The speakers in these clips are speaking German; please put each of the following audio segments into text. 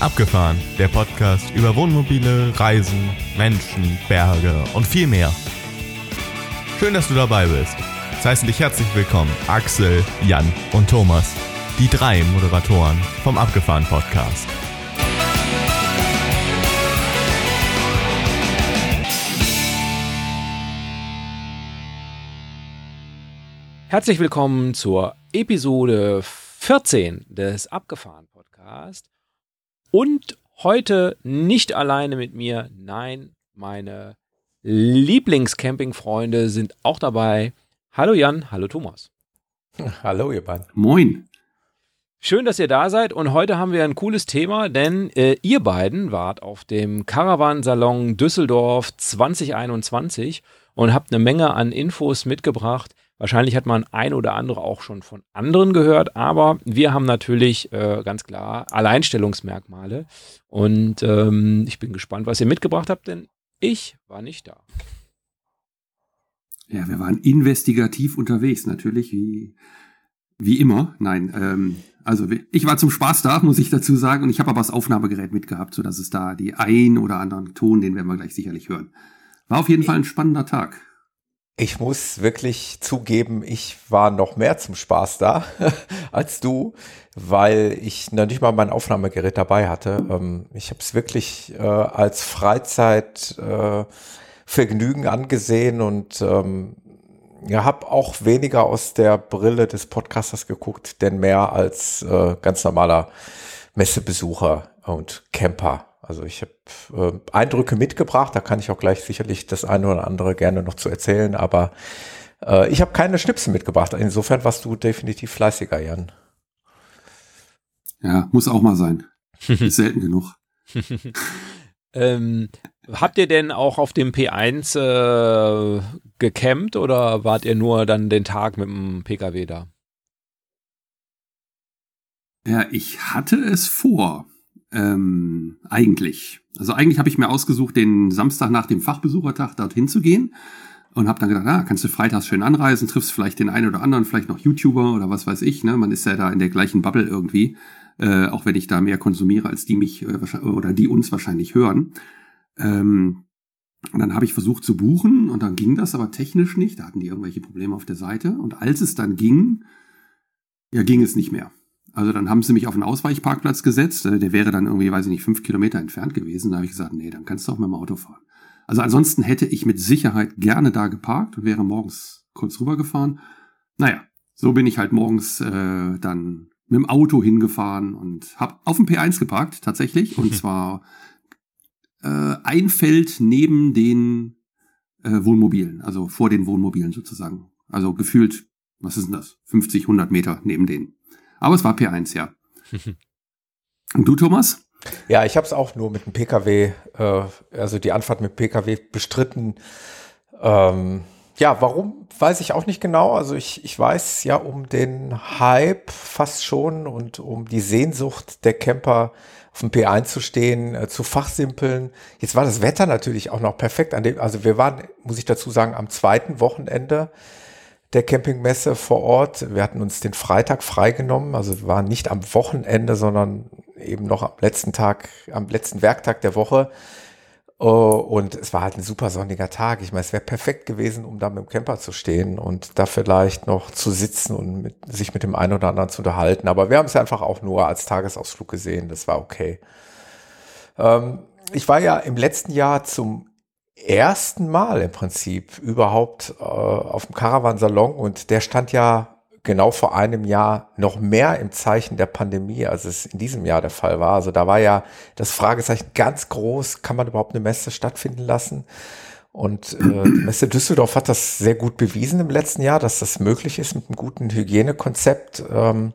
Abgefahren, der Podcast über Wohnmobile, Reisen, Menschen, Berge und viel mehr. Schön, dass du dabei bist. Es heißen dich herzlich willkommen Axel, Jan und Thomas, die drei Moderatoren vom Abgefahren Podcast. Herzlich willkommen zur Episode 14 des Abgefahren Podcast. Und heute nicht alleine mit mir, nein, meine Lieblingscampingfreunde sind auch dabei. Hallo Jan, hallo Thomas. Hallo ihr beiden. Moin. Schön, dass ihr da seid und heute haben wir ein cooles Thema, denn äh, ihr beiden wart auf dem Caravan-Salon Düsseldorf 2021 und habt eine Menge an Infos mitgebracht, Wahrscheinlich hat man ein oder andere auch schon von anderen gehört, aber wir haben natürlich äh, ganz klar Alleinstellungsmerkmale. Und ähm, ich bin gespannt, was ihr mitgebracht habt, denn ich war nicht da. Ja, wir waren investigativ unterwegs, natürlich, wie, wie immer. Nein, ähm, also ich war zum Spaß da, muss ich dazu sagen, und ich habe aber das Aufnahmegerät mitgehabt, sodass es da die ein oder anderen Ton, den werden wir gleich sicherlich hören. War auf jeden Fall ein spannender Tag. Ich muss wirklich zugeben, ich war noch mehr zum Spaß da als du, weil ich noch nicht mal mein Aufnahmegerät dabei hatte. Ähm, ich habe es wirklich äh, als Freizeitvergnügen äh, angesehen und ähm, habe auch weniger aus der Brille des Podcasters geguckt, denn mehr als äh, ganz normaler Messebesucher und Camper. Also ich habe äh, Eindrücke mitgebracht, da kann ich auch gleich sicherlich das eine oder andere gerne noch zu erzählen, aber äh, ich habe keine Schnipsel mitgebracht. Insofern warst du definitiv fleißiger, Jan. Ja, muss auch mal sein. Ist selten genug. ähm, habt ihr denn auch auf dem P1 äh, gecampt oder wart ihr nur dann den Tag mit dem PKW da? Ja, ich hatte es vor. Ähm, eigentlich. Also eigentlich habe ich mir ausgesucht, den Samstag nach dem Fachbesuchertag dorthin zu gehen und habe dann gedacht, ah, kannst du freitags schön anreisen, triffst vielleicht den einen oder anderen, vielleicht noch YouTuber oder was weiß ich. Ne? Man ist ja da in der gleichen Bubble irgendwie, äh, auch wenn ich da mehr konsumiere, als die mich äh, oder die uns wahrscheinlich hören. Ähm, und dann habe ich versucht zu buchen und dann ging das aber technisch nicht. Da hatten die irgendwelche Probleme auf der Seite. Und als es dann ging, ja, ging es nicht mehr. Also dann haben sie mich auf einen Ausweichparkplatz gesetzt. Äh, der wäre dann irgendwie, weiß ich nicht, fünf Kilometer entfernt gewesen. Da habe ich gesagt, nee, dann kannst du auch mit dem Auto fahren. Also ansonsten hätte ich mit Sicherheit gerne da geparkt und wäre morgens kurz rübergefahren. Naja, so bin ich halt morgens äh, dann mit dem Auto hingefahren und habe auf dem P1 geparkt, tatsächlich. Und zwar äh, ein Feld neben den äh, Wohnmobilen, also vor den Wohnmobilen sozusagen. Also gefühlt, was ist denn das? 50, 100 Meter neben denen. Aber es war P1, ja. Und du, Thomas? Ja, ich habe es auch nur mit dem Pkw, äh, also die Anfahrt mit Pkw bestritten. Ähm, ja, warum, weiß ich auch nicht genau. Also ich, ich weiß ja um den Hype fast schon und um die Sehnsucht der Camper auf dem P1 zu stehen, äh, zu fachsimpeln. Jetzt war das Wetter natürlich auch noch perfekt an dem, also wir waren, muss ich dazu sagen, am zweiten Wochenende der Campingmesse vor Ort. Wir hatten uns den Freitag freigenommen, also waren nicht am Wochenende, sondern eben noch am letzten Tag, am letzten Werktag der Woche. Oh, und es war halt ein super sonniger Tag. Ich meine, es wäre perfekt gewesen, um da mit dem Camper zu stehen und da vielleicht noch zu sitzen und mit, sich mit dem einen oder anderen zu unterhalten. Aber wir haben es einfach auch nur als Tagesausflug gesehen. Das war okay. Ähm, ich war ja im letzten Jahr zum ersten Mal im Prinzip überhaupt äh, auf dem Caravan-Salon und der stand ja genau vor einem Jahr noch mehr im Zeichen der Pandemie, als es in diesem Jahr der Fall war. Also da war ja das Fragezeichen ganz groß, kann man überhaupt eine Messe stattfinden lassen? Und äh, die Messe Düsseldorf hat das sehr gut bewiesen im letzten Jahr, dass das möglich ist mit einem guten Hygienekonzept. Ähm,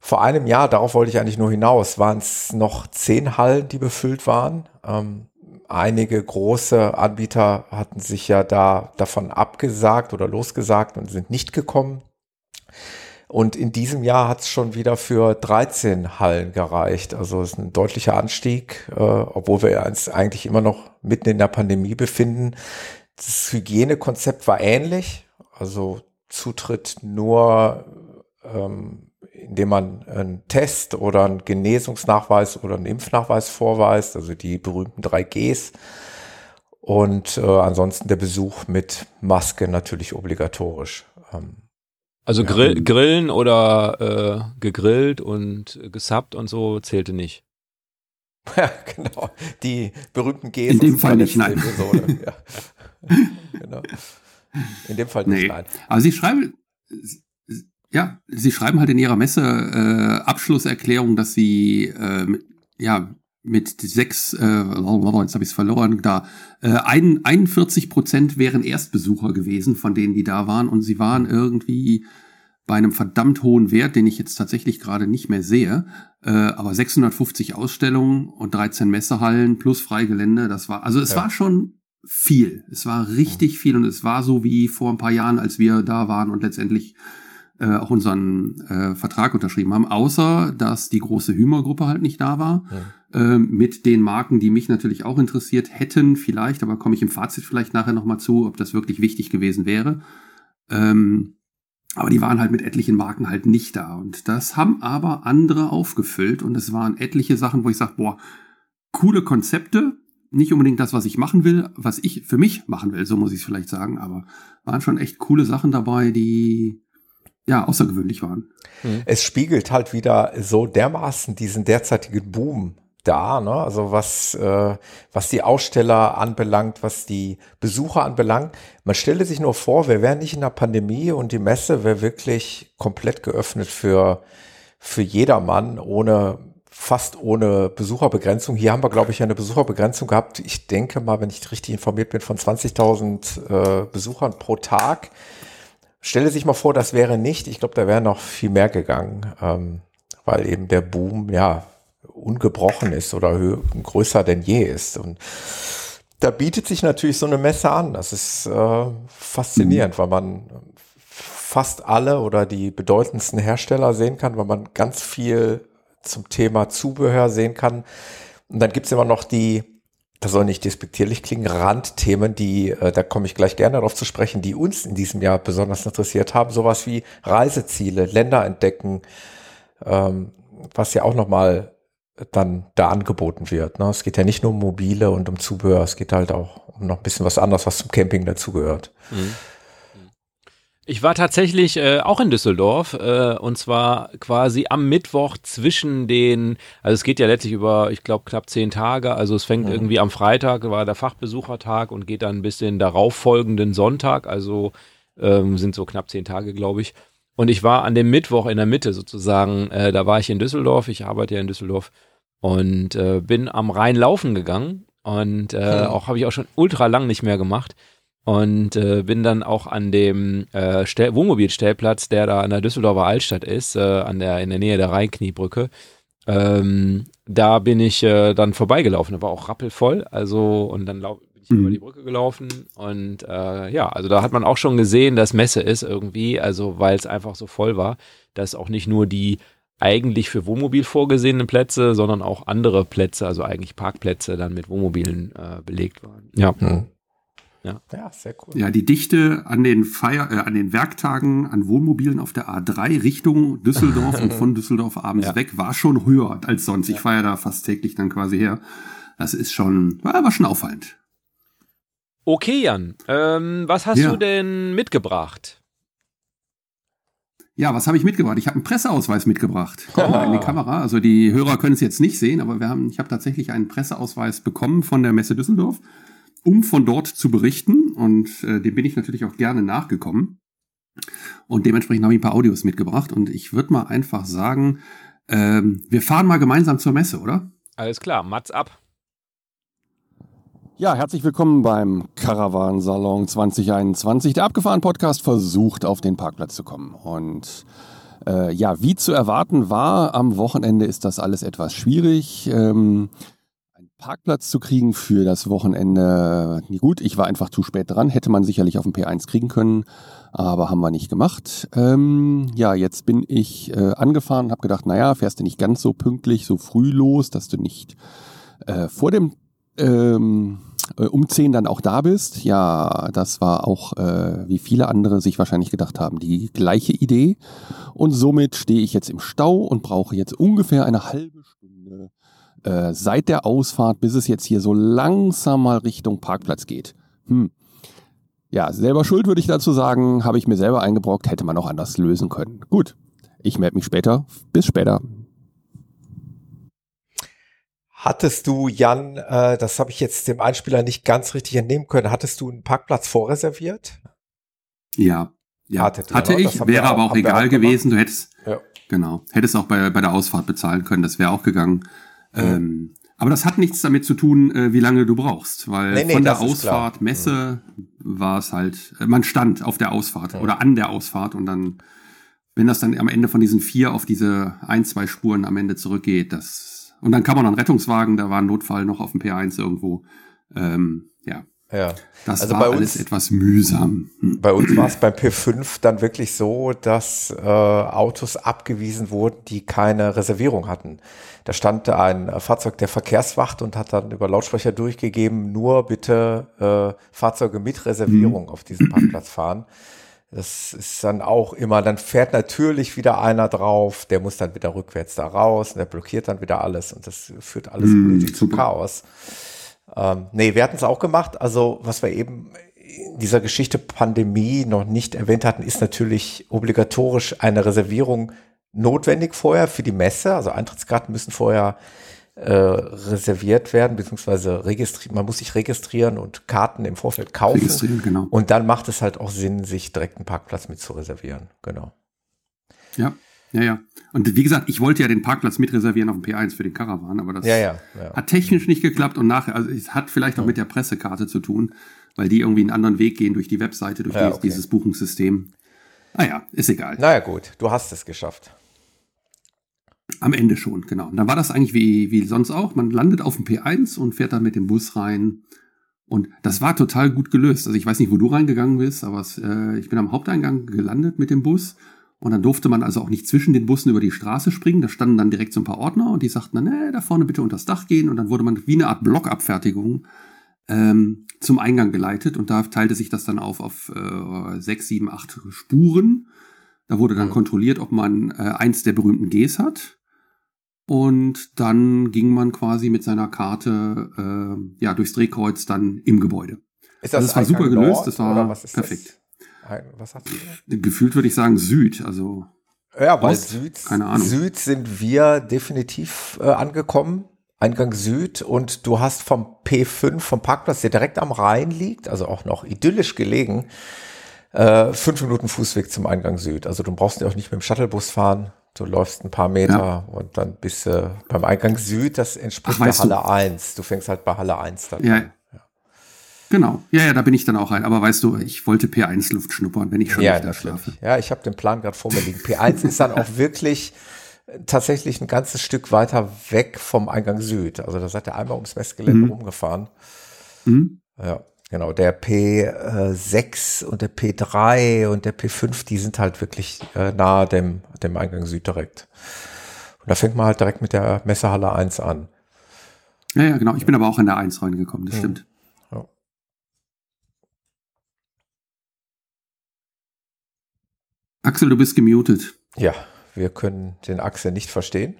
vor einem Jahr, darauf wollte ich eigentlich nur hinaus, waren es noch zehn Hallen, die befüllt waren. Ähm, einige große Anbieter hatten sich ja da davon abgesagt oder losgesagt und sind nicht gekommen. Und in diesem Jahr hat es schon wieder für 13 Hallen gereicht. Also es ist ein deutlicher Anstieg, äh, obwohl wir uns eigentlich immer noch mitten in der Pandemie befinden. Das Hygienekonzept war ähnlich. Also Zutritt nur ähm, indem man einen Test oder einen Genesungsnachweis oder einen Impfnachweis vorweist, also die berühmten drei Gs. Und äh, ansonsten der Besuch mit Maske natürlich obligatorisch. Ähm, also Grill, ja. Grillen oder äh, gegrillt und gesappt und so zählte nicht. Ja, genau. Die berühmten Gs. In dem Fall nicht, nein. ja. genau. In dem Fall nicht, nee. nein. Aber Sie schreiben, ja, Sie schreiben halt in Ihrer Messe äh, Abschlusserklärung, dass Sie äh, ja mit sechs, äh, jetzt habe ich es verloren, da äh, ein, 41 Prozent wären Erstbesucher gewesen von denen, die da waren und sie waren irgendwie bei einem verdammt hohen Wert, den ich jetzt tatsächlich gerade nicht mehr sehe. Äh, aber 650 Ausstellungen und 13 Messehallen plus Freigelände, das war, also es ja. war schon viel. Es war richtig viel und es war so wie vor ein paar Jahren, als wir da waren und letztendlich äh, auch unseren äh, Vertrag unterschrieben haben, außer dass die große Hümer-Gruppe halt nicht da war. Ja. Äh, mit den Marken, die mich natürlich auch interessiert hätten, vielleicht, aber komme ich im Fazit vielleicht nachher nochmal zu, ob das wirklich wichtig gewesen wäre. Ähm, aber die waren halt mit etlichen Marken halt nicht da. Und das haben aber andere aufgefüllt. Und es waren etliche Sachen, wo ich sage, boah, coole Konzepte. Nicht unbedingt das, was ich machen will, was ich für mich machen will, so muss ich es vielleicht sagen. Aber waren schon echt coole Sachen dabei, die ja außergewöhnlich waren. Mhm. Es spiegelt halt wieder so dermaßen diesen derzeitigen Boom da, ne? Also was, äh, was die Aussteller anbelangt, was die Besucher anbelangt. Man stelle sich nur vor, wir wären nicht in der Pandemie und die Messe wäre wirklich komplett geöffnet für, für jedermann, ohne, fast ohne Besucherbegrenzung. Hier haben wir, glaube ich, eine Besucherbegrenzung gehabt. Ich denke mal, wenn ich richtig informiert bin, von 20.000 äh, Besuchern pro Tag. Stelle sich mal vor, das wäre nicht. Ich glaube, da wäre noch viel mehr gegangen, ähm, weil eben der Boom, ja, ungebrochen ist oder größer denn je ist. Und da bietet sich natürlich so eine Messe an. Das ist äh, faszinierend, mhm. weil man fast alle oder die bedeutendsten Hersteller sehen kann, weil man ganz viel zum Thema Zubehör sehen kann. Und dann gibt's immer noch die, das soll nicht despektierlich klingen, Randthemen, die, äh, da komme ich gleich gerne darauf zu sprechen, die uns in diesem Jahr besonders interessiert haben. Sowas wie Reiseziele, Länder entdecken, ähm, was ja auch nochmal dann da angeboten wird. Ne? Es geht ja nicht nur um mobile und um Zubehör, es geht halt auch um noch ein bisschen was anderes, was zum Camping dazugehört. Mhm. Ich war tatsächlich äh, auch in Düsseldorf äh, und zwar quasi am Mittwoch zwischen den, also es geht ja letztlich über, ich glaube, knapp zehn Tage. Also es fängt mhm. irgendwie am Freitag, war der Fachbesuchertag und geht dann bis den darauffolgenden Sonntag. Also ähm, sind so knapp zehn Tage, glaube ich. Und ich war an dem Mittwoch in der Mitte sozusagen, äh, da war ich in Düsseldorf, ich arbeite ja in Düsseldorf und äh, bin am Rhein laufen gegangen und äh, hm. auch habe ich auch schon ultra lang nicht mehr gemacht und äh, bin dann auch an dem äh, Wohnmobilstellplatz, der da an der Düsseldorfer Altstadt ist, äh, an der in der Nähe der Rheinkniebrücke. Ähm, da bin ich äh, dann vorbeigelaufen, da war auch rappelvoll, also und dann lau ich mhm. über die Brücke gelaufen und äh, ja, also da hat man auch schon gesehen, dass Messe ist irgendwie, also weil es einfach so voll war, dass auch nicht nur die eigentlich für Wohnmobil vorgesehenen Plätze, sondern auch andere Plätze, also eigentlich Parkplätze dann mit Wohnmobilen äh, belegt waren. Ja. Mhm. Ja. ja, sehr cool. Ja, die Dichte an den Feier, äh, an den Werktagen an Wohnmobilen auf der A3 Richtung Düsseldorf und von Düsseldorf abends ja. weg war schon höher als sonst. Ich fahre ja da fast täglich dann quasi her. Das ist schon, war, war schon auffallend. Okay, Jan, ähm, was hast ja. du denn mitgebracht? Ja, was habe ich mitgebracht? Ich habe einen Presseausweis mitgebracht oh. in die Kamera. Also die Hörer können es jetzt nicht sehen, aber wir haben, ich habe tatsächlich einen Presseausweis bekommen von der Messe Düsseldorf, um von dort zu berichten. Und äh, dem bin ich natürlich auch gerne nachgekommen. Und dementsprechend habe ich ein paar Audios mitgebracht. Und ich würde mal einfach sagen, ähm, wir fahren mal gemeinsam zur Messe, oder? Alles klar, Mats ab. Ja, herzlich willkommen beim Caravan Salon 2021. Der abgefahren Podcast versucht auf den Parkplatz zu kommen. Und äh, ja, wie zu erwarten war, am Wochenende ist das alles etwas schwierig. Ähm, Parkplatz zu kriegen für das Wochenende, gut, ich war einfach zu spät dran, hätte man sicherlich auf dem P1 kriegen können, aber haben wir nicht gemacht. Ähm, ja, jetzt bin ich äh, angefahren, habe gedacht, naja, fährst du nicht ganz so pünktlich, so früh los, dass du nicht äh, vor dem ähm, äh, um 10 dann auch da bist. Ja, das war auch, äh, wie viele andere sich wahrscheinlich gedacht haben, die gleiche Idee. Und somit stehe ich jetzt im Stau und brauche jetzt ungefähr eine halbe Stunde äh, seit der Ausfahrt, bis es jetzt hier so langsam mal Richtung Parkplatz geht. Hm. Ja, selber schuld würde ich dazu sagen, habe ich mir selber eingebrockt, hätte man auch anders lösen können. Gut, ich melde mich später. Bis später. Hattest du, Jan, äh, das habe ich jetzt dem Einspieler nicht ganz richtig entnehmen können, hattest du einen Parkplatz vorreserviert? Ja, ja. Hattet ihr, hatte ne? ich, Das wäre aber auch- egal auch gewesen. Du hättest, Ja. genau, hättest auch bei, bei der Ausfahrt bezahlen können, das wäre auch gegangen. Ähm, aber das hat nichts damit zu tun, äh, wie lange du brauchst, weil Nee, nee, von der. Ausfahrt, Messe, war es halt, äh, man stand auf der Ausfahrt oder an der Ausfahrt und dann, wenn das dann am Ende von diesen vier auf diese ein, zwei Spuren am Ende zurückgeht, das, und dann kam man noch einen Rettungswagen, da war ein Notfall noch auf dem P1 irgendwo. Ähm, ja, das Also war bei uns- alles etwas mühsam. Hm. Bei uns war es beim P5 dann wirklich so, dass äh, Autos abgewiesen wurden, die keine Reservierung hatten. Da stand ein äh, Fahrzeug der Verkehrswacht und hat dann über Lautsprecher durchgegeben, nur bitte äh, Fahrzeuge mit Reservierung auf diesem Parkplatz fahren. Das ist dann auch immer, dann fährt natürlich wieder einer drauf, der muss dann wieder rückwärts da raus und der blockiert dann wieder alles und das führt alles unnötig zu. Chaos. Ähm, nee, wir hatten es auch gemacht. Also, was wir eben in dieser Geschichte Pandemie noch nicht erwähnt hatten, ist natürlich obligatorisch eine Reservierung notwendig vorher für die Messe. Also Eintrittskarten müssen vorher äh, reserviert werden, beziehungsweise registriert, man muss sich registrieren und Karten im Vorfeld kaufen. Registrieren, genau. Und dann macht es halt auch Sinn, sich direkt einen Parkplatz mit zu reservieren. Genau. Ja, ja, ja. Und wie gesagt, ich wollte ja den Parkplatz mitreservieren auf dem P1 für den Caravan, aber das Ja, ja. ja. hat technisch nicht geklappt und nachher, also es hat vielleicht auch mit der Pressekarte zu tun, weil die irgendwie einen anderen Weg gehen durch die Webseite, durch okay. dieses Buchungssystem. Naja, ist egal. Naja, gut, du hast es geschafft. Am Ende schon, genau. Und dann war das eigentlich wie, wie sonst auch. Man landet auf dem P1 und fährt dann mit dem Bus rein. Und das war total gut gelöst. Also ich weiß nicht, wo du reingegangen bist, aber es, äh, ich bin am Haupteingang gelandet mit dem Bus. Und dann durfte man also auch nicht zwischen den Bussen über die Straße springen. Da standen dann direkt so ein paar Ordner und die sagten dann, nee, da vorne bitte unters Dach gehen. Und dann wurde man wie eine Art Blockabfertigung ähm, zum Eingang geleitet. Und da teilte sich das dann auf auf äh, sechs, sieben, acht Spuren. Da wurde dann Mhm. kontrolliert, ob man äh, eins der berühmten Gs hat. Und dann ging man quasi mit seiner Karte äh, ja durchs Drehkreuz dann im Gebäude. Ist Also es war super gelöst, Nord das war perfekt. Das? Was hast du? Gefühlt würde ich sagen Süd. Also Ja, weil Ost? Süd, Keine Ahnung. Süd sind wir definitiv äh, angekommen. Eingang Süd und du hast vom P5, vom Parkplatz, der direkt am Rhein liegt, also auch noch idyllisch gelegen, äh, fünf Minuten Fußweg zum Eingang Süd. Also du brauchst ja auch nicht mit dem Shuttlebus fahren. Du läufst ein paar Meter Ja. und dann bist du beim Eingang Süd, das entspricht Ach, der weißt du. Halle 1. Du fängst halt bei Halle 1 dann Ja. an. Genau. Ja, ja, da bin ich dann auch rein. Aber weißt du, ich wollte P1 Luft schnuppern, wenn ich schon Ja, nicht da schlafe. Ja, ich habe den Plan gerade vor mir liegen. P1 ist dann auch wirklich äh, tatsächlich ein ganzes Stück weiter weg vom Eingang Süd. Also da seid ihr einmal ums Messgelände Mhm. rumgefahren. Mhm. Ja, genau. Der P6 und der P3 und der P5, die sind halt wirklich äh, nahe dem, dem Eingang Süd direkt. Und da fängt man halt direkt mit der Messehalle 1 an. Ja, ja, genau. Ich bin aber auch in der 1 reingekommen, das Mhm. stimmt. Axel, du bist gemutet. Ja, wir können den Axel nicht verstehen.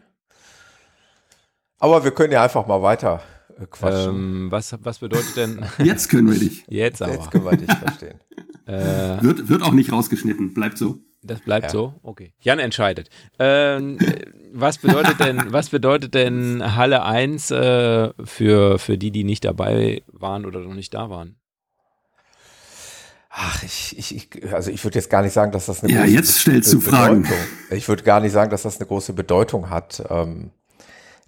Aber wir können ja einfach mal weiter äh, quatschen. Ähm, was, was bedeutet denn Jetzt können wir dich. jetzt aber? Jetzt können wir dich verstehen. Äh, Wird, wird auch nicht rausgeschnitten. Bleibt so. das bleibt Ja. so? Okay. Jan entscheidet. Ähm, äh, was bedeutet denn, was bedeutet denn Halle 1 äh, für, für die, die nicht dabei waren oder noch nicht da waren? Ach, ich, ich, ich also ich würde jetzt gar nicht sagen, dass das eine Ja, große jetzt stellst Be- du Fragen. Bedeutung. Ich würde gar nicht sagen, dass das eine große Bedeutung hat. Ähm,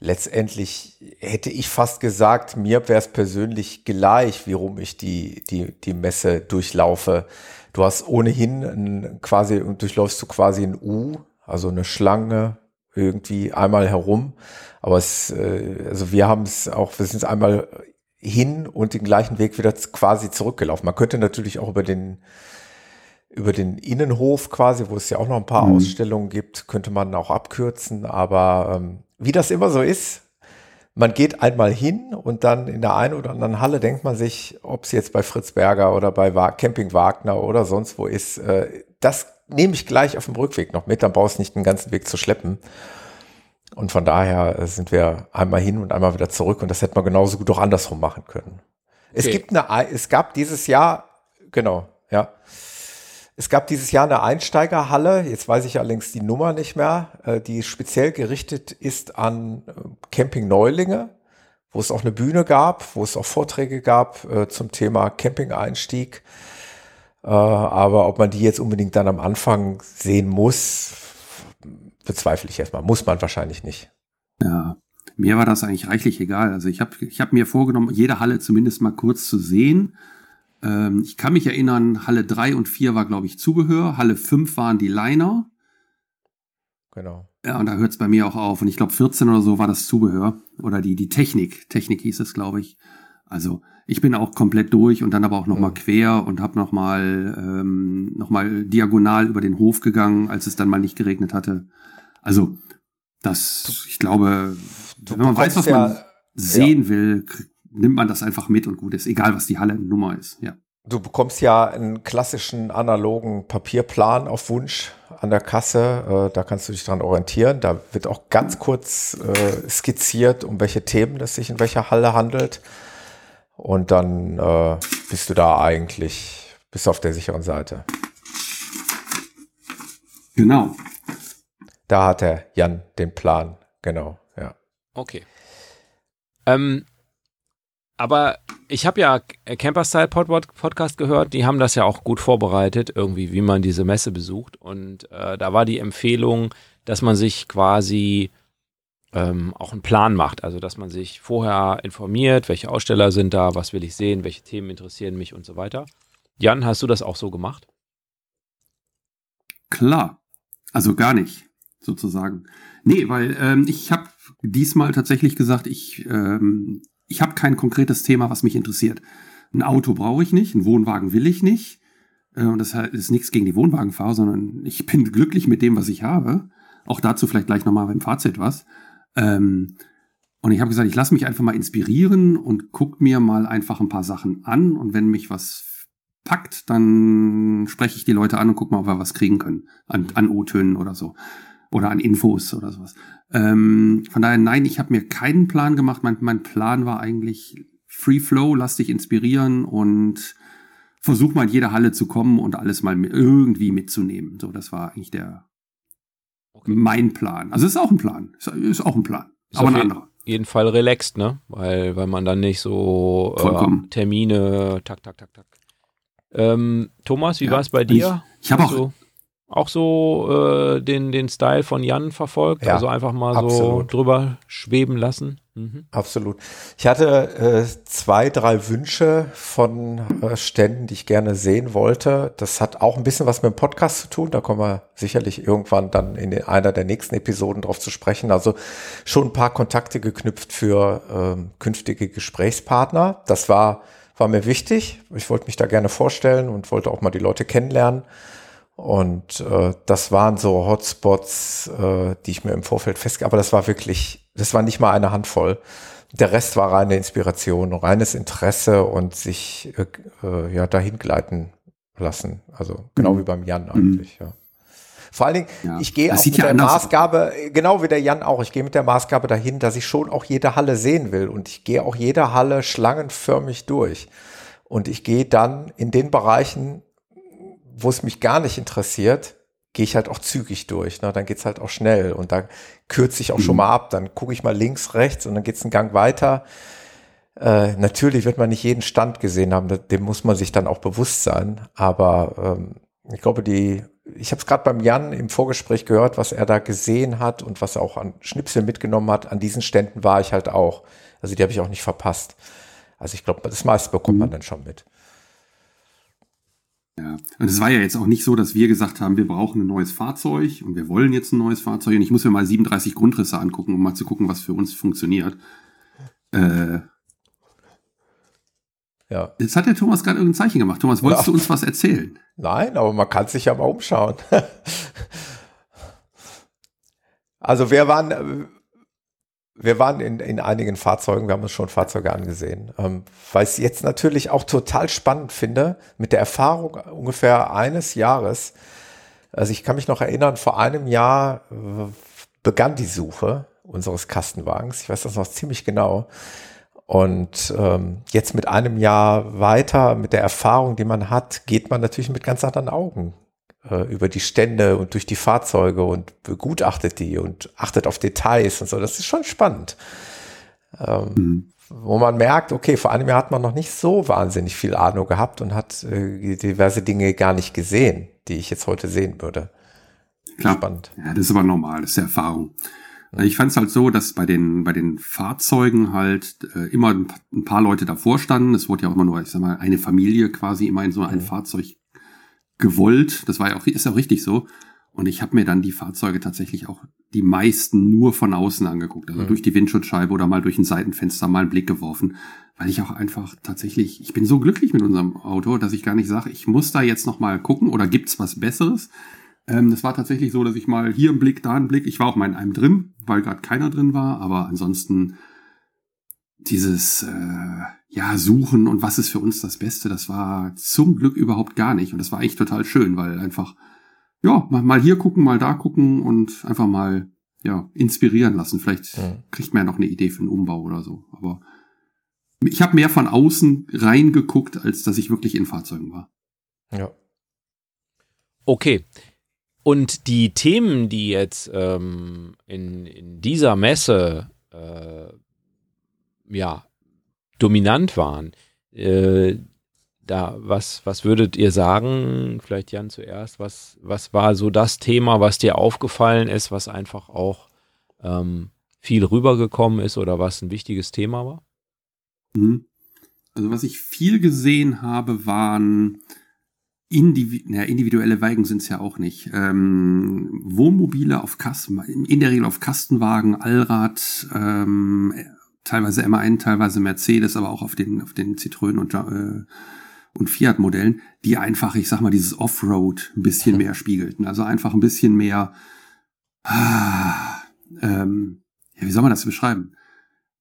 letztendlich hätte ich fast gesagt, mir wäre es persönlich gleich, wie rum ich die, die, die Messe durchlaufe. Du hast ohnehin ein, quasi, und durchläufst du quasi ein U, also eine Schlange irgendwie einmal herum. Aber es, äh, also wir haben es auch, wir sind es einmal hin und den gleichen Weg wieder quasi zurückgelaufen. Man könnte natürlich auch über den über den Innenhof quasi, wo es ja auch noch ein paar Mhm. Ausstellungen gibt, könnte man auch abkürzen. Aber ähm, wie das immer so ist, man geht einmal hin und dann in der einen oder anderen Halle denkt man sich, ob es jetzt bei Fritz Berger oder bei Camping Wagner oder sonst wo ist, äh, das nehme ich gleich auf dem Rückweg noch mit, dann brauchst du nicht den ganzen Weg zu schleppen. Und von daher äh, sind wir einmal hin und einmal wieder zurück und das hätte man genauso gut auch andersrum machen können. Es gibt eine, es gab dieses Jahr, genau, ja. Es gab dieses Jahr eine Einsteigerhalle, jetzt weiß ich allerdings die Nummer nicht mehr, äh, die speziell gerichtet ist an äh, Camping Neulinge, wo es auch eine Bühne gab, wo es auch Vorträge gab zum Thema Camping-Einstieg. Aber ob man die jetzt unbedingt dann am Anfang sehen muss, bezweifle ich erstmal. Muss man wahrscheinlich nicht. Ja, mir war das eigentlich reichlich egal. Also ich habe ich hab mir vorgenommen, jede Halle zumindest mal kurz zu sehen ähm, ich kann mich erinnern, Halle 3 und 4 war, glaube ich, Zubehör. Halle 5 waren die Liner. Genau. Ja, und da hört es bei mir auch auf. Und ich glaube, 14 oder so war das Zubehör. Oder die, die Technik. Technik hieß es, glaube ich. Also ich bin auch komplett durch und dann aber auch nochmal mhm. quer und habe nochmal ähm, noch diagonal über den Hof gegangen, als es dann mal nicht geregnet hatte. Also das, ich glaube, du wenn man weiß, was ja, man sehen ja. will, nimmt man das einfach mit und gut ist, egal was die Halle-Nummer ist, ja. Du bekommst ja einen klassischen analogen Papierplan auf Wunsch an der Kasse. Äh, da kannst du dich dran orientieren. Da wird auch ganz kurz äh, skizziert, um welche Themen es sich in welcher Halle handelt. Und dann äh, bist du da eigentlich, bist auf der sicheren Seite. Genau. Da hat der Jan den Plan, genau, ja. Okay. Ähm, aber ich habe ja Camperstyle Podcast gehört, die haben das ja auch gut vorbereitet, irgendwie, wie man diese Messe besucht. Und äh, da war die Empfehlung, dass man sich quasi ähm, auch einen Plan macht. Also, dass man sich vorher informiert, welche Aussteller sind da, was will ich sehen, welche Themen interessieren mich und so weiter. Jan, hast du das auch so gemacht? Klar. Also gar nicht, sozusagen. Nee, weil ähm, ich habe diesmal tatsächlich gesagt, ich ähm, ich habe kein konkretes Thema, was mich interessiert. Ein Auto brauche ich nicht, einen Wohnwagen will ich nicht. Äh, und das ist nichts gegen die Wohnwagenfahrer, sondern ich bin glücklich mit dem, was ich habe. Auch dazu vielleicht gleich nochmal beim Fazit was. Ähm, und ich habe gesagt, ich lasse mich einfach mal inspirieren und guck mir mal einfach ein paar Sachen an. Und wenn mich was packt, dann spreche ich die Leute an und guck mal, ob wir was kriegen können. An, an O-Tönen oder so. Oder an Infos oder sowas. Ähm, von daher, nein, ich habe mir keinen Plan gemacht. Mein, mein Plan war eigentlich Free Flow, lass dich inspirieren und versuch mal in jede Halle zu kommen und alles mal irgendwie mitzunehmen. So, das war eigentlich der okay. mein Plan. Also ist auch ein Plan. Ist, ist auch ein Plan. Ist aber ein anderer. Jeden Fall relaxed, ne? Weil, weil man dann nicht so äh, Termine, tak, tak, tak, tak. Ähm, Thomas, wie ja, war es bei dir? Ich, ich habe auch, auch so äh, den, den Style von Jan verfolgt? Ja, also einfach mal absolut. so drüber schweben lassen? Mhm. Absolut. Ich hatte äh, zwei, drei Wünsche von äh, Ständen, die ich gerne sehen wollte. Das hat auch ein bisschen was mit dem Podcast zu tun. Da kommen wir sicherlich irgendwann dann in einer der nächsten Episoden drauf zu sprechen. Also schon ein paar Kontakte geknüpft für ähm, künftige Gesprächspartner. Das war, war mir wichtig. Ich wollte mich da gerne vorstellen und wollte auch mal die Leute kennenlernen. Und äh, das waren so Hotspots, äh, die ich mir im Vorfeld festge... Aber das war wirklich, das war nicht mal eine Handvoll. Der Rest war reine Inspiration, reines Interesse und sich äh, äh, ja dahin gleiten lassen. Also genau mhm. wie beim Jan eigentlich, mhm. ja. Vor allen Dingen, ja. ich gehe auch mit ja der Maßgabe, genau wie der Jan auch, ich gehe mit der Maßgabe dahin, dass ich schon auch jede Halle sehen will und ich gehe auch jede Halle schlangenförmig durch. Und ich gehe dann in den Bereichen, wo es mich gar nicht interessiert, gehe ich halt auch zügig durch. Ne? Dann geht's halt auch schnell und da kürze ich auch mhm. schon mal ab. Dann gucke ich mal links, rechts und dann geht's einen Gang weiter. Äh, natürlich wird man nicht jeden Stand gesehen haben, dem muss man sich dann auch bewusst sein. Aber ähm, ich glaube, die, ich habe es gerade beim Jan im Vorgespräch gehört, was er da gesehen hat und was er auch an Schnipsel mitgenommen hat. An diesen Ständen war ich halt auch. Also die habe ich auch nicht verpasst. Also ich glaube, das meiste bekommt mhm. man dann schon mit. Ja, und es war ja jetzt auch nicht so, dass wir gesagt haben, wir brauchen ein neues Fahrzeug und wir wollen jetzt ein neues Fahrzeug und ich muss mir mal 37 Grundrisse angucken, um mal zu gucken, was für uns funktioniert. Äh, ja. Jetzt hat der Thomas gerade irgendein Zeichen gemacht. Thomas, wolltest ja. du uns was erzählen? Nein, aber man kann sich ja mal umschauen. also wir waren, wir waren in, in einigen Fahrzeugen, wir haben uns schon Fahrzeuge angesehen, ähm, weil ich es jetzt natürlich auch total spannend finde, mit der Erfahrung ungefähr eines Jahres. Also ich kann mich noch erinnern, vor einem Jahr begann die Suche unseres Kastenwagens. Ich weiß das noch ziemlich genau. Und ähm, jetzt mit einem Jahr weiter, mit der Erfahrung, die man hat, geht man natürlich mit ganz anderen Augen über die Stände und durch die Fahrzeuge und begutachtet die und achtet auf Details und so. Das ist schon spannend. Ähm, mhm. Wo man merkt, okay, vor einem Jahr hat man noch nicht so wahnsinnig viel Ahnung gehabt und hat äh, diverse Dinge gar nicht gesehen, die ich jetzt heute sehen würde. Klar. Spannend. Ja, das ist aber normal, das ist Erfahrung. Ich fand es halt so, dass bei den bei den Fahrzeugen halt äh, immer ein paar Leute davor standen. Es wurde ja auch immer nur, ich sag mal, eine Familie quasi immer in so ein mhm. Fahrzeug gewollt. Das war ja auch, ist ja auch richtig so. Und ich habe mir dann die Fahrzeuge tatsächlich auch die meisten nur von außen angeguckt. Also mhm. durch die Windschutzscheibe oder mal durch ein Seitenfenster mal einen Blick geworfen. Weil ich auch einfach tatsächlich, ich bin so glücklich mit unserem Auto, dass ich gar nicht sage, ich muss da jetzt noch mal gucken oder gibt's was Besseres. Ähm, das war tatsächlich so, dass ich mal hier einen Blick, da einen Blick. Ich war auch mal in einem drin, weil gerade keiner drin war. Aber ansonsten dieses äh, ja suchen und was ist für uns das Beste, das war zum Glück überhaupt gar nicht und das war echt total schön, weil einfach ja mal hier gucken, mal da gucken und einfach mal ja inspirieren lassen. Vielleicht ja. kriegt man ja noch eine Idee für einen Umbau oder so. Aber ich habe mehr von außen reingeguckt, als dass ich wirklich in Fahrzeugen war. Ja. Okay. Und die Themen, die jetzt ähm, in, in dieser Messe äh, ja, dominant waren. Äh, da, was, was würdet ihr sagen, vielleicht Jan zuerst, was, was war so das Thema, was dir aufgefallen ist, was einfach auch ähm, viel rübergekommen ist oder was ein wichtiges Thema war? Mhm. Also was ich viel gesehen habe, waren Indivi na, individuelle Wagen sind es ja auch nicht. Ähm, Wohnmobile auf Kasten, in der Regel auf Kastenwagen, Allrad, ähm, teilweise MAN, teilweise Mercedes, aber auch auf den, auf den Citroën und, äh, und Fiat-Modellen, die einfach, ich sag mal, dieses Offroad ein bisschen mehr spiegelten. Also einfach ein bisschen mehr, ah, ähm, ja, wie soll man das beschreiben?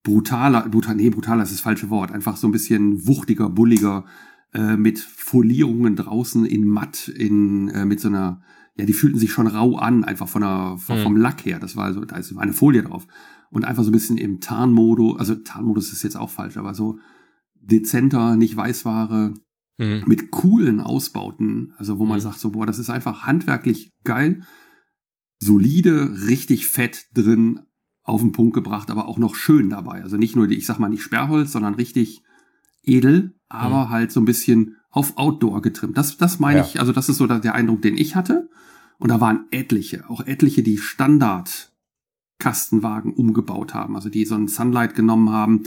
Brutaler, brutal, nee, brutaler ist das falsche Wort. Einfach so ein bisschen wuchtiger, bulliger, äh, mit Folierungen draußen in matt, in, äh, mit so einer, ja, die fühlten sich schon rau an, einfach von der, vom, vom mhm. Lack her. Das war so, da ist eine Folie drauf und einfach so ein bisschen im Tarnmodus, also Tarnmodus ist jetzt auch falsch, aber so dezenter, nicht Weißware, mhm. mit coolen Ausbauten, also wo man mhm. sagt so, boah, das ist einfach handwerklich geil, solide, richtig fett drin, auf den Punkt gebracht, aber auch noch schön dabei. Also nicht nur, die, ich sag mal nicht Sperrholz, sondern richtig edel, aber mhm. halt so ein bisschen auf Outdoor getrimmt. Das, das meine ja. ich, also das ist so der Eindruck, den ich hatte. Und da waren etliche, auch etliche, die Standard Kastenwagen umgebaut haben, also die so ein Sunlight genommen haben.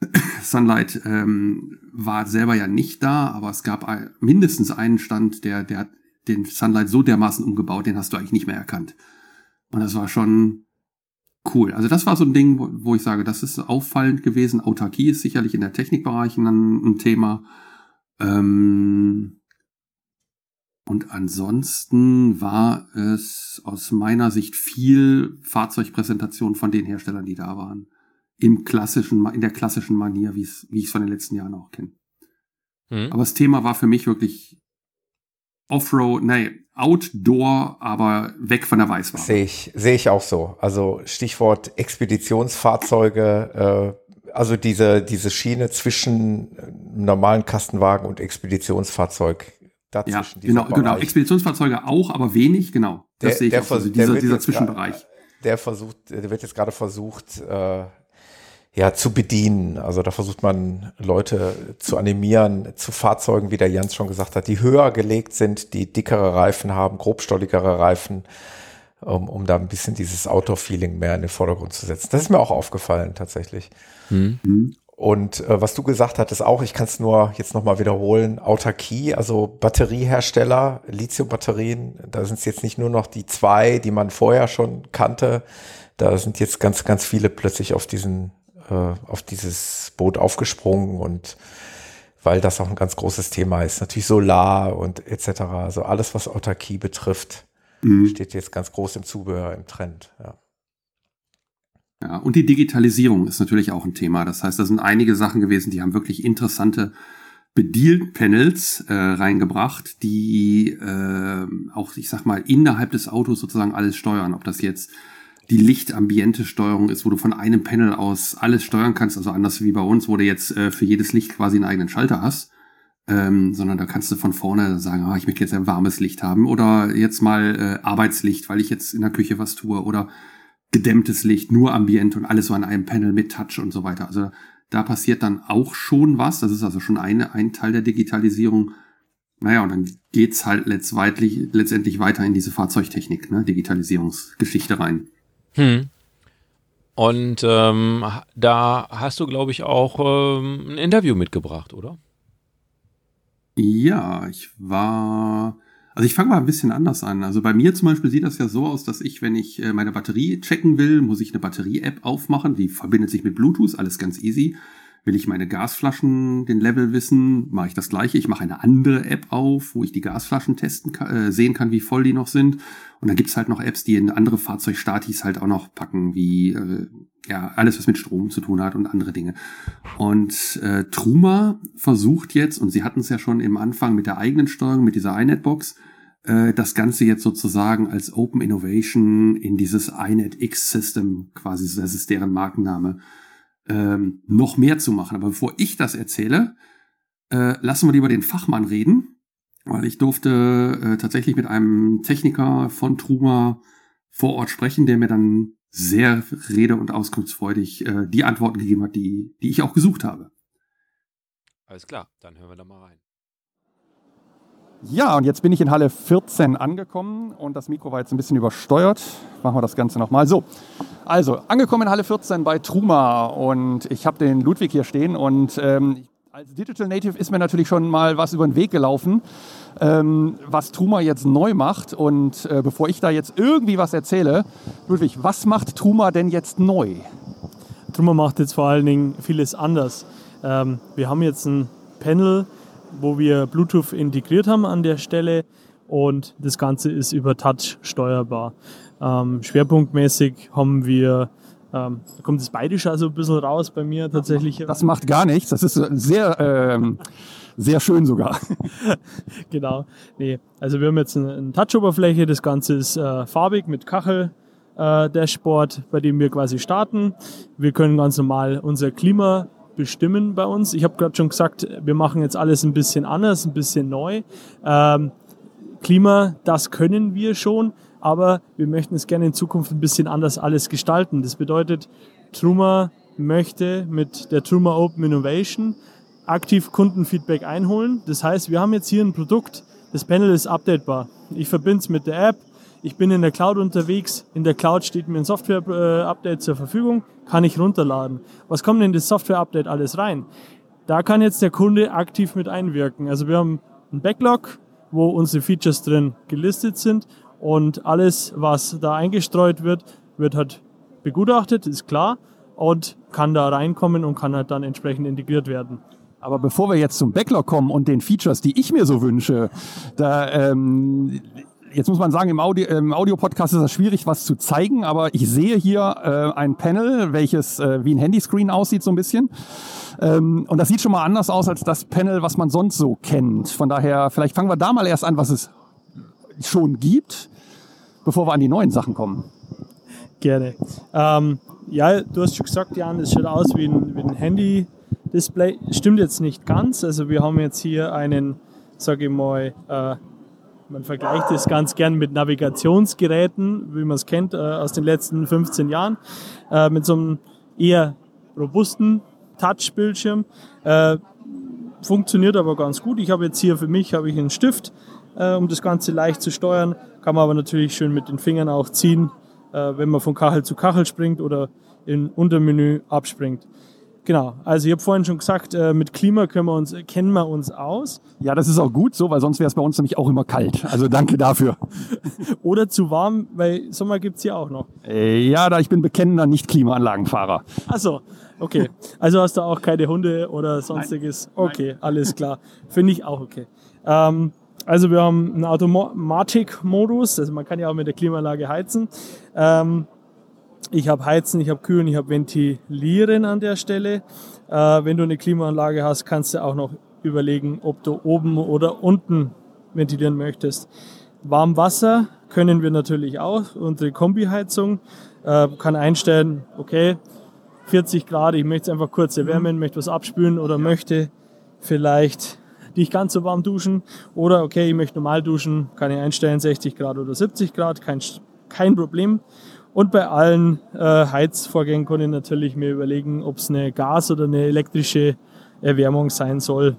Sunlight ähm, war selber ja nicht da, aber es gab ein, mindestens einen Stand, der, der hat den Sunlight so dermaßen umgebaut, den hast du eigentlich nicht mehr erkannt. Und das war schon cool. Also das war so ein Ding, wo, wo ich sage, das ist auffallend gewesen. Autarkie ist sicherlich in der Technikbereich ein, ein Thema. Ähm, und ansonsten war es aus meiner Sicht viel Fahrzeugpräsentation von den Herstellern, die da waren. Im klassischen, in der klassischen Manier, wie es, wie ich es von den letzten Jahren auch kenne. Hm. Aber das Thema war für mich wirklich Offroad, nee, Outdoor, aber weg von der Weißware. Sehe ich, sehe ich auch so. Also Stichwort Expeditionsfahrzeuge, äh, also diese, diese Schiene zwischen normalen Kastenwagen und Expeditionsfahrzeug dazwischen. Ja, genau, genau. Expeditionsfahrzeuge auch, aber wenig, genau. Das der, sehe ich der, auch. Also dieser, dieser Zwischenbereich. Grad, der versucht, der wird jetzt gerade versucht, äh, ja, zu bedienen. Also da versucht man Leute zu animieren zu Fahrzeugen, wie der Jans schon gesagt hat, die höher gelegt sind, die dickere Reifen haben, grobstolligere Reifen, um, um da ein bisschen dieses Outdoor-Feeling mehr in den Vordergrund zu setzen. Das ist mir auch aufgefallen tatsächlich. Mhm. Und äh, was du gesagt hattest auch, ich kann es nur jetzt nochmal wiederholen, Autarkie, also Batteriehersteller, Lithium-Batterien, da sind es jetzt nicht nur noch die zwei, die man vorher schon kannte, da sind jetzt ganz, ganz viele plötzlich auf diesen, äh, auf dieses Boot aufgesprungen und weil das auch ein ganz großes Thema ist, natürlich Solar und etc. Also alles, was Autarkie betrifft, mhm. steht jetzt ganz groß im Zubehör, im Trend. Ja. Ja, und die Digitalisierung ist natürlich auch ein Thema. Das heißt, da sind einige Sachen gewesen, die haben wirklich interessante Bedielpanels äh, reingebracht, die äh, auch, ich sag mal, innerhalb des Autos sozusagen alles steuern. Ob das jetzt die Lichtambiente-Steuerung ist, wo du von einem Panel aus alles steuern kannst, also anders wie bei uns, wo du jetzt äh, für jedes Licht quasi einen eigenen Schalter hast, ähm, sondern da kannst du von vorne sagen, ah, ich möchte jetzt ein warmes Licht haben oder jetzt mal äh, Arbeitslicht, weil ich jetzt in der Küche was tue oder gedämmtes Licht, nur Ambient und alles so an einem Panel mit Touch und so weiter. Also da passiert dann auch schon was. Das ist also schon eine, ein Teil der Digitalisierung. Naja, und dann geht's halt letztendlich, letztendlich weiter in diese Fahrzeugtechnik, ne, Digitalisierungsgeschichte rein. Hm. Und ähm, da hast du, glaube ich, auch ähm, ein Interview mitgebracht, oder? Ja, ich war also ich fange mal ein bisschen anders an. Also bei mir zum Beispiel sieht das ja so aus, dass ich, wenn ich äh, meine Batterie checken will, muss ich eine Batterie-App aufmachen. Die verbindet sich mit Bluetooth, alles ganz easy. Will ich meine Gasflaschen, den Level wissen, mache ich das gleiche. Ich mache eine andere App auf, wo ich die Gasflaschen testen äh, sehen kann, wie voll die noch sind. Und dann gibt's halt noch Apps, die in andere Fahrzeugstatis halt auch noch packen, wie äh, ja alles, was mit Strom zu tun hat und andere Dinge. Und äh, Truma versucht jetzt, und sie hatten es ja schon im Anfang mit der eigenen Steuerung, mit dieser iNetBox, äh, das Ganze jetzt sozusagen als Open Innovation in dieses iNet X System, quasi, das ist deren Markenname, ähm, noch mehr zu machen. Aber bevor ich das erzähle, äh, lassen wir lieber den Fachmann reden, weil ich durfte äh, tatsächlich mit einem Techniker von Truma vor Ort sprechen, der mir dann sehr rede- und auskunftsfreudig äh, die Antworten gegeben hat, die, die ich auch gesucht habe. Alles klar, dann hören wir da mal rein. Ja, und jetzt bin ich in Halle 14 angekommen und das Mikro war jetzt ein bisschen übersteuert. Machen wir das Ganze nochmal. So, also angekommen in Halle 14 bei Truma und ich habe den Ludwig hier stehen und ähm, als Digital Native ist mir natürlich schon mal was über den Weg gelaufen, ähm, was Truma jetzt neu macht. Und äh, bevor ich da jetzt irgendwie was erzähle, Ludwig, was macht Truma denn jetzt neu? Truma macht jetzt vor allen Dingen vieles anders. Ähm, wir haben jetzt ein Panel, wo wir Bluetooth integriert haben an der Stelle und das Ganze ist über Touch steuerbar. Ähm, schwerpunktmäßig haben wir, ähm, da kommt das Bayerische also ein bisschen raus bei mir tatsächlich. Das macht gar nichts, das ist sehr, ähm, sehr schön sogar. genau, nee, also wir haben jetzt eine, eine Touch-Oberfläche, das Ganze ist äh, farbig mit Kachel. Äh, Dashboard, bei dem wir quasi starten. Wir können ganz normal unser Klima bestimmen bei uns. Ich habe gerade schon gesagt, wir machen jetzt alles ein bisschen anders, ein bisschen neu. Ähm, Klima, das können wir schon, aber wir möchten es gerne in Zukunft ein bisschen anders alles gestalten. Das bedeutet, Truma möchte mit der Truma Open Innovation aktiv Kundenfeedback einholen. Das heißt, wir haben jetzt hier ein Produkt, das Panel ist updatebar. Ich verbinde es mit der App, ich bin in der Cloud unterwegs, in der Cloud steht mir ein Software-Update zur Verfügung, kann ich runterladen. Was kommt denn in das Software-Update alles rein? Da kann jetzt der Kunde aktiv mit einwirken. Also wir haben einen Backlog, wo unsere Features drin gelistet sind und alles, was da eingestreut wird, wird halt begutachtet, ist klar und kann da reinkommen und kann halt dann entsprechend integriert werden. Aber bevor wir jetzt zum Backlog kommen und den Features, die ich mir so wünsche, da ähm, jetzt muss man sagen, im, Audio, Audio-Podcast ist es schwierig, was zu zeigen, aber ich sehe hier äh, ein Panel, welches äh, wie ein Handyscreen aussieht so ein bisschen. Ähm, und das sieht schon mal anders aus als das Panel, was man sonst so kennt. Von daher, vielleicht fangen wir da mal erst an, was es schon gibt, bevor wir an die neuen Sachen kommen. Gerne. Ähm, ja, du hast schon gesagt, Jan, es schaut aus wie ein, wie ein Handy-Display. Stimmt jetzt nicht ganz. Also wir haben jetzt hier einen, sage ich mal, äh, man vergleicht es ganz gern mit Navigationsgeräten, wie man es kennt äh, aus den letzten 15 Jahren, äh, mit so einem eher robusten Touch-Bildschirm. Äh, funktioniert aber ganz gut. Ich habe jetzt hier für mich ich einen Stift, äh, um das Ganze leicht zu steuern. Kann man aber natürlich schön mit den Fingern auch ziehen, äh, wenn man von Kachel zu Kachel springt oder im Untermenü abspringt. Genau, also ich habe vorhin schon gesagt, äh, mit Klima können wir uns, kennen wir uns aus. Ja, das ist auch gut so, weil sonst wäre es bei uns nämlich auch immer kalt. Also danke dafür. Oder zu warm, weil Sommer gibt es hier auch noch. Äh, ja, da ich bin bekennender Nicht-Klimaanlagenfahrer. Achso, okay. Also hast du auch keine Hunde oder sonstiges? Nein. Okay, Nein. alles klar. Finde ich auch okay. Ähm, also wir haben einen Automatik-Modus, also man kann ja auch mit der Klimaanlage heizen. Ähm, Ich habe Heizen, ich habe Kühlen, ich habe Ventilieren an der Stelle. Äh, wenn du eine Klimaanlage hast, kannst du auch noch überlegen, ob du oben oder unten ventilieren möchtest. Warmwasser können wir natürlich auch. Unsere Kombiheizung äh, kann einstellen, okay, 40 Grad, ich möchte es einfach kurz erwärmen, möchte was abspülen oder möchte vielleicht nicht ganz so warm duschen. Oder okay, ich möchte normal duschen, kann ich einstellen 60 Grad oder 70 Grad, kein, kein Problem. Und bei allen äh, Heizvorgängen kann ich natürlich mir überlegen, ob es eine Gas- oder eine elektrische Erwärmung sein soll.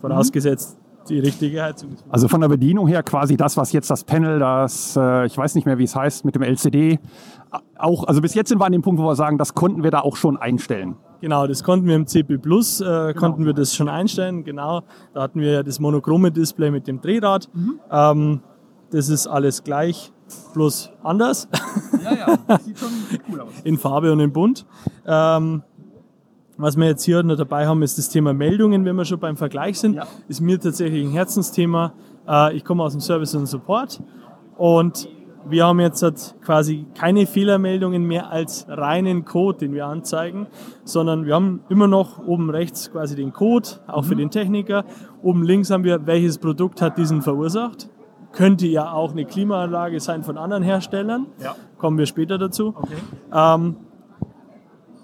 Vorausgesetzt, die richtige Heizung ist. Also von der Bedienung her quasi das, was jetzt das Panel, das, äh, ich weiß nicht mehr, wie es heißt, mit dem LCD, auch, also bis jetzt sind wir an dem Punkt, wo wir sagen, das konnten wir da auch schon einstellen. Genau, das konnten wir im CP Plus, äh, konnten wir das schon einstellen, genau. Da hatten wir ja das monochrome Display mit dem Drehrad. Ähm, das ist alles gleich, bloß anders. Ja, ja, sieht schon cool aus. in Farbe und in Bunt. Ähm, was wir jetzt hier noch dabei haben, ist das Thema Meldungen, wenn wir schon beim Vergleich sind. Ja. Ist mir tatsächlich ein Herzensthema. Äh, ich komme aus dem Service und Support und wir haben jetzt halt quasi keine Fehlermeldungen mehr als reinen Code, den wir anzeigen, sondern wir haben immer noch oben rechts quasi den Code, auch für den Techniker. Oben links haben wir, welches Produkt hat diesen verursacht. Könnte ja auch eine Klimaanlage sein von anderen Herstellern. Ja. Kommen wir später dazu. Ähm,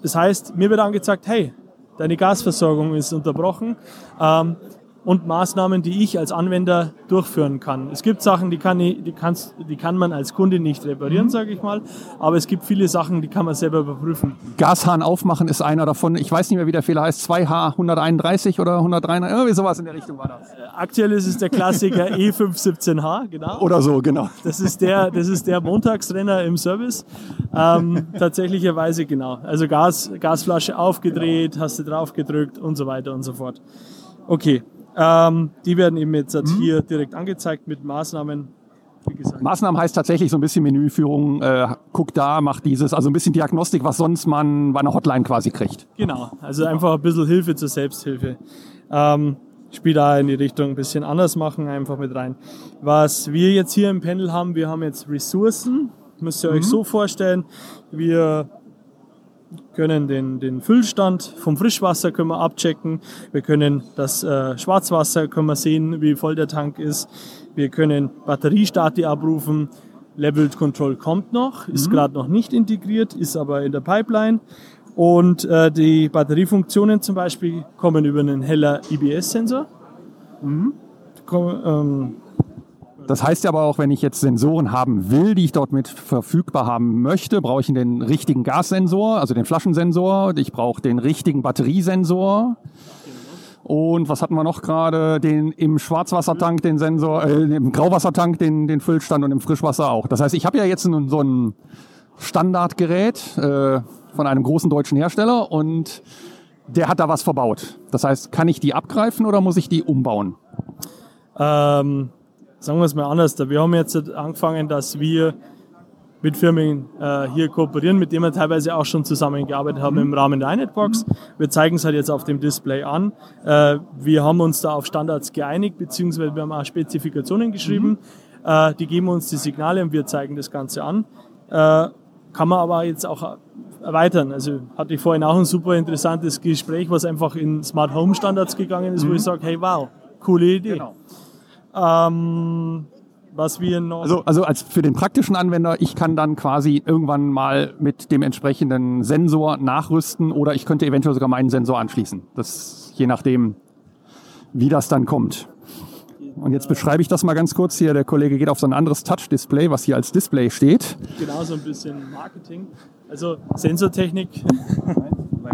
das heißt, mir wird angezeigt, hey, deine Gasversorgung ist unterbrochen ähm, und Maßnahmen, die ich als Anwender durchführen kann. Es gibt Sachen, die kann, ich, die kannst, die kann man als Kunde nicht reparieren, sage ich mal, aber es gibt viele Sachen, die kann man selber überprüfen. Gashahn aufmachen ist einer davon. Ich weiß nicht mehr, wie der Fehler heißt. 2H 131 oder 133, irgendwie sowas in der Richtung war das. Aktuell ist es der Klassiker E E517H, genau. Oder so, genau. Das ist der, das ist der Montagsrenner im Service. Ähm, tatsächlicherweise genau. Also Gas, Gasflasche aufgedreht, hast du drauf gedrückt und so weiter und so fort. Okay. Ähm, die werden eben jetzt halt hier direkt angezeigt mit Maßnahmen. Maßnahmen heißt tatsächlich so ein bisschen Menüführung, äh, guck da, mach dieses, also ein bisschen Diagnostik, was sonst man bei einer Hotline quasi kriegt. Genau. Also einfach ein bisschen Hilfe zur Selbsthilfe. Ähm, spielt da in die Richtung ein bisschen anders machen, einfach mit rein. Was wir jetzt hier im Panel haben, wir haben jetzt Ressourcen. Müsst ihr euch so vorstellen, wir können den, den Füllstand vom Frischwasser können wir abchecken. Wir können das äh, Schwarzwasser können wir sehen, wie voll der Tank ist. Wir können Batteriestati abrufen. Level Control kommt noch, ist gerade noch nicht integriert, ist aber in der Pipeline. Und äh, die Batteriefunktionen zum Beispiel kommen über einen heller IBS-Sensor. Kommen, ähm, Das heißt ja aber auch, wenn ich jetzt Sensoren haben will, die ich dort mit verfügbar haben möchte, brauche ich den richtigen Gassensor, also den Flaschensensor. Ich brauche den richtigen Batteriesensor. Und was hatten wir noch gerade? Den im Schwarzwassertank, den Sensor, äh, im Grauwassertank, den, den Füllstand und im Frischwasser auch. Das heißt, ich habe ja jetzt so ein Standardgerät äh, von einem großen deutschen Hersteller und der hat da was verbaut. Das heißt, kann ich die abgreifen oder muss ich die umbauen? Ähm, sagen wir es mal anders. Wir haben jetzt angefangen, dass wir mit Firmen äh, hier kooperieren, mit denen wir teilweise auch schon zusammengearbeitet haben im Rahmen der iNetbox. Wir zeigen es halt jetzt auf dem Display an. Äh, wir haben uns da auf Standards geeinigt, beziehungsweise wir haben auch Spezifikationen geschrieben. Äh, die geben uns die Signale und wir zeigen das Ganze an. Äh, kann man aber jetzt auch erweitern. Also hatte ich vorhin auch ein super interessantes Gespräch, was einfach in Smart Home Standards gegangen ist, wo ich sage, hey wow, coole Idee. Ähm, was wir noch. Also, also als für den praktischen Anwender, ich kann dann quasi irgendwann mal mit dem entsprechenden Sensor nachrüsten oder ich könnte eventuell sogar meinen Sensor anschließen. Das je nachdem, wie das dann kommt. Und jetzt beschreibe ich das mal ganz kurz hier. Der Kollege geht auf so ein anderes Touch-Display, was hier als Display steht. genau so ein bisschen Marketing. Also Sensortechnik,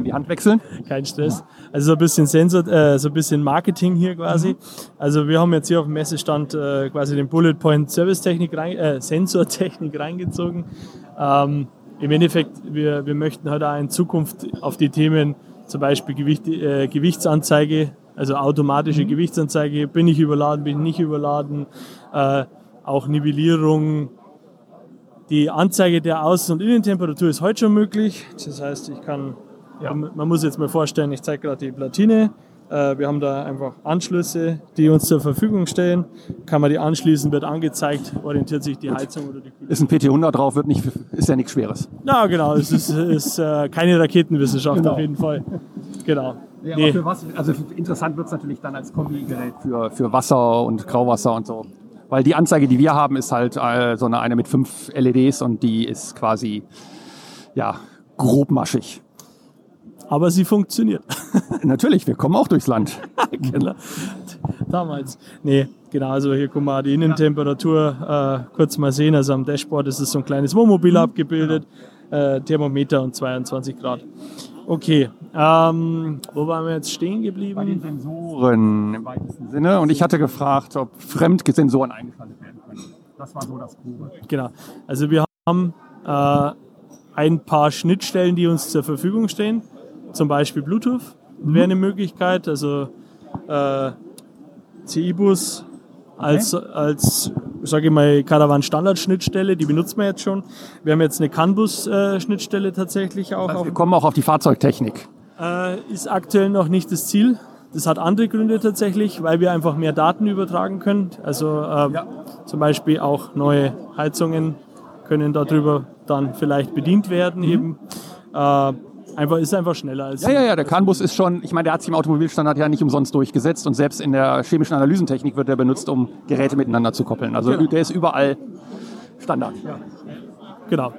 die Hand wechseln. kein Stress. Also so ein bisschen Sensor, äh, so ein bisschen Marketing hier quasi. Also wir haben jetzt hier auf dem Messestand äh, quasi den Bullet Point Service Technik rein, äh, Sensortechnik reingezogen. Ähm, Im Endeffekt, wir, wir möchten halt auch in Zukunft auf die Themen zum Beispiel Gewicht, äh, Gewichtsanzeige, also automatische Gewichtsanzeige, bin ich überladen, bin ich nicht überladen, äh, auch Nivellierung, die Anzeige der Außen- und Innentemperatur ist heute schon möglich. Das heißt, ich kann, man, man muss jetzt mal vorstellen, ich zeige gerade die Platine. Äh, wir haben da einfach Anschlüsse, die uns zur Verfügung stellen. Kann man die anschließen, wird angezeigt, orientiert sich die Heizung oder die Kühlung. Ist ein PT100 drauf, wird nicht, ist ja nichts Schweres. Ja, genau. Es ist, ist äh, keine Raketenwissenschaft Genau. auf jeden Fall. Genau. Ja, Nee. aber für was, also interessant wird es natürlich dann als Kombigerät für, für Wasser und Grauwasser und so. Weil die Anzeige, die wir haben, ist halt äh, so eine, eine mit fünf LEDs und die ist quasi, ja, grobmaschig. Aber sie funktioniert. Natürlich, wir kommen auch durchs Land. genau. Damals. Nee, genau. Also hier kann man die Innentemperatur äh, kurz mal sehen. Also am Dashboard ist es so ein kleines Wohnmobil abgebildet. Äh, Thermometer und 22 Grad. Okay. Ähm, wo waren wir jetzt stehen Bei den geblieben? Sensoren im weitesten Sinne. Und ich hatte gefragt, ob Fremdsensoren eingeschaltet werden können. Das war so das Grobe. Genau. Also wir haben äh, ein paar Schnittstellen, die uns zur Verfügung stehen. Zum Beispiel Bluetooth wäre eine Möglichkeit. Also äh, CI-Bus als, als sage ich mal, Caravan-Standard-Schnittstelle, die benutzen wir jetzt schon. Wir haben jetzt eine CAN-Bus-Schnittstelle tatsächlich auch. Also auf, wir kommen auch auf die Fahrzeugtechnik. äh, ist aktuell noch nicht das Ziel. Das hat andere Gründe tatsächlich, weil wir einfach mehr Daten übertragen können. Also äh, zum Beispiel auch neue Heizungen können darüber dann vielleicht bedient werden eben. Äh, einfach ist einfach schneller als Ja, ja, ja, der CAN-Bus ist schon, ich meine, der hat sich im Automobilstandard ja nicht umsonst durchgesetzt und selbst in der chemischen Analysentechnik wird der benutzt, um Geräte miteinander zu koppeln. Also der ist überall Standard. Genau.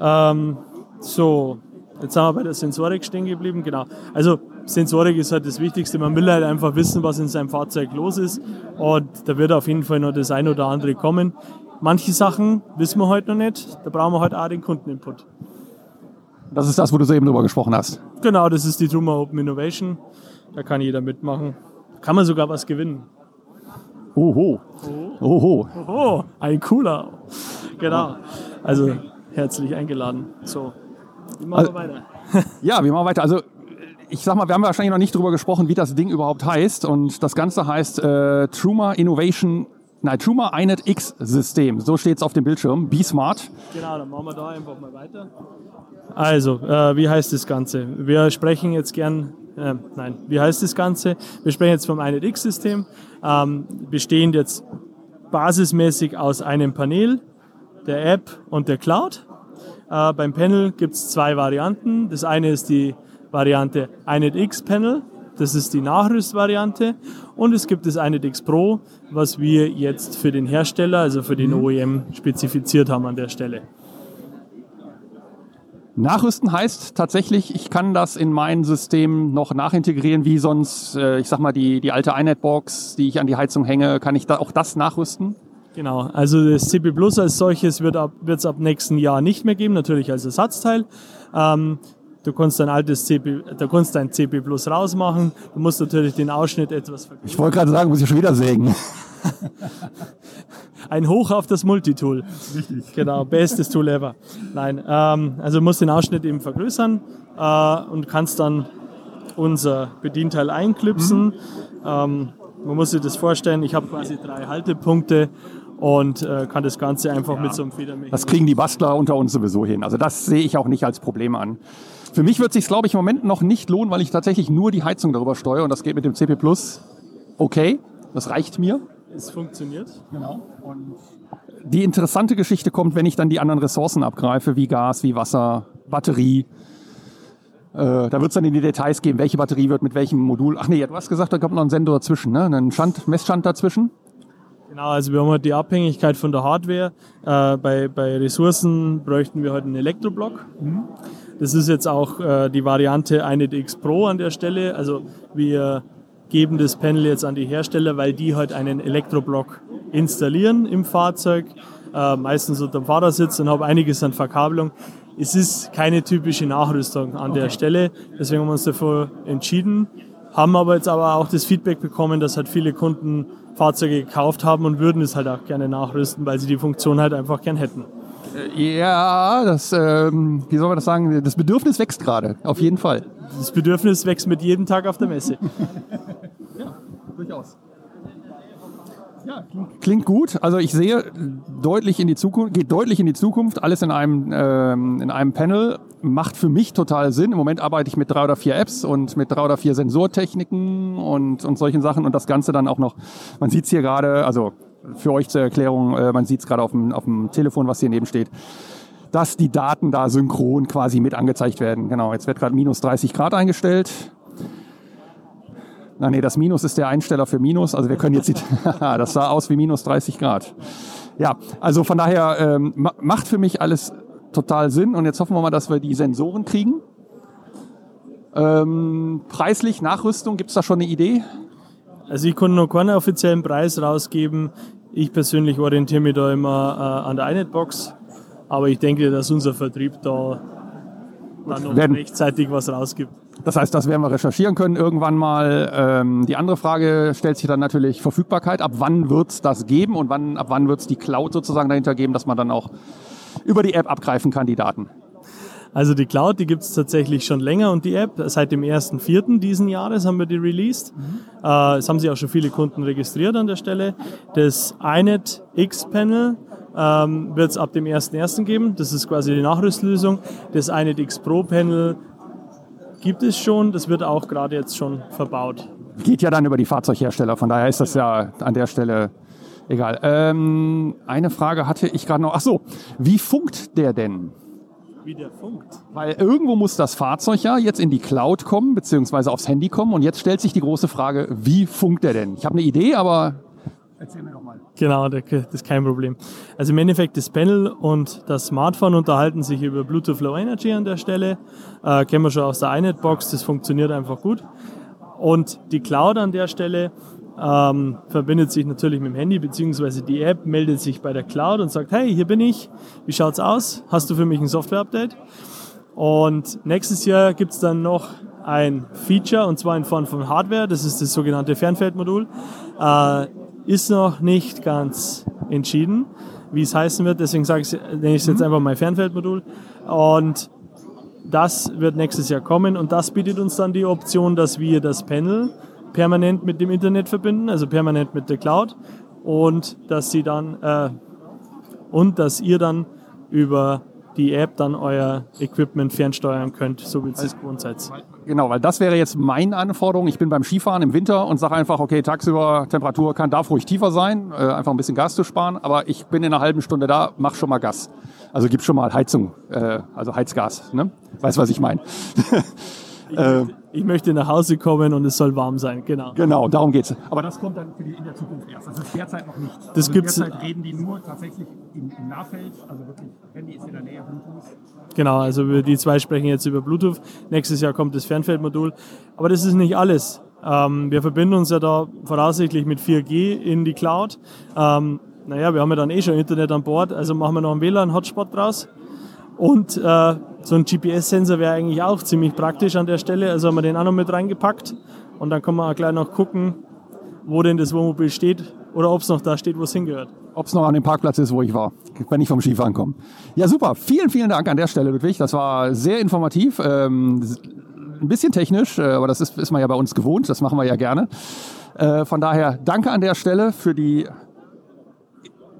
Ähm, so, jetzt sind wir bei der Sensorik stehen geblieben. Genau. Also Sensorik ist halt das Wichtigste. Man will halt einfach wissen, was in seinem Fahrzeug los ist. Und da wird auf jeden Fall noch das ein oder andere kommen. Manche Sachen wissen wir heute noch nicht. Da brauchen wir heute auch den Kundeninput. Das ist das, wo du so eben drüber gesprochen hast. Genau, das ist die Truma Open Innovation. Da kann jeder mitmachen. Kann man sogar was gewinnen. Oho. Oho. Oh, ein cooler. Genau. Also herzlich eingeladen. So, wir machen Also- wir weiter. Ja, wir machen weiter. Also ich sag mal, wir haben wahrscheinlich noch nicht drüber gesprochen, wie das Ding überhaupt heißt. Und das Ganze heißt äh, Truma Innovation, nein, Truma iNet X System. So steht es auf dem Bildschirm. Be smart. Genau, dann machen wir da einfach mal weiter. Also, äh, wie heißt das Ganze? Wir sprechen jetzt gern, äh, nein, wie heißt das Ganze? Wir sprechen jetzt vom INET-X-System, ähm, bestehend jetzt basismäßig aus einem Panel, der App und der Cloud. Äh, beim Panel gibt es zwei Varianten. Das eine ist die Variante INET-X Panel, das ist die Nachrüstvariante. Und es gibt das INET-X Pro, was wir jetzt für den Hersteller, also für den OEM, spezifiziert haben an der Stelle. Nachrüsten heißt tatsächlich, ich kann das in mein System noch nachintegrieren, wie sonst, äh, ich sag mal, die, die alte iNet-Box, die ich an die Heizung hänge, kann ich da auch das nachrüsten? Genau, also das CP Plus als solches wird es ab, ab nächsten Jahr nicht mehr geben, natürlich als Ersatzteil. Ähm, du kannst dein altes CP, du kannst dein CP Plus rausmachen. Du musst natürlich den Ausschnitt etwas vergrößern. Ich wollte gerade sagen, muss ich schon wieder sägen. Ein Hoch auf das Multitool. Richtig. Genau, bestes Tool ever. Nein, ähm, also du musst den Ausschnitt eben vergrößern äh, und kannst dann unser Bedienteil einklipsen. Ähm, man muss sich das vorstellen, ich habe quasi drei Haltepunkte und äh, kann das Ganze einfach mit so einem Federmechanismus. Das kriegen die Bastler unter uns sowieso hin. Also das sehe ich auch nicht als Problem an. Für mich wird sich glaube ich, im Moment noch nicht lohnen, weil ich tatsächlich nur die Heizung darüber steuere und das geht mit dem CP Plus okay. Das reicht mir. Es funktioniert. Genau. Und die interessante Geschichte kommt, wenn ich dann die anderen Ressourcen abgreife, wie Gas, wie Wasser, Batterie. Äh, da wird es dann in die Details gehen, welche Batterie wird mit welchem Modul. Ach nee, du hast gesagt, da kommt noch ein Sensor dazwischen, ne? Ein Schand, Messstand dazwischen. Genau, also wir haben halt die Abhängigkeit von der Hardware. Äh, bei, bei Ressourcen bräuchten wir halt einen Elektroblock. Das ist jetzt auch äh, die Variante INET-X Pro an der Stelle. Also wir geben das Panel jetzt an die Hersteller, weil die halt einen Elektroblock installieren im Fahrzeug, äh, meistens unter dem Fahrersitz und haben einiges an Verkabelung. Es ist keine typische Nachrüstung an der Stelle, deswegen haben wir uns dafür entschieden, haben aber jetzt aber auch das Feedback bekommen, dass halt viele Kunden Fahrzeuge gekauft haben und würden es halt auch gerne nachrüsten, weil sie die Funktion halt einfach gern hätten. Ja, das, ähm, wie soll man das sagen? Das Bedürfnis wächst gerade, auf jeden Fall. Das Bedürfnis wächst mit jedem Tag auf der Messe. Durchaus. Ja, klingt gut. Also ich sehe deutlich in die Zukunft, geht deutlich in die Zukunft. Alles in einem ähm, in einem Panel macht für mich total Sinn. Im Moment arbeite ich mit drei oder vier Apps und mit drei oder vier Sensortechniken und und solchen Sachen und das Ganze dann auch noch. Man sieht es hier gerade, also für euch zur Erklärung, äh, man sieht es gerade auf dem auf dem Telefon, was hier neben steht dass die Daten da synchron quasi mit angezeigt werden. Genau, jetzt wird gerade minus 30 Grad eingestellt. Na nee, das Minus ist der Einsteller für Minus. Also wir können jetzt, das sah aus wie minus 30 Grad. Ja, also von daher ähm, macht für mich alles total Sinn. Und jetzt hoffen wir mal, dass wir die Sensoren kriegen. Ähm, preislich, Nachrüstung, gibt es da schon eine Idee? Also ich konnte noch keinen offiziellen Preis rausgeben. Ich persönlich orientiere mich da immer äh, an der iNetBox. Aber ich denke, dass unser Vertrieb da dann noch Werden. rechtzeitig was rausgibt. Das heißt, das werden wir recherchieren können irgendwann mal. Ähm, die andere Frage stellt sich dann natürlich Verfügbarkeit. Ab wann wird es das geben und wann, ab wann wird es die Cloud sozusagen dahinter geben, dass man dann auch über die App abgreifen kann, die Daten? Also die Cloud, die gibt es tatsächlich schon länger und die App, seit dem 1.4. diesen Jahres haben wir die released. Mhm. Äh, es haben sich auch schon viele Kunden registriert an der Stelle. Das iNet X-Panel ähm, wird es ab dem 1.1. geben. Das ist quasi die Nachrüstlösung. Das iNet X Pro Panel gibt es schon. Das wird auch gerade jetzt schon verbaut. Geht ja dann über die Fahrzeughersteller, von daher ist das ja an der Stelle egal. Ähm, eine Frage hatte ich gerade noch. Ach so, wie funkt der denn? Wie der funkt? Weil irgendwo muss das Fahrzeug ja jetzt in die Cloud kommen, beziehungsweise aufs Handy kommen. Und jetzt stellt sich die große Frage, wie funkt der denn? Ich habe eine Idee, aber erzähl mir doch mal. Genau, das ist kein Problem. Also im Endeffekt das Panel und das Smartphone unterhalten sich über Bluetooth Low Energy an der Stelle. Äh, kennen wir schon aus der iNet-Box, das funktioniert einfach gut. Und die Cloud an der Stelle ähm, verbindet sich natürlich mit dem Handy, beziehungsweise die App meldet sich bei der Cloud und sagt, hey, hier bin ich, wie schaut's aus? Hast du für mich ein Software-Update? Und nächstes Jahr gibt es dann noch ein Feature, und zwar in Form von Hardware, das ist das sogenannte Fernfeldmodul. Äh, ist noch nicht ganz entschieden, wie es heißen wird. Deswegen sage ich, nenne ich es jetzt mhm. einfach mal Fernfeldmodul. Und das wird nächstes Jahr kommen und das bietet uns dann die Option, dass wir das Panel permanent mit dem Internet verbinden, also permanent mit der Cloud und dass sie dann äh, und dass ihr dann über die App dann euer Equipment fernsteuern könnt, so wie es also, gewohnt seid. Genau, weil das wäre jetzt meine Anforderung. Ich bin beim Skifahren im Winter und sage einfach, okay, tagsüber Temperatur kann darf ruhig tiefer sein, äh, einfach ein bisschen Gas zu sparen, aber ich bin in einer halben Stunde da, mach schon mal Gas. Also gib schon mal Heizung, äh, also Heizgas, ne? Weißt was ich meine? Äh, ich möchte nach Hause kommen und es soll warm sein, genau. Genau, darum geht es. Aber das kommt dann für die, in der Zukunft erst. Das ist derzeit noch nicht. Das also gibt's, derzeit reden die nur tatsächlich im, im Nahfeld, also wirklich, Handy ist in der Nähe, Bluetooth. Genau, also wir, die zwei sprechen jetzt über Bluetooth. Nächstes Jahr kommt das Fernfeldmodul. Aber das ist nicht alles. Ähm, wir verbinden uns ja da voraussichtlich mit 4G in die Cloud. Ähm, naja, wir haben ja dann eh schon Internet an Bord, also machen wir noch einen WLAN-Hotspot draus. Und äh, so ein GPS-Sensor wäre eigentlich auch ziemlich praktisch an der Stelle. Also haben wir den auch noch mit reingepackt. Und dann kann man auch gleich noch gucken, wo denn das Wohnmobil steht oder ob es noch da steht, wo es hingehört. Ob es noch an dem Parkplatz ist, wo ich war, wenn ich vom Skifahren komme. Ja, super. Vielen, vielen Dank an der Stelle, Ludwig. Das war sehr informativ. Ähm, ein bisschen technisch, äh, aber das ist, ist man ja bei uns gewohnt. Das machen wir ja gerne. Äh, von daher danke an der Stelle für die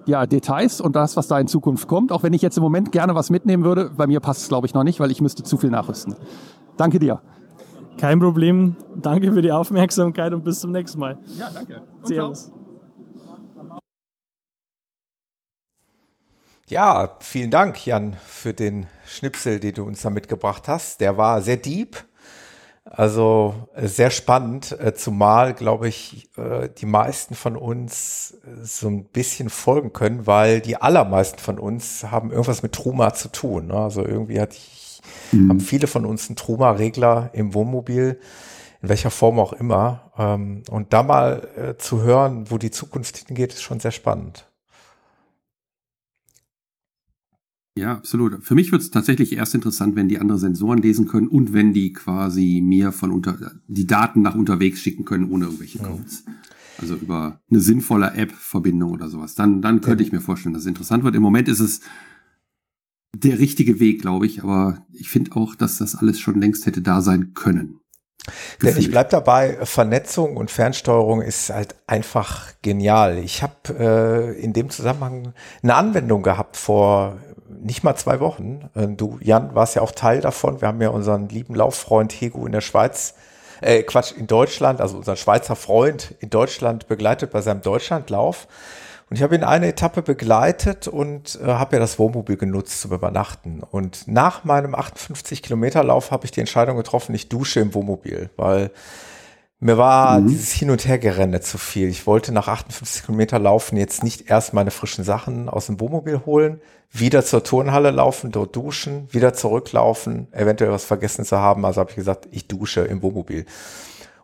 ja, Details und das, was da in Zukunft kommt. Auch wenn ich jetzt im Moment gerne was mitnehmen würde, bei mir passt es, glaube ich, noch nicht, weil ich müsste zu viel nachrüsten. Danke dir. Kein Problem. Danke für die Aufmerksamkeit und bis zum nächsten Mal. Ja, danke. Und Servus. Ja, vielen Dank, Jan, für den Schnipsel, den du uns da mitgebracht hast. Der war sehr deep also äh, sehr spannend, äh, zumal, glaube ich, äh, die meisten von uns so ein bisschen folgen können, weil die allermeisten von uns haben irgendwas mit Truma zu tun. Ne? Also irgendwie hat ich, mhm. haben viele von uns einen Truma-Regler im Wohnmobil, in welcher Form auch immer. Ähm, und da mal zu hören, wo die Zukunft hingeht, ist schon sehr spannend. Ja, absolut. Für mich wird es tatsächlich erst interessant, wenn die andere Sensoren lesen können und wenn die quasi mir von unter die Daten nach unterwegs schicken können ohne irgendwelche Codes. Ja. Also über eine sinnvolle App-Verbindung oder sowas. Dann, dann könnte ja. ich mir vorstellen, dass es interessant wird. Im Moment ist es der richtige Weg, glaube ich. Aber ich finde auch, dass das alles schon längst hätte da sein können. Denn ich bleib dabei, Vernetzung und Fernsteuerung ist halt einfach genial. Ich habe äh, in dem Zusammenhang eine Anwendung gehabt vor nicht mal zwei Wochen. Äh, du, Jan, warst ja auch Teil davon. Wir haben ja unseren lieben Lauffreund Hego in der Schweiz, äh, Quatsch, in Deutschland, also unseren Schweizer Freund in Deutschland begleitet bei seinem Deutschlandlauf. Und ich habe ihn eine Etappe begleitet und äh, habe ja das Wohnmobil genutzt zum Übernachten. Und nach meinem 58 Kilometer Lauf habe ich die Entscheidung getroffen, ich dusche im Wohnmobil, weil mir war mhm. dieses Hin- und Hergerenne zu viel. Ich wollte nach 58 Kilometer laufen jetzt nicht erst meine frischen Sachen aus dem Wohnmobil holen, wieder zur Turnhalle laufen, dort duschen, wieder zurücklaufen, eventuell was vergessen zu haben. Also habe ich gesagt, ich dusche im Wohnmobil.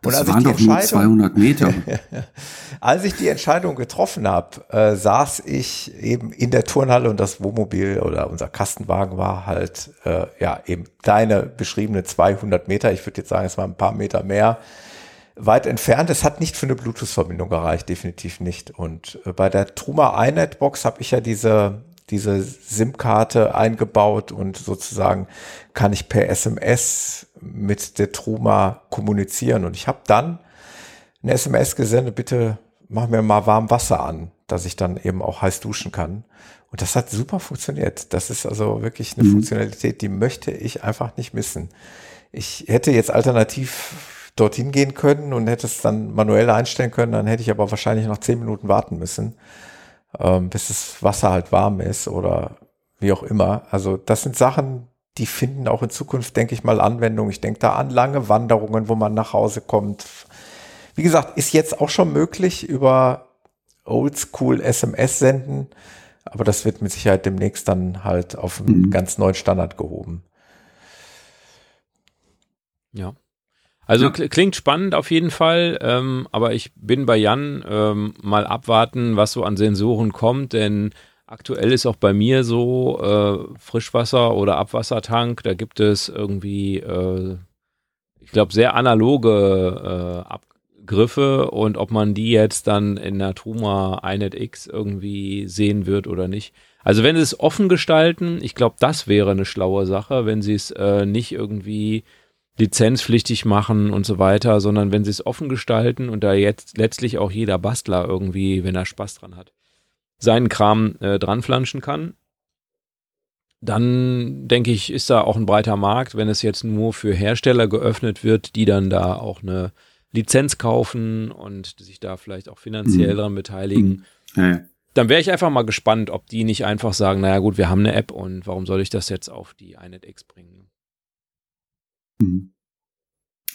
Und das waren doch nur 200 Meter. als ich die Entscheidung getroffen habe, äh, saß ich eben in der Turnhalle und das Wohnmobil oder unser Kastenwagen war halt, äh, ja, eben deine beschriebene 200 Meter. Ich würde jetzt sagen, es waren ein paar Meter mehr weit entfernt. Es hat nicht für eine Bluetooth-Verbindung gereicht, definitiv nicht. Und äh, bei der Truma iNet-Box habe ich ja diese diese SIM-Karte eingebaut und sozusagen kann ich per SMS mit der Truma kommunizieren. Und ich habe dann eine SMS gesendet, bitte mach mir mal warm Wasser an, dass ich dann eben auch heiß duschen kann. Und das hat super funktioniert. Das ist also wirklich eine mhm. Funktionalität, die möchte ich einfach nicht missen. Ich hätte jetzt alternativ dorthin gehen können und hätte es dann manuell einstellen können, dann hätte ich aber wahrscheinlich noch zehn Minuten warten müssen ähm, bis das Wasser halt warm ist oder wie auch immer. Also das sind Sachen, die finden auch in Zukunft, denke ich mal, Anwendung. Ich denke da an lange Wanderungen, wo man nach Hause kommt. Wie gesagt, ist jetzt auch schon möglich über Oldschool SMS senden, aber das wird mit Sicherheit demnächst dann halt auf einen mhm. ganz neuen Standard gehoben. Ja. Also ja. klingt spannend auf jeden Fall, ähm, aber ich bin bei Jan ähm, mal abwarten, was so an Sensoren kommt, denn aktuell ist auch bei mir so äh, Frischwasser oder Abwassertank, da gibt es irgendwie, äh, ich glaube, sehr analoge äh, Abgriffe und ob man die jetzt dann in der Truma iNet X irgendwie sehen wird oder nicht. Also wenn sie es offen gestalten, ich glaube, das wäre eine schlaue Sache, wenn sie es äh, nicht irgendwie lizenzpflichtig machen und so weiter, sondern wenn sie es offen gestalten und da jetzt letztlich auch jeder Bastler irgendwie, wenn er Spaß dran hat, seinen Kram äh, dranflanschen kann, dann denke ich, ist da auch ein breiter Markt, wenn es jetzt nur für Hersteller geöffnet wird, die dann da auch eine Lizenz kaufen und sich da vielleicht auch finanziell mhm. dran beteiligen. Mhm. Ja. Dann wäre ich einfach mal gespannt, ob die nicht einfach sagen, naja gut, wir haben eine App und warum soll ich das jetzt auf die iNetX bringen? Mhm.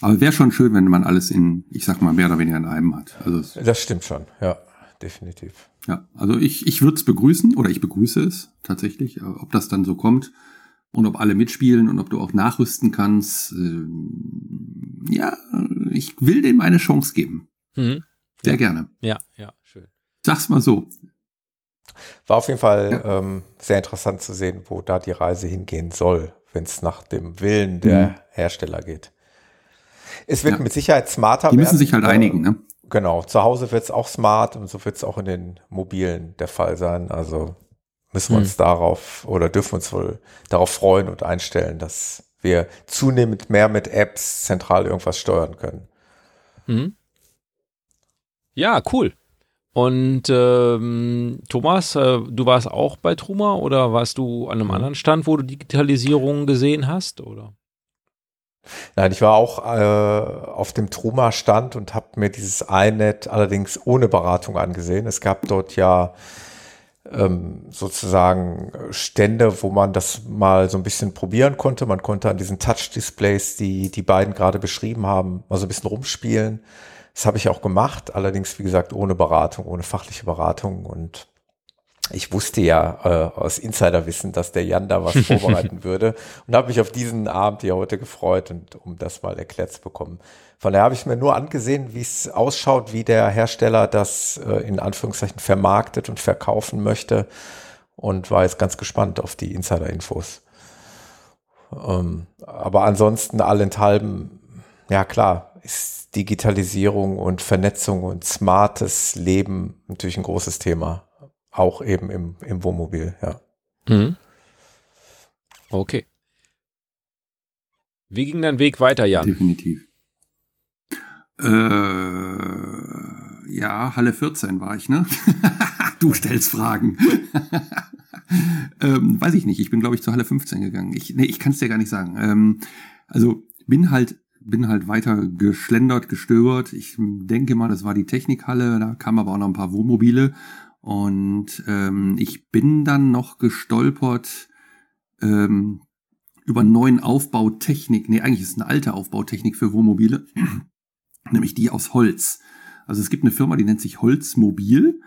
Aber wäre schon schön, wenn man alles in, ich sag mal, mehr oder weniger in einem hat. Also das stimmt schon, ja, definitiv. Ja, also ich, ich würde es begrüßen oder ich begrüße es tatsächlich, ob das dann so kommt und ob alle mitspielen und ob du auch nachrüsten kannst. Äh, ja, ich will dem eine Chance geben. Mhm. Sehr ja. gerne. Ja, ja, schön. Sag's mal so. War auf jeden Fall ja. ähm, sehr interessant zu sehen, wo da die Reise hingehen soll wenn es nach dem Willen der mhm. Hersteller geht. Es wird ja. mit Sicherheit smarter Die müssen werden. sich halt einigen, ne? Genau, zu Hause wird es auch smart und so wird es auch in den mobilen der Fall sein. Also müssen wir uns darauf oder dürfen uns wohl darauf freuen und einstellen, dass wir zunehmend mehr mit Apps zentral irgendwas steuern können. Mhm. Ja, cool. Und ähm, Thomas, äh, du warst auch bei Truma oder warst du an einem mhm. anderen Stand, wo du Digitalisierung gesehen hast? Oder? Nein, ich war auch äh, auf dem Truma-Stand und habe mir dieses iNet allerdings ohne Beratung angesehen. Es gab dort ja ähm, sozusagen Stände, wo man das mal so ein bisschen probieren konnte. Man konnte an diesen Touch-Displays, die die beiden gerade beschrieben haben, mal so ein bisschen rumspielen. Das habe ich auch gemacht, allerdings wie gesagt ohne Beratung, ohne fachliche Beratung und ich wusste ja äh, aus Insiderwissen, dass der Jan da was vorbereiten würde und habe mich auf diesen Abend hier heute gefreut und um das mal erklärt zu bekommen. Von daher habe ich mir nur angesehen, wie es ausschaut, wie der Hersteller das äh, in Anführungszeichen vermarktet und verkaufen möchte und war jetzt ganz gespannt auf die Insider-Infos. Ähm, aber ansonsten allenthalben, ja klar, ist Digitalisierung und Vernetzung und smartes Leben natürlich ein großes Thema. Auch eben im, im Wohnmobil, ja. Mhm. Okay. Wie ging dein Weg weiter, Jan? Definitiv. Äh, ja, Halle 14 war ich, ne? du stellst Fragen. ähm, weiß ich nicht. Ich bin, glaube ich, zur Halle 15 gegangen. Ich, nee, ich kann es dir gar nicht sagen. Ähm, also bin halt bin halt weiter geschlendert, gestöbert. Ich denke mal, das war die Technikhalle, da kamen aber auch noch ein paar Wohnmobile. Und ähm, ich bin dann noch gestolpert ähm, über neuen Aufbautechnik. Nee, eigentlich ist es eine alte Aufbautechnik für Wohnmobile, nämlich die aus Holz. Also es gibt eine Firma, die nennt sich Holzmobil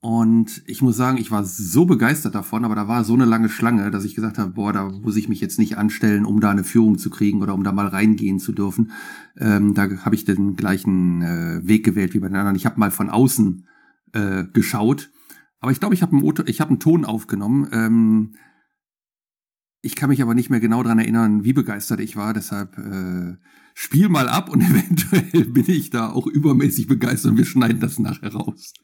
und ich muss sagen, ich war so begeistert davon, aber da war so eine lange Schlange, dass ich gesagt habe, boah, da muss ich mich jetzt nicht anstellen, um da eine Führung zu kriegen oder um da mal reingehen zu dürfen. Ähm, da habe ich den gleichen äh, Weg gewählt wie bei den anderen. Ich habe mal von außen äh, geschaut, aber ich glaube, ich habe einen, hab einen Ton aufgenommen. Ähm, ich kann mich aber nicht mehr genau dran erinnern, wie begeistert ich war. Deshalb äh, spiel mal ab und eventuell bin ich da auch übermäßig begeistert und wir schneiden das nachher raus.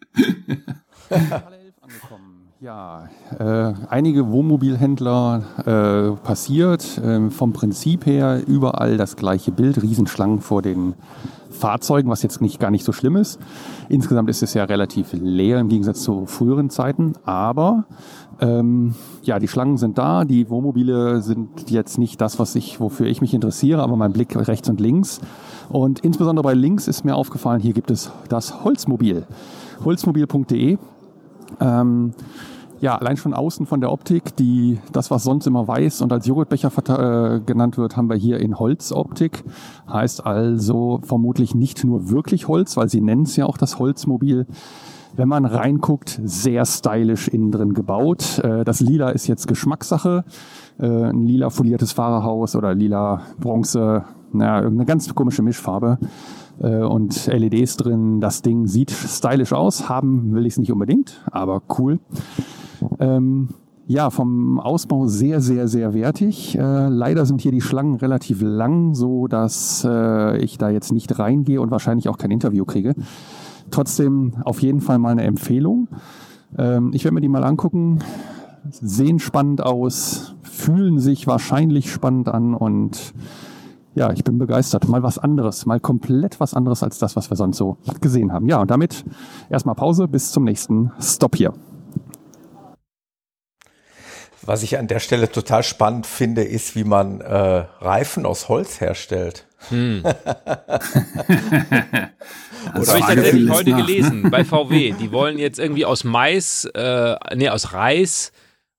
Ja, äh, einige Wohnmobilhändler äh, passiert. Äh, vom Prinzip her überall das gleiche Bild, Riesenschlangen vor den Fahrzeugen, was jetzt nicht gar nicht so schlimm ist. Insgesamt ist es ja relativ leer im Gegensatz zu früheren Zeiten, aber ähm, ja, die Schlangen sind da. Die Wohnmobile sind jetzt nicht das, was ich, wofür ich mich interessiere, aber mein Blick rechts und links. Und insbesondere bei links ist mir aufgefallen, hier gibt es das Holzmobil. Holzmobil.de ähm, ja, allein schon außen von der Optik, die, das, was sonst immer weiß und als Joghurtbecher äh, genannt wird, haben wir hier in Holzoptik. Heißt also vermutlich nicht nur wirklich Holz, weil sie nennen es ja auch das Holzmobil. Wenn man reinguckt, sehr stylisch innen drin gebaut. Äh, das Lila ist jetzt Geschmackssache. Äh, ein lila foliertes Fahrerhaus oder lila Bronze, naja, irgendeine ganz komische Mischfarbe. Äh, und LEDs drin. Das Ding sieht stylisch aus. Haben will ich es nicht unbedingt, aber cool. Ähm, ja, vom Ausbau sehr, sehr, sehr wertig. Äh, leider sind hier die Schlangen relativ lang, so dass äh, ich da jetzt nicht reingehe und wahrscheinlich auch kein Interview kriege. Trotzdem auf jeden Fall mal eine Empfehlung. Ähm, ich werde mir die mal angucken. Sehen spannend aus, fühlen sich wahrscheinlich spannend an und ja, ich bin begeistert. Mal was anderes, mal komplett was anderes als das, was wir sonst so gesehen haben. Ja, und damit erstmal Pause bis zum nächsten Stop hier. Was ich an der Stelle total spannend finde, ist, wie man äh, Reifen aus Holz herstellt. Hm. das habe ich tatsächlich heute nach, gelesen bei VW. Die wollen jetzt irgendwie aus Mais, äh, nee, aus Reis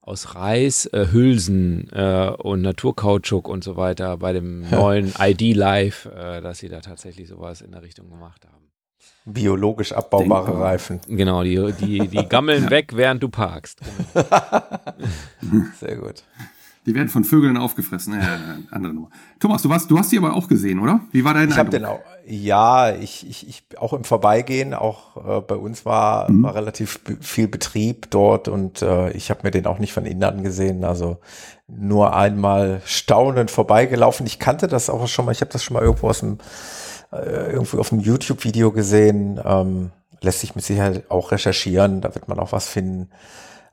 aus Reis, äh, Hülsen äh, und Naturkautschuk und so weiter bei dem neuen ID Live, äh, dass sie da tatsächlich sowas in der Richtung gemacht haben. Biologisch abbaubare Denkbar. Reifen. Genau, die, die, die gammeln weg, während du parkst. Sehr gut. Die werden von Vögeln aufgefressen. Äh, andere Nummer. Thomas, du, warst, du hast die aber auch gesehen, oder? Wie war dein ich Eindruck? Den auch, ja, ich, ich, ich auch im Vorbeigehen, auch äh, bei uns war, mhm. war relativ viel Betrieb dort und äh, ich habe mir den auch nicht von innen angesehen. Also nur einmal staunend vorbeigelaufen. Ich kannte das auch schon mal, ich habe das schon mal irgendwo aus dem, äh, irgendwo auf einem YouTube-Video gesehen. Ähm, lässt sich mit Sicherheit auch recherchieren, da wird man auch was finden.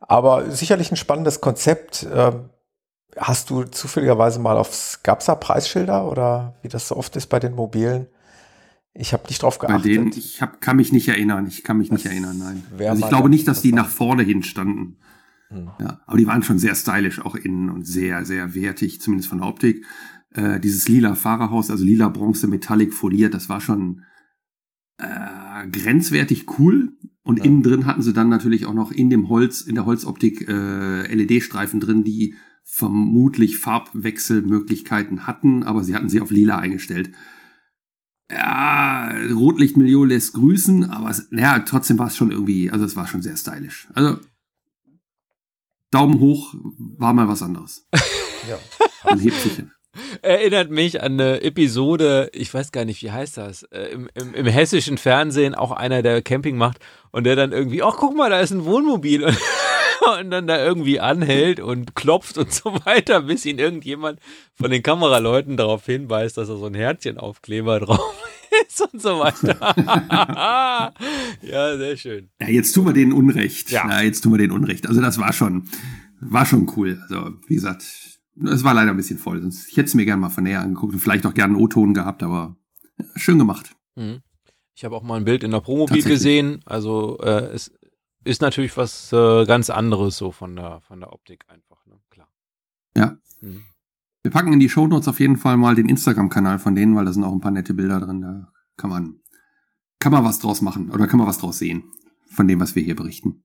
Aber sicherlich ein spannendes Konzept. Ähm, Hast du zufälligerweise mal aufs, gab's da Preisschilder oder wie das so oft ist bei den Mobilen? Ich habe nicht drauf geachtet. Bei denen, ich hab, kann mich nicht erinnern. Ich kann mich das nicht erinnern, nein. Also ich glaube nicht, dass die nach vorne hin standen. Hm. Ja, aber die waren schon sehr stylisch auch innen und sehr, sehr wertig, zumindest von der Optik. Äh, dieses lila Fahrerhaus, also lila Bronze Metallic foliert, das war schon äh, grenzwertig cool. Und ja. innen drin hatten sie dann natürlich auch noch in dem Holz, in der Holzoptik äh, LED-Streifen drin, die vermutlich Farbwechselmöglichkeiten hatten, aber sie hatten sie auf lila eingestellt. Ja, Rotlichtmilieu lässt grüßen, aber es, ja, trotzdem war es schon irgendwie, also es war schon sehr stylisch. Also Daumen hoch war mal was anderes. ja. Man hebt sich hin. Erinnert mich an eine Episode, ich weiß gar nicht, wie heißt das, äh, im, im, im, hessischen Fernsehen auch einer, der Camping macht und der dann irgendwie, ach guck mal, da ist ein Wohnmobil. Und und dann da irgendwie anhält und klopft und so weiter, bis ihn irgendjemand von den Kameraleuten darauf hinweist, dass da so ein Herzchenaufkleber drauf ist und so weiter. ja, sehr schön. Ja, jetzt tun wir denen Unrecht. Ja. ja, jetzt tun wir denen Unrecht. Also das war schon, war schon cool. Also, wie gesagt, es war leider ein bisschen voll. Sonst, ich hätte es mir gerne mal von näher angeguckt und vielleicht auch gerne einen O-Ton gehabt, aber schön gemacht. Mhm. Ich habe auch mal ein Bild in der Promobil gesehen. Also äh, es ist natürlich was äh, ganz anderes so von der von der Optik einfach, ne? Klar. Ja. Mhm. Wir packen in die Shownotes auf jeden Fall mal den Instagram-Kanal von denen, weil da sind auch ein paar nette Bilder drin. Da kann man kann man was draus machen oder kann man was draus sehen von dem, was wir hier berichten.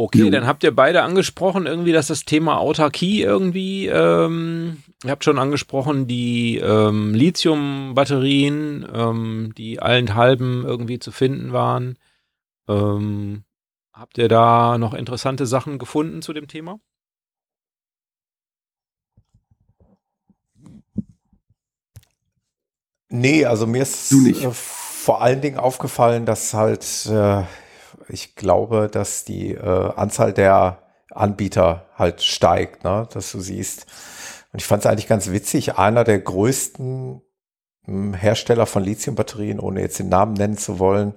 Okay, jo. dann habt ihr beide angesprochen, irgendwie, dass das Thema Autarkie irgendwie, ähm, ihr habt schon angesprochen, die ähm, Lithium-Batterien, ähm, die allenthalben irgendwie zu finden waren. Ähm, habt ihr da noch interessante Sachen gefunden zu dem Thema? Nee, also mir ist äh, vor allen Dingen aufgefallen, dass halt äh, ich glaube, dass die äh, Anzahl der Anbieter halt steigt, ne? dass du siehst. Und ich fand es eigentlich ganz witzig, einer der größten hm, Hersteller von Lithiumbatterien, ohne jetzt den Namen nennen zu wollen,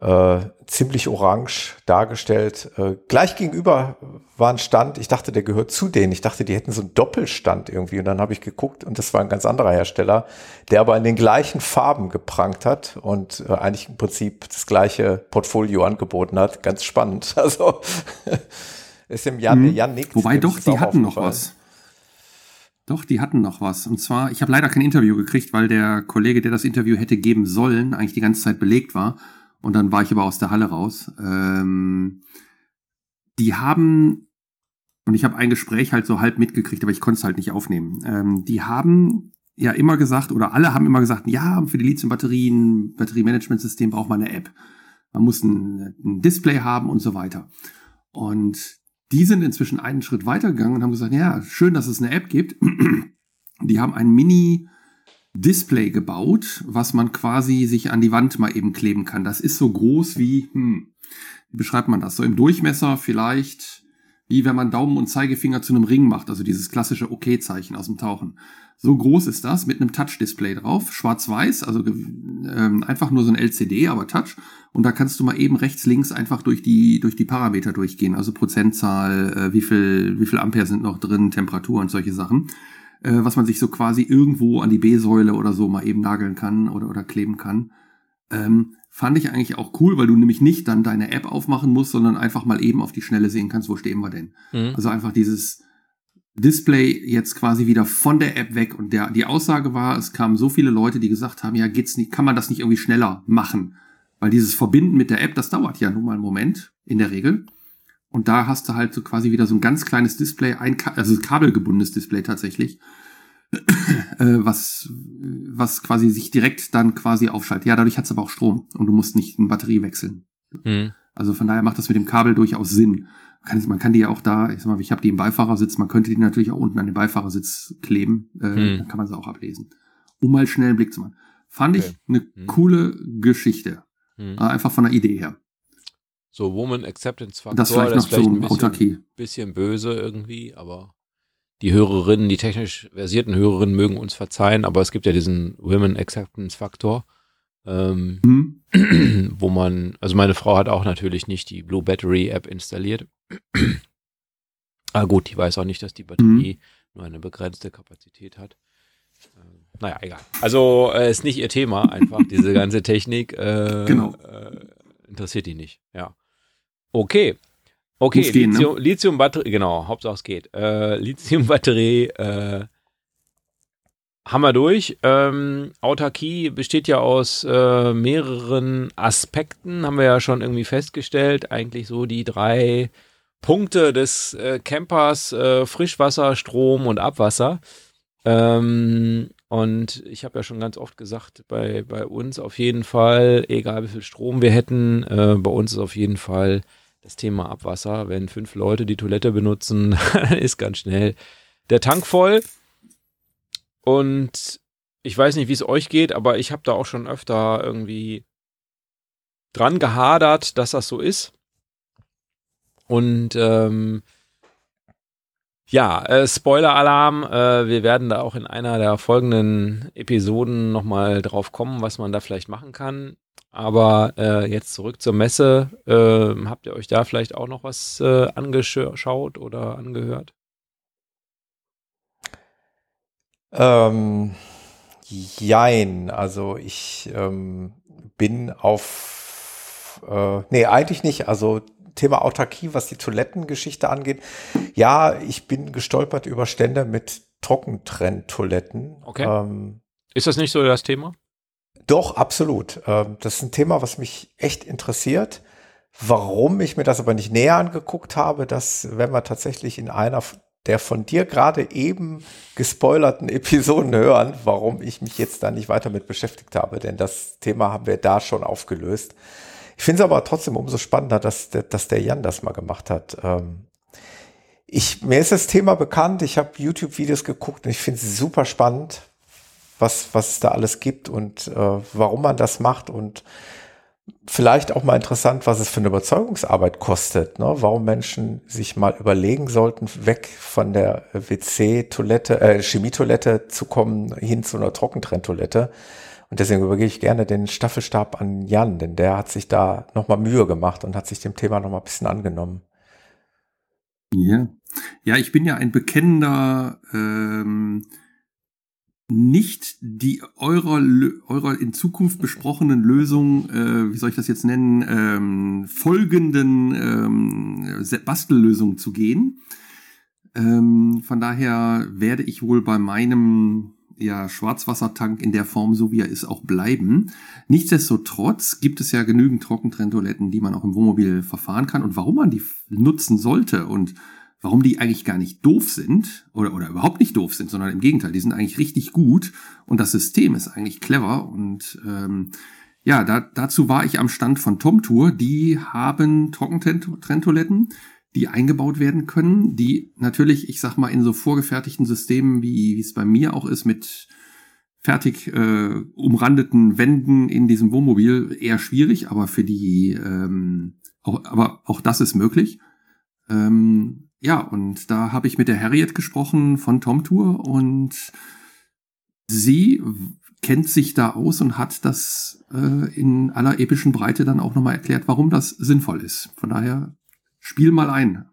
äh, ziemlich orange dargestellt. Äh, gleich gegenüber war ein Stand, ich dachte, der gehört zu denen. Ich dachte, die hätten so einen Doppelstand irgendwie. Und dann habe ich geguckt und das war ein ganz anderer Hersteller, der aber in den gleichen Farben geprangt hat und äh, eigentlich im Prinzip das gleiche Portfolio angeboten hat. Ganz spannend. Also ist im Jan, mhm. Jan nickt. Wobei doch, die hatten noch was. Doch, die hatten noch was. Und zwar, ich habe leider kein Interview gekriegt, weil der Kollege, der das Interview hätte geben sollen, eigentlich die ganze Zeit belegt war. Und dann war ich aber aus der Halle raus. Ähm, die haben, und ich habe ein Gespräch halt so halb mitgekriegt, aber ich konnte es halt nicht aufnehmen. Ähm, die haben ja immer gesagt, oder alle haben immer gesagt, ja, für die Lithium-Batterien, Batteriemanagementsystem braucht man eine App. Man muss ein, ein Display haben und so weiter. Und die sind inzwischen einen Schritt weitergegangen und haben gesagt, ja, schön, dass es eine App gibt. Die haben ein Mini Display gebaut, was man quasi sich an die Wand mal eben kleben kann. Das ist so groß wie, hm, wie beschreibt man das? So im Durchmesser vielleicht, wie wenn man Daumen und Zeigefinger zu einem Ring macht, also dieses klassische OK-Zeichen aus dem Tauchen. So groß ist das mit einem Touch-Display drauf, schwarz-weiß, also ähm, einfach nur so ein LCD, aber Touch. Und da kannst du mal eben rechts, links einfach durch die durch die Parameter durchgehen, also Prozentzahl, äh, wie viel wie viel Ampere sind noch drin, Temperatur und solche Sachen äh, was man sich so quasi irgendwo an die B-Säule oder so mal eben nageln kann oder, oder kleben kann. Ähm, fand ich eigentlich auch cool, weil du nämlich nicht dann deine App aufmachen musst, sondern einfach mal eben auf die Schnelle sehen kannst, wo stehen wir denn. Mhm. Also einfach dieses Display jetzt quasi wieder von der App weg und der, die Aussage war, es kamen so viele Leute, die gesagt haben, ja, geht's nicht, kann man das nicht irgendwie schneller machen? Weil dieses Verbinden mit der App, das dauert ja nun mal einen Moment, in der Regel. Und da hast du halt so quasi wieder so ein ganz kleines Display, ein, also kabelgebundenes Display tatsächlich, äh, was, was quasi sich direkt dann quasi aufschaltet. Ja, dadurch hat es aber auch Strom und du musst nicht eine Batterie wechseln. Mhm. Also von daher macht das mit dem Kabel durchaus Sinn. man kann die ja auch da, ich sag mal, ich habe die im Beifahrersitz, man könnte die natürlich auch unten an den Beifahrersitz kleben, äh, mhm. dann kann man sie auch ablesen. Um mal schnell einen Blick zu machen. Fand okay. ich eine mhm. coole Geschichte. Mhm. Einfach von der Idee her. So Woman Acceptance Faktor, das vielleicht, das vielleicht ein bisschen, bisschen, böse irgendwie, aber die Hörerinnen, die technisch versierten Hörerinnen mögen uns verzeihen, aber es gibt ja diesen Women Acceptance Faktor, ähm, mhm. wo man, also meine Frau hat auch natürlich nicht die Blue Battery App installiert. ah gut, die weiß auch nicht, dass die Batterie mhm. nur eine begrenzte Kapazität hat. Ähm, naja, egal. Also äh, ist nicht ihr Thema, einfach diese ganze Technik. Äh, genau. Äh, interessiert die nicht, ja. Okay. Okay, Lithium, ne? Lithium-Batterie, genau, Hauptsache es geht. Äh, Lithium-Batterie äh, haben wir durch. Ähm, Autarkie besteht ja aus äh, mehreren Aspekten, haben wir ja schon irgendwie festgestellt. Eigentlich so die drei Punkte des äh, Campers, äh, Frischwasser, Strom und Abwasser. Ähm, und ich habe ja schon ganz oft gesagt, bei, bei uns auf jeden Fall, egal wie viel Strom wir hätten, äh, bei uns ist auf jeden Fall das Thema Abwasser. Wenn fünf Leute die Toilette benutzen, ist ganz schnell der Tank voll. Und ich weiß nicht, wie es euch geht, aber ich habe da auch schon öfter irgendwie dran gehadert, dass das so ist. Und ähm, ja, äh, Spoiler-Alarm. Äh, wir werden da auch in einer der folgenden Episoden nochmal drauf kommen, was man da vielleicht machen kann. Aber äh, jetzt zurück zur Messe. Äh, habt ihr euch da vielleicht auch noch was äh, angeschaut oder angehört? Ähm, jein. Also ich ähm, bin auf, äh, nee, eigentlich nicht. Also Thema Autarkie, was die Toilettengeschichte angeht. Ja, ich bin gestolpert über Stände mit Trockentrenntoiletten. Okay. Ähm, ist das nicht so das Thema? Doch, absolut. Ähm, das ist ein Thema, was mich echt interessiert. Warum ich mir das aber nicht näher angeguckt habe, das werden wir tatsächlich in einer der von dir gerade eben gespoilerten Episoden hören, warum ich mich jetzt da nicht weiter mit beschäftigt habe, denn das Thema haben wir da schon aufgelöst. Ich finde es aber trotzdem umso spannender, dass, dass der Jan das mal gemacht hat. Ähm, ich, mir ist das Thema bekannt, ich habe YouTube-Videos geguckt und ich finde es super spannend, was, was es da alles gibt und äh, warum man das macht und vielleicht auch mal interessant, was es für eine Überzeugungsarbeit kostet, ne? warum Menschen sich mal überlegen sollten, weg von der WC-Toilette, äh, Chemietoilette zu kommen, hin zu einer Trockentrenntoilette. Und deswegen übergebe ich gerne den Staffelstab an Jan, denn der hat sich da nochmal Mühe gemacht und hat sich dem Thema nochmal ein bisschen angenommen. Ja. Ja, ich bin ja ein bekennender ähm, nicht die eurer, eurer in Zukunft besprochenen Lösung, äh, wie soll ich das jetzt nennen, ähm, folgenden ähm, Bastellösung zu gehen. Ähm, von daher werde ich wohl bei meinem ja, Schwarzwassertank in der Form, so wie er ist, auch bleiben. Nichtsdestotrotz gibt es ja genügend Trockentrenntoiletten, die man auch im Wohnmobil verfahren kann. Und warum man die nutzen sollte und warum die eigentlich gar nicht doof sind oder, oder überhaupt nicht doof sind, sondern im Gegenteil, die sind eigentlich richtig gut und das System ist eigentlich clever und ähm, ja, da, dazu war ich am Stand von TomTour. Die haben Trockentrenntoiletten, die eingebaut werden können, die natürlich, ich sag mal, in so vorgefertigten Systemen, wie, es bei mir auch ist, mit fertig äh, umrandeten Wänden in diesem Wohnmobil eher schwierig, aber für die, ähm, auch, aber auch das ist möglich. Ähm, ja, und da habe ich mit der Harriet gesprochen von Tom Tour und sie kennt sich da aus und hat das äh, in aller epischen Breite dann auch nochmal erklärt, warum das sinnvoll ist. Von daher spiel mal ein.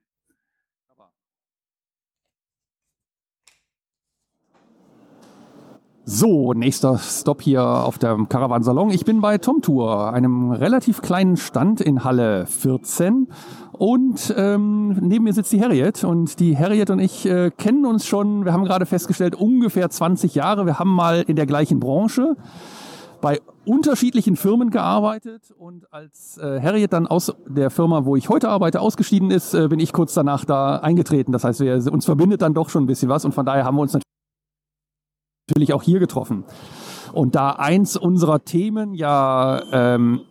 So, nächster Stop hier auf dem Caravansalon. Ich bin bei Tom Tour, einem relativ kleinen Stand in Halle 14 und ähm, neben mir sitzt die Harriet und die Harriet und ich äh, kennen uns schon, wir haben gerade festgestellt, ungefähr 20 Jahre. Wir haben mal in der gleichen Branche bei unterschiedlichen Firmen gearbeitet und als äh, Harriet dann aus der Firma, wo ich heute arbeite, ausgeschieden ist, äh, bin ich kurz danach da eingetreten. Das heißt, wir, uns verbindet dann doch schon ein bisschen was und von daher haben wir uns natürlich auch hier getroffen. Und da eins unserer Themen ja, ähm,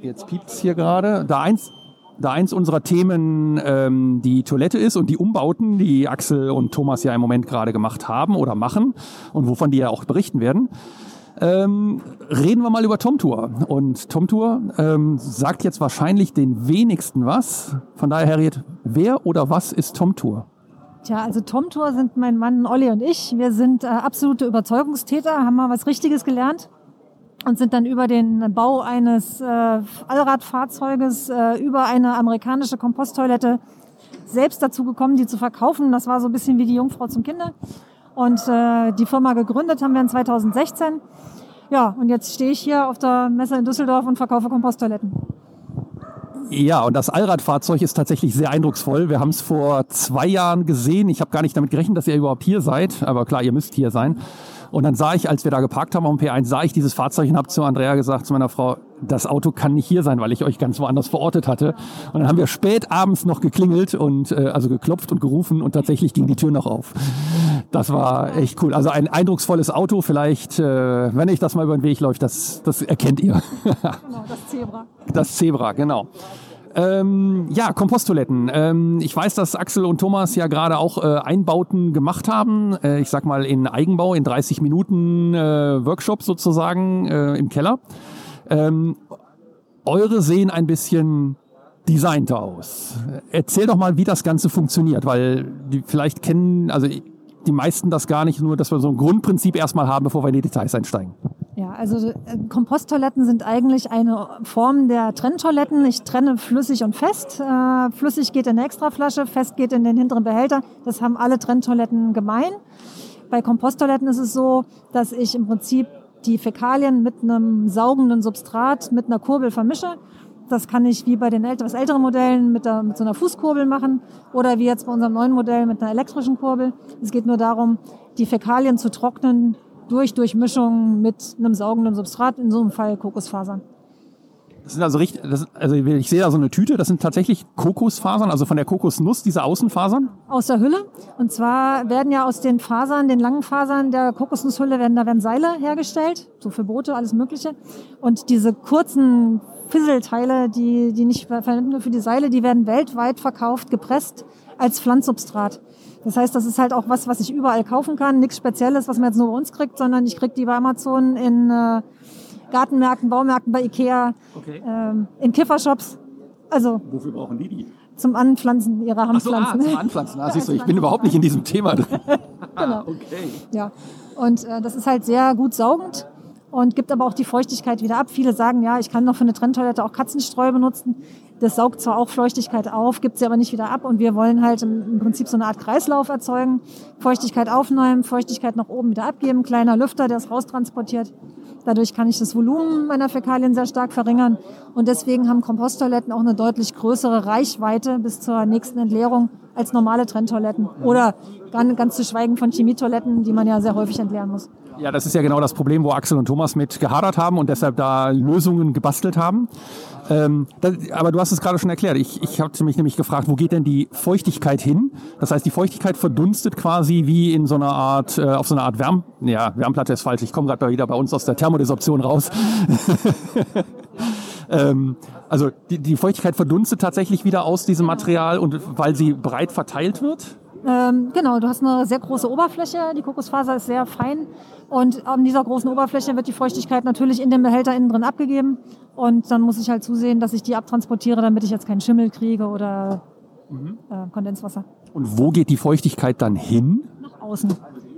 jetzt piept's hier gerade, da eins da eins unserer Themen ähm, die Toilette ist und die Umbauten, die Axel und Thomas ja im Moment gerade gemacht haben oder machen und wovon die ja auch berichten werden, ähm, reden wir mal über Tomtour. Und Tomtour ähm, sagt jetzt wahrscheinlich den wenigsten was. Von daher, Harriet, wer oder was ist Tomtour? Tja, also Tomtour sind mein Mann Olli und ich. Wir sind äh, absolute Überzeugungstäter, haben mal was Richtiges gelernt und sind dann über den Bau eines äh, Allradfahrzeuges, äh, über eine amerikanische Komposttoilette selbst dazu gekommen, die zu verkaufen. Das war so ein bisschen wie die Jungfrau zum Kinder. Und äh, die Firma gegründet haben wir in 2016. Ja, und jetzt stehe ich hier auf der Messe in Düsseldorf und verkaufe Komposttoiletten. Ja, und das Allradfahrzeug ist tatsächlich sehr eindrucksvoll. Wir haben es vor zwei Jahren gesehen. Ich habe gar nicht damit gerechnet, dass ihr überhaupt hier seid. Aber klar, ihr müsst hier sein. Und dann sah ich, als wir da geparkt haben dem P1, sah ich dieses Fahrzeug und habe zu Andrea gesagt, zu meiner Frau, das Auto kann nicht hier sein, weil ich euch ganz woanders verortet hatte. Und dann haben wir spät abends noch geklingelt und äh, also geklopft und gerufen und tatsächlich ging die Tür noch auf. Das war echt cool. Also ein eindrucksvolles Auto. Vielleicht, äh, wenn ich das mal über den Weg läuft, das, das erkennt ihr. genau, das Zebra. Das Zebra, genau. Ähm, ja, Komposttoiletten. Ähm, ich weiß, dass Axel und Thomas ja gerade auch äh, Einbauten gemacht haben. Äh, ich sag mal in Eigenbau, in 30 Minuten äh, Workshop sozusagen äh, im Keller. Ähm, eure sehen ein bisschen designter aus. Erzähl doch mal, wie das Ganze funktioniert, weil die vielleicht kennen, also die meisten das gar nicht, nur dass wir so ein Grundprinzip erstmal haben, bevor wir in die Details einsteigen. Ja, also äh, Komposttoiletten sind eigentlich eine Form der Trenntoiletten. Ich trenne flüssig und fest. Äh, flüssig geht in eine Extraflasche, fest geht in den hinteren Behälter. Das haben alle Trenntoiletten gemein. Bei Komposttoiletten ist es so, dass ich im Prinzip die Fäkalien mit einem saugenden Substrat mit einer Kurbel vermische. Das kann ich wie bei den etwas älteren Modellen mit, der, mit so einer Fußkurbel machen oder wie jetzt bei unserem neuen Modell mit einer elektrischen Kurbel. Es geht nur darum, die Fäkalien zu trocknen durch Durchmischung mit einem saugenden Substrat, in so einem Fall Kokosfasern. Das sind also richtig, das, also ich sehe da so eine Tüte, das sind tatsächlich Kokosfasern, also von der Kokosnuss, diese Außenfasern? Aus der Hülle. Und zwar werden ja aus den Fasern, den langen Fasern der Kokosnusshülle, werden, da werden Seile hergestellt, so für Boote, alles Mögliche. Und diese kurzen Fisselteile, die, die nicht verwenden für die Seile, die werden weltweit verkauft, gepresst als Pflanzsubstrat. Das heißt, das ist halt auch was, was ich überall kaufen kann. Nichts Spezielles, was man jetzt nur bei uns kriegt, sondern ich krieg die bei Amazon in äh, Gartenmärkten, Baumärkten, bei Ikea, Okay. ähm, in Kiffershops. Also Wofür brauchen die die? zum Anpflanzen ihrer Ach so, ah, Handpflanzen. zum Anpflanzen. Ah, siehst du, ich bin überhaupt nicht in diesem Thema drin. genau. Okay. Ja. Und äh, das ist halt sehr gut saugend und gibt aber auch die Feuchtigkeit wieder ab. Viele sagen, ja, ich kann noch für eine Trenntoilette auch Katzenstreu benutzen. Das saugt zwar auch Feuchtigkeit auf, gibt sie aber nicht wieder ab. Und wir wollen halt im, im Prinzip so eine Art Kreislauf erzeugen. Feuchtigkeit aufnehmen, Feuchtigkeit nach oben wieder abgeben. Kleiner Lüfter, der es raustransportiert. Dadurch kann ich das Volumen meiner Fäkalien sehr stark verringern. Und deswegen haben Komposttoiletten auch eine deutlich größere Reichweite bis zur nächsten Entleerung als normale Trenntoiletten. Oder ganz, ganz zu schweigen von Chemietoiletten, die man ja sehr häufig entleeren muss. Ja, das ist ja genau das Problem, wo Axel und Thomas mit gehadert haben und deshalb da Lösungen gebastelt haben. Ähm, das, aber du hast es gerade schon erklärt. Ich, ich habe mich nämlich gefragt, wo geht denn die Feuchtigkeit hin? Das heißt, die Feuchtigkeit verdunstet quasi wie in so einer Art, äh, auf so einer Art Wärm, ja, Wärmplatte ist falsch. Ich komme gerade wieder bei uns aus der Thermodesorption raus. ähm, also die, die Feuchtigkeit verdunstet tatsächlich wieder aus diesem Material und weil sie breit verteilt wird. Ähm, genau, du hast eine sehr große Oberfläche. Die Kokosfaser ist sehr fein. Und an dieser großen Oberfläche wird die Feuchtigkeit natürlich in dem Behälter innen drin abgegeben. Und dann muss ich halt zusehen, dass ich die abtransportiere, damit ich jetzt keinen Schimmel kriege oder äh, Kondenswasser. Und wo geht die Feuchtigkeit dann hin? Nach außen.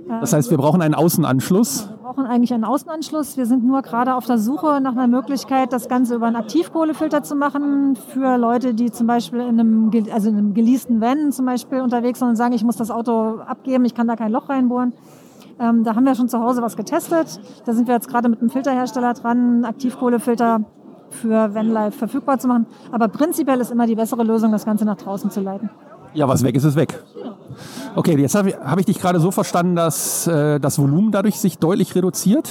Das heißt, wir brauchen einen Außenanschluss. Wir brauchen eigentlich einen Außenanschluss. Wir sind nur gerade auf der Suche nach einer Möglichkeit, das Ganze über einen Aktivkohlefilter zu machen für Leute, die zum Beispiel in einem, also in einem geleasten Van zum Beispiel unterwegs sind und sagen, ich muss das Auto abgeben, ich kann da kein Loch reinbohren. Ähm, da haben wir schon zu Hause was getestet. Da sind wir jetzt gerade mit einem Filterhersteller dran, Aktivkohlefilter für Vanlife verfügbar zu machen. Aber prinzipiell ist immer die bessere Lösung, das Ganze nach draußen zu leiten. Ja, was weg ist, ist weg. Okay, jetzt habe ich, hab ich dich gerade so verstanden, dass äh, das Volumen dadurch sich deutlich reduziert.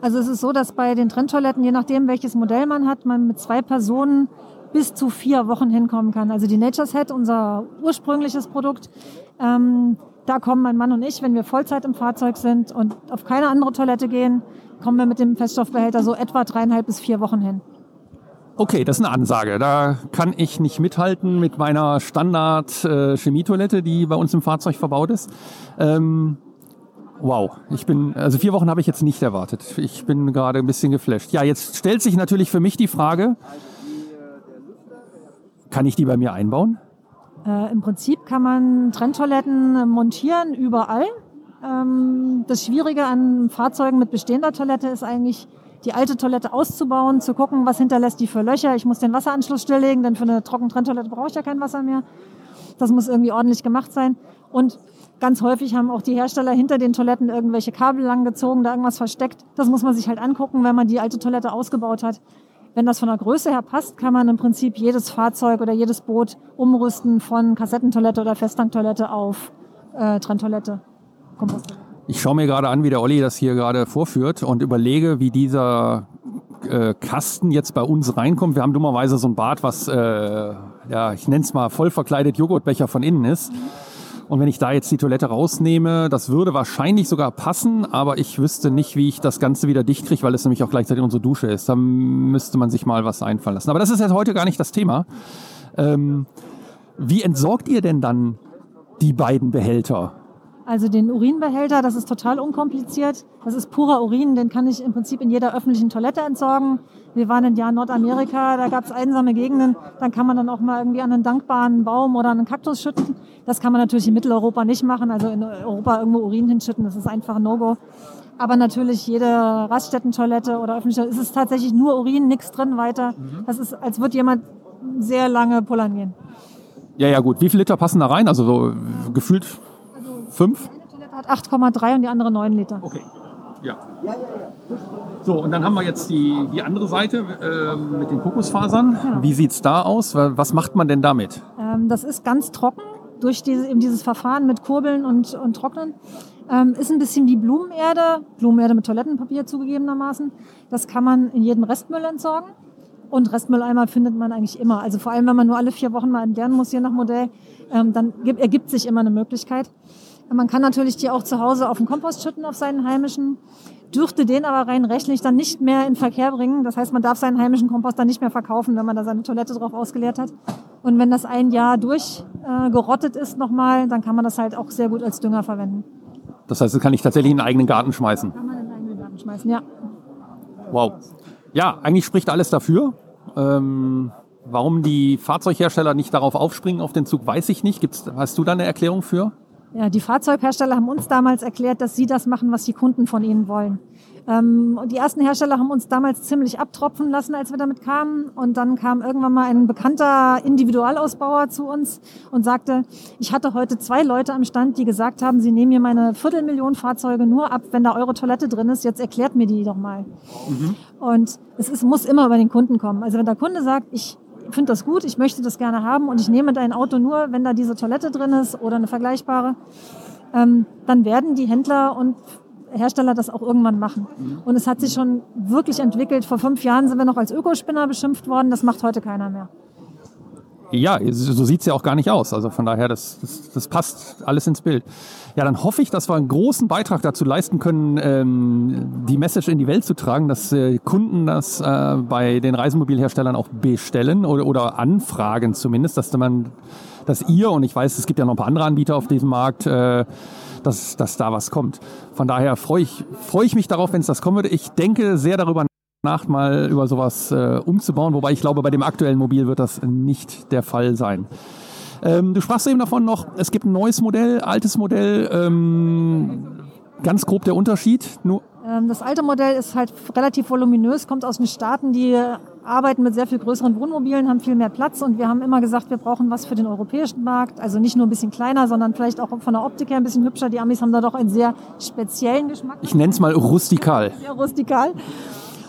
Also es ist so, dass bei den Trenntoiletten, je nachdem welches Modell man hat, man mit zwei Personen bis zu vier Wochen hinkommen kann. Also die Nature's Head, unser ursprüngliches Produkt, ähm, da kommen mein Mann und ich, wenn wir Vollzeit im Fahrzeug sind und auf keine andere Toilette gehen, kommen wir mit dem Feststoffbehälter so etwa dreieinhalb bis vier Wochen hin. Okay, das ist eine Ansage. Da kann ich nicht mithalten mit meiner Standard-Chemietoilette, die bei uns im Fahrzeug verbaut ist. Ähm, wow, ich bin, also vier Wochen habe ich jetzt nicht erwartet. Ich bin gerade ein bisschen geflasht. Ja, jetzt stellt sich natürlich für mich die Frage, kann ich die bei mir einbauen? Äh, Im Prinzip kann man Trenntoiletten montieren überall. Ähm, das Schwierige an Fahrzeugen mit bestehender Toilette ist eigentlich, die alte Toilette auszubauen, zu gucken, was hinterlässt die für Löcher. Ich muss den Wasseranschluss stilllegen, denn für eine Trockentrenntoilette brauche ich ja kein Wasser mehr. Das muss irgendwie ordentlich gemacht sein. Und ganz häufig haben auch die Hersteller hinter den Toiletten irgendwelche Kabel langgezogen, da irgendwas versteckt. Das muss man sich halt angucken, wenn man die alte Toilette ausgebaut hat. Wenn das von der Größe her passt, kann man im Prinzip jedes Fahrzeug oder jedes Boot umrüsten von Kassettentoilette oder Festtanktoilette auf äh, Trenntoilette. Komposttoilette. Ich schaue mir gerade an, wie der Olli das hier gerade vorführt und überlege, wie dieser äh, Kasten jetzt bei uns reinkommt. Wir haben dummerweise so ein Bad, was, äh, ja, ich nenne es mal voll verkleidet Joghurtbecher von innen ist. Und wenn ich da jetzt die Toilette rausnehme, das würde wahrscheinlich sogar passen, aber ich wüsste nicht, wie ich das Ganze wieder dicht kriege, weil es nämlich auch gleichzeitig unsere Dusche ist. Da müsste man sich mal was einfallen lassen. Aber das ist jetzt heute gar nicht das Thema. Ähm, wie entsorgt ihr denn dann die beiden Behälter? Also den Urinbehälter, das ist total unkompliziert. Das ist purer Urin, den kann ich im Prinzip in jeder öffentlichen Toilette entsorgen. Wir waren in Jahr in Nordamerika, da gab es einsame Gegenden. Dann kann man dann auch mal irgendwie an einen dankbaren Baum oder einen Kaktus schütten. Das kann man natürlich in Mitteleuropa nicht machen. Also in Europa irgendwo Urin hinschütten, das ist einfach ein No-Go. Aber natürlich jede Raststättentoilette oder öffentliche, es ist tatsächlich nur Urin, nichts drin weiter. Das ist, als würde jemand sehr lange pullern gehen. Ja, ja, gut. Wie viele Liter passen da rein? Also so gefühlt fünf? Eine Toilette hat 8,3 und die andere 9 Liter. Okay. Ja. So, und dann haben wir jetzt die, die andere Seite äh, mit den Kokosfasern. Genau. Wie sieht's da aus? Was macht man denn damit? Ähm, das ist ganz trocken durch diese, eben dieses Verfahren mit Kurbeln und, und Trocknen. Ähm, ist ein bisschen wie Blumenerde, Blumenerde mit Toilettenpapier zugegebenermaßen. Das kann man in jedem Restmüll entsorgen. Und Restmülleimer findet man eigentlich immer. Also vor allem, wenn man nur alle vier Wochen mal entleeren muss, je nach Modell, ähm, dann gibt, ergibt sich immer eine Möglichkeit. Man kann natürlich die auch zu Hause auf den Kompost schütten, auf seinen heimischen, dürfte den aber rein rechtlich dann nicht mehr in Verkehr bringen. Das heißt, man darf seinen heimischen Kompost dann nicht mehr verkaufen, wenn man da seine Toilette drauf ausgeleert hat. Und wenn das ein Jahr durchgerottet äh, ist nochmal, dann kann man das halt auch sehr gut als Dünger verwenden. Das heißt, das kann ich tatsächlich in den eigenen Garten schmeißen? Kann man in den eigenen Garten schmeißen, ja. Wow. Ja, eigentlich spricht alles dafür. Ähm, warum die Fahrzeughersteller nicht darauf aufspringen auf den Zug, weiß ich nicht. Gibt's, hast du da eine Erklärung für? Ja, die Fahrzeughersteller haben uns damals erklärt, dass sie das machen, was die Kunden von ihnen wollen. Ähm, die ersten Hersteller haben uns damals ziemlich abtropfen lassen, als wir damit kamen. Und dann kam irgendwann mal ein bekannter Individualausbauer zu uns und sagte, ich hatte heute zwei Leute am Stand, die gesagt haben, sie nehmen mir meine Viertelmillion Fahrzeuge nur ab, wenn da eure Toilette drin ist. Jetzt erklärt mir die doch mal. Mhm. Und es ist, muss immer über den Kunden kommen. Also wenn der Kunde sagt, ich finde das gut, ich möchte das gerne haben und ich nehme dein Auto nur, wenn da diese Toilette drin ist oder eine vergleichbare, ähm, dann werden die Händler und Hersteller das auch irgendwann machen. Und es hat sich schon wirklich entwickelt. Vor fünf Jahren sind wir noch als Ökospinner beschimpft worden, das macht heute keiner mehr. Ja, so sieht es ja auch gar nicht aus. Also von daher, das, das, das, passt alles ins Bild. Ja, dann hoffe ich, dass wir einen großen Beitrag dazu leisten können, ähm, die Message in die Welt zu tragen, dass äh, Kunden das äh, bei den Reisemobilherstellern auch bestellen oder, oder anfragen zumindest, dass man, dass ihr, und ich weiß, es gibt ja noch ein paar andere Anbieter auf diesem Markt, äh, dass, dass da was kommt. Von daher freue ich, freue ich mich darauf, wenn es das kommen würde. Ich denke sehr darüber nach, mal über sowas äh, umzubauen. Wobei ich glaube, bei dem aktuellen Mobil wird das nicht der Fall sein. Ähm, du sprachst eben davon noch, es gibt ein neues Modell, altes Modell. Ähm, ganz grob der Unterschied. Nur ähm, das alte Modell ist halt relativ voluminös, kommt aus den Staaten, die arbeiten mit sehr viel größeren Wohnmobilen, haben viel mehr Platz und wir haben immer gesagt, wir brauchen was für den europäischen Markt. Also nicht nur ein bisschen kleiner, sondern vielleicht auch von der Optik her ein bisschen hübscher. Die Amis haben da doch einen sehr speziellen Geschmack. Ich nenne es mal rustikal. Sehr rustikal.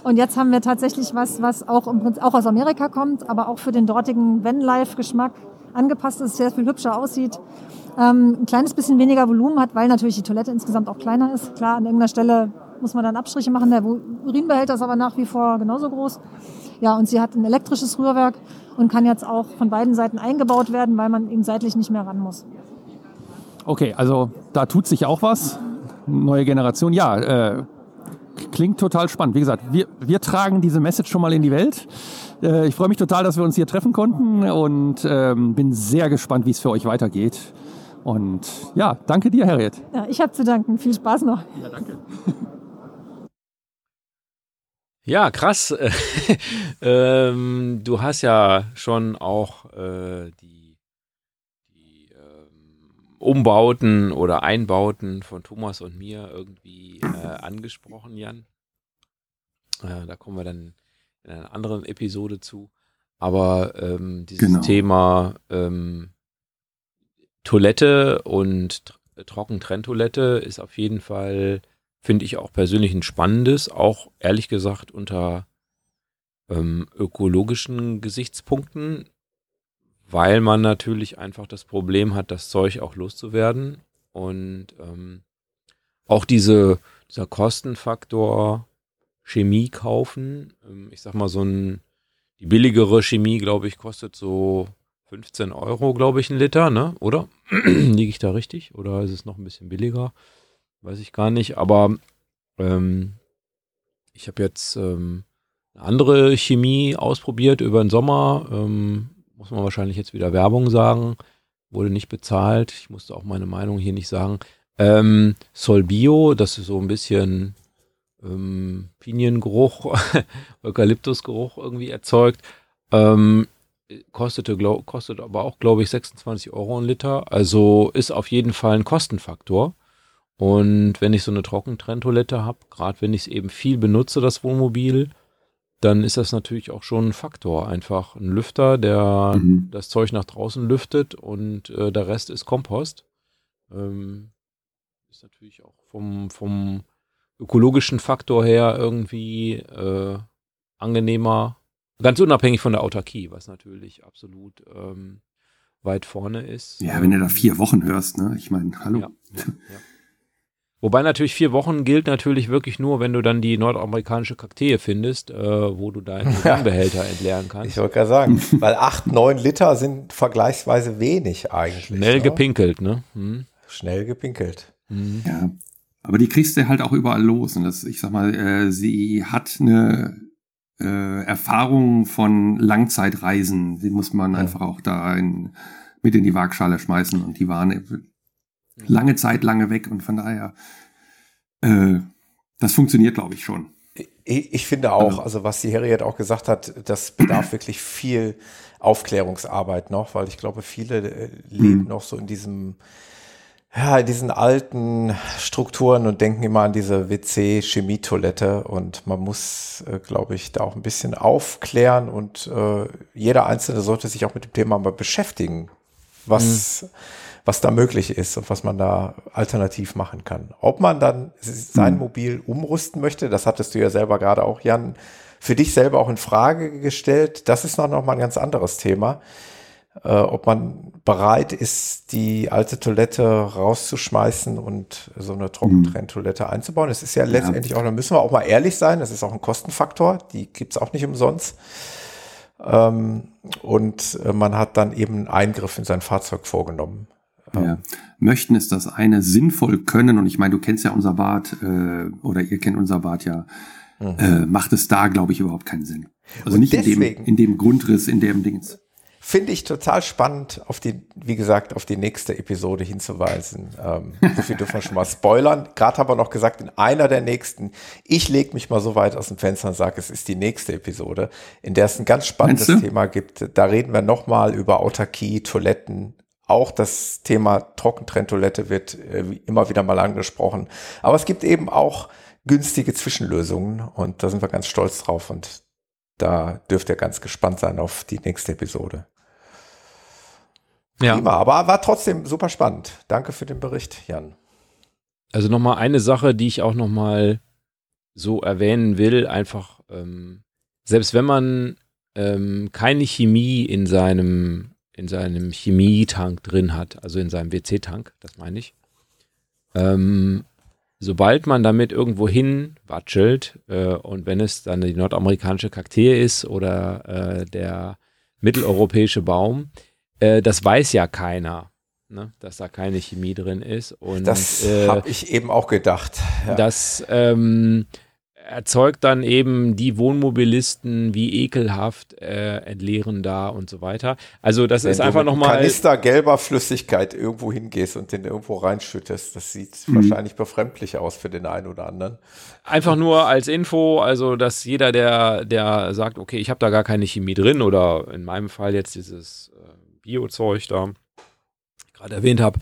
Und jetzt haben wir tatsächlich was, was auch, im Prinzip auch aus Amerika kommt, aber auch für den dortigen Vanlife-Geschmack angepasst ist, sehr viel hübscher aussieht. Ähm, ein kleines bisschen weniger Volumen hat, weil natürlich die Toilette insgesamt auch kleiner ist. Klar, an irgendeiner Stelle muss man dann Abstriche machen. Der Urinbehälter ist aber nach wie vor genauso groß. Ja, und sie hat ein elektrisches Rührwerk und kann jetzt auch von beiden Seiten eingebaut werden, weil man eben seitlich nicht mehr ran muss. Okay, also da tut sich auch was. Neue Generation. Ja, äh, klingt total spannend. Wie gesagt, wir, wir tragen diese Message schon mal in die Welt. Äh, ich freue mich total, dass wir uns hier treffen konnten und ähm, bin sehr gespannt, wie es für euch weitergeht. Und ja, danke dir, Harriet. Ja, ich habe zu danken. Viel Spaß noch. Ja, danke. Ja, krass. ähm, du hast ja schon auch äh, die, die ähm, Umbauten oder Einbauten von Thomas und mir irgendwie äh, angesprochen, Jan. Äh, da kommen wir dann in einer anderen Episode zu. Aber ähm, dieses genau. Thema ähm, Toilette und Trockentrenntoilette ist auf jeden Fall finde ich auch persönlich ein spannendes, auch ehrlich gesagt unter ähm, ökologischen Gesichtspunkten, weil man natürlich einfach das Problem hat, das Zeug auch loszuwerden und ähm, auch diese, dieser Kostenfaktor Chemie kaufen. Ähm, ich sag mal, so ein, die billigere Chemie, glaube ich, kostet so 15 Euro, glaube ich, ein Liter, ne? Oder? Liege ich da richtig? Oder ist es noch ein bisschen billiger? weiß ich gar nicht, aber ähm, ich habe jetzt ähm, eine andere Chemie ausprobiert über den Sommer. Ähm, muss man wahrscheinlich jetzt wieder Werbung sagen. Wurde nicht bezahlt. Ich musste auch meine Meinung hier nicht sagen. Ähm, Solbio, das ist so ein bisschen ähm, Piniengeruch, Eukalyptusgeruch irgendwie erzeugt. Ähm, kostete, glaub, kostet aber auch, glaube ich, 26 Euro ein Liter. Also ist auf jeden Fall ein Kostenfaktor. Und wenn ich so eine Trockentrenntoilette habe, gerade wenn ich es eben viel benutze, das Wohnmobil, dann ist das natürlich auch schon ein Faktor. Einfach ein Lüfter, der mhm. das Zeug nach draußen lüftet und äh, der Rest ist Kompost. Ähm, ist natürlich auch vom, vom ökologischen Faktor her irgendwie äh, angenehmer. Ganz unabhängig von der Autarkie, was natürlich absolut ähm, weit vorne ist. Ja, wenn du da vier Wochen hörst, ne? Ich meine, hallo. Ja, ja, ja. Wobei natürlich vier Wochen gilt natürlich wirklich nur, wenn du dann die nordamerikanische Kakteen findest, äh, wo du deinen Behälter entleeren kannst. Ich wollte gerade sagen, weil acht, neun Liter sind vergleichsweise wenig eigentlich. Schnell ne? gepinkelt, ne? Hm. Schnell gepinkelt. Hm. Ja. Aber die kriegst du halt auch überall los. Und das, ich sag mal, äh, sie hat eine äh, Erfahrung von Langzeitreisen. Die muss man Ja. einfach auch da in, mit in die Waagschale schmeißen. Und die waren lange Zeit lange weg. Und von daher, äh, das funktioniert, glaube ich, schon. Ich, finde auch, also was die Harriet auch gesagt hat, das bedarf wirklich viel Aufklärungsarbeit noch, weil ich glaube, viele äh, leben Mhm. noch so in diesem, ja, in diesen alten Strukturen und denken immer an diese WC-Chemietoilette und man muss, äh, glaube ich, da auch ein bisschen aufklären und äh, jeder Einzelne sollte sich auch mit dem Thema mal beschäftigen, was, was da möglich ist und was man da alternativ machen kann. Ob man dann sein Mhm. Mobil umrüsten möchte, das hattest du ja selber gerade auch, Jan, für dich selber auch in Frage gestellt. Das ist noch, noch mal ein ganz anderes Thema. Äh, ob man bereit ist, die alte Toilette rauszuschmeißen und so eine Trockentrenntoilette einzubauen. Es ist ja letztendlich auch, da müssen wir auch mal ehrlich sein, das ist auch ein Kostenfaktor, die gibt's auch nicht umsonst. Ähm, und äh, man hat dann eben einen Eingriff in sein Fahrzeug vorgenommen. Ja. Möchten ist das eine, sinnvoll können, und ich meine, du kennst ja unser Bad, äh, oder ihr kennt unser Bad ja, äh, macht es da, glaube ich, überhaupt keinen Sinn. Also Und nicht in dem, deswegen- in dem Grundriss, in dem Dings. Finde ich total spannend, auf die, wie gesagt, auf die nächste Episode hinzuweisen. Ähm, so viel dürfen wir schon mal spoilern. Gerade haben wir noch gesagt, in einer der nächsten, ich lege mich mal so weit aus dem Fenster und sage, es ist die nächste Episode, in der es ein ganz spannendes? Thema gibt. Da reden wir nochmal über Autarkie, Toiletten. Auch das Thema Trockentrenntoilette wird äh, immer wieder mal angesprochen. Aber es gibt eben auch günstige Zwischenlösungen und da sind wir ganz stolz drauf und da dürft ihr ganz gespannt sein auf die nächste Episode. Ja. Prima, aber war trotzdem super spannend. Danke für den Bericht, Jan. Also nochmal eine Sache, die ich auch nochmal so erwähnen will, einfach, ähm, selbst wenn man ähm, keine Chemie in seinem, in seinem Chemietank drin hat, also in seinem WC-Tank, das meine ich, ähm, sobald man damit irgendwo hin watschelt äh, und wenn es dann die nordamerikanische Kakteen ist oder äh, der mitteleuropäische Baum, äh, das weiß ja keiner, ne, dass da keine Chemie drin ist. Und, Das äh, habe ich eben auch gedacht. Ja. das ähm, erzeugt dann eben die Wohnmobilisten wie ekelhaft äh, entleeren da und so weiter. Also das Wenn ist einfach nochmal. Kanister gelber Flüssigkeit irgendwo hingehst und den irgendwo reinschüttest, das sieht Mhm. wahrscheinlich befremdlich aus für den einen oder anderen. Einfach nur als Info, also dass jeder, der, der sagt, okay, ich habe da gar keine Chemie drin oder in meinem Fall jetzt dieses Biozeug da, gerade erwähnt habe,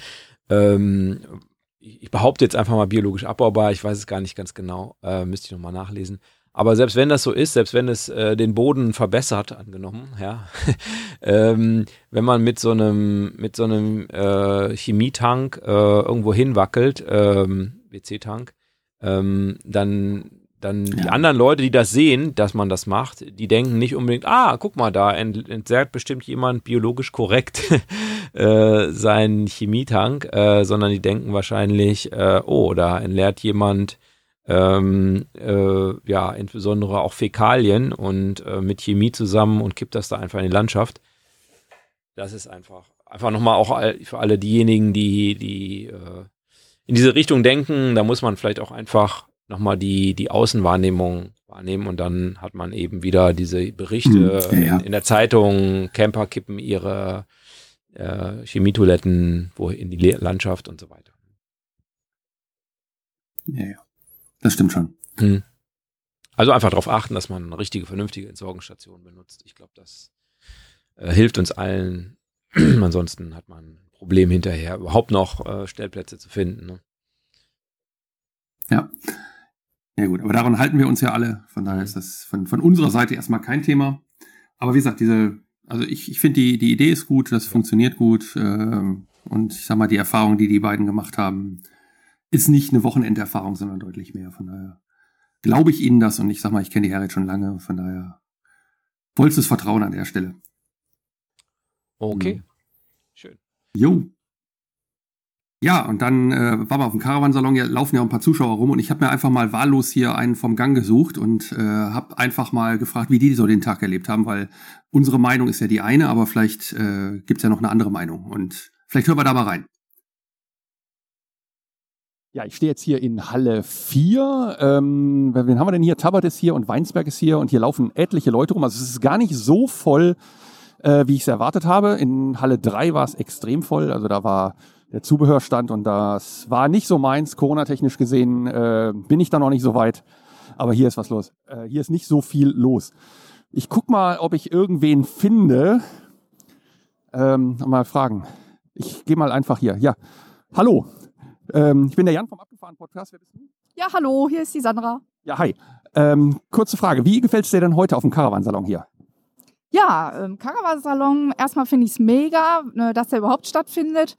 ähm, ich, ich behaupte jetzt einfach mal biologisch abbaubar, ich weiß es gar nicht ganz genau, äh, müsste ich nochmal nachlesen. Aber selbst wenn das so ist, selbst wenn es äh, den Boden verbessert, angenommen, ja, ähm, wenn man mit so einem, mit so einem äh, Chemietank äh, irgendwo hinwackelt, ähm, WC-Tank, ähm, dann, dann die anderen Leute, die das sehen, dass man das macht, die denken nicht unbedingt, ah, guck mal, da ent entzerrt bestimmt jemand biologisch korrekt äh, seinen Chemietank, äh, sondern die denken wahrscheinlich, äh, oh, da entleert jemand ähm, äh, ja, insbesondere auch Fäkalien und äh, mit Chemie zusammen und kippt das da einfach in die Landschaft. Das ist einfach, einfach nochmal auch für alle diejenigen, die, die äh, in diese Richtung denken, da muss man vielleicht auch einfach nochmal die, die Außenwahrnehmung wahrnehmen und dann hat man eben wieder diese Berichte Hm, ja, ja. In, in der Zeitung, Camper kippen ihre äh, Chemietoiletten wo in die Le Landschaft und so weiter. Ja, ja. Das stimmt schon. Hm. Also einfach darauf achten, dass man eine richtige, vernünftige Entsorgungsstation benutzt. Ich glaube, das äh, hilft uns allen. Ansonsten hat man ein Problem hinterher, überhaupt noch äh, Stellplätze zu finden. Ne? Ja. Ja gut, aber daran halten wir uns ja alle. Von daher ist das von, von unserer Seite erstmal kein Thema. Aber wie gesagt, diese, also ich, ich finde die, die Idee ist gut, das funktioniert gut. Ähm, und ich sag mal, die Erfahrung, die die beiden gemacht haben, ist nicht eine Wochenenderfahrung, sondern deutlich mehr. Von daher glaube ich Ihnen das und ich sag mal, ich kenne die Herren schon lange, von daher vollstes Vertrauen an der Stelle. Okay. Mhm. Schön. Jo. Ja, und dann äh, war wir auf dem Caravansalon, ja, laufen ja ein paar Zuschauer rum und ich habe mir einfach mal wahllos hier einen vom Gang gesucht und äh, habe einfach mal gefragt, wie die so den Tag erlebt haben, weil unsere Meinung ist ja die eine, aber vielleicht äh, gibt's ja noch eine andere Meinung und vielleicht hören wir da mal rein. Ja, ich stehe jetzt hier in Halle 4. Ähm, wen haben wir denn hier? Tabbert ist hier und Weinsberg ist hier und hier laufen etliche Leute rum. Also es ist gar nicht so voll, äh, wie ich es erwartet habe. In Halle 3 war es extrem voll. Also da war der Zubehörstand und das war nicht so meins. Corona-technisch gesehen äh, bin ich da noch nicht so weit. Aber hier ist was los. Äh, hier ist nicht so viel los. Ich guck mal, ob ich irgendwen finde. Ähm, mal fragen. Ich gehe mal einfach hier. Ja, hallo. Ähm, ich bin der Jan vom Abgefahren Podcast. Wer bist du? Ja, hallo, hier ist die Sandra. Ja, hi. Ähm, kurze Frage. Wie gefällt es dir denn heute auf dem Caravansalon hier? Ja, ähm, Caravansalon, erstmal finde ich es mega, ne, dass der überhaupt stattfindet.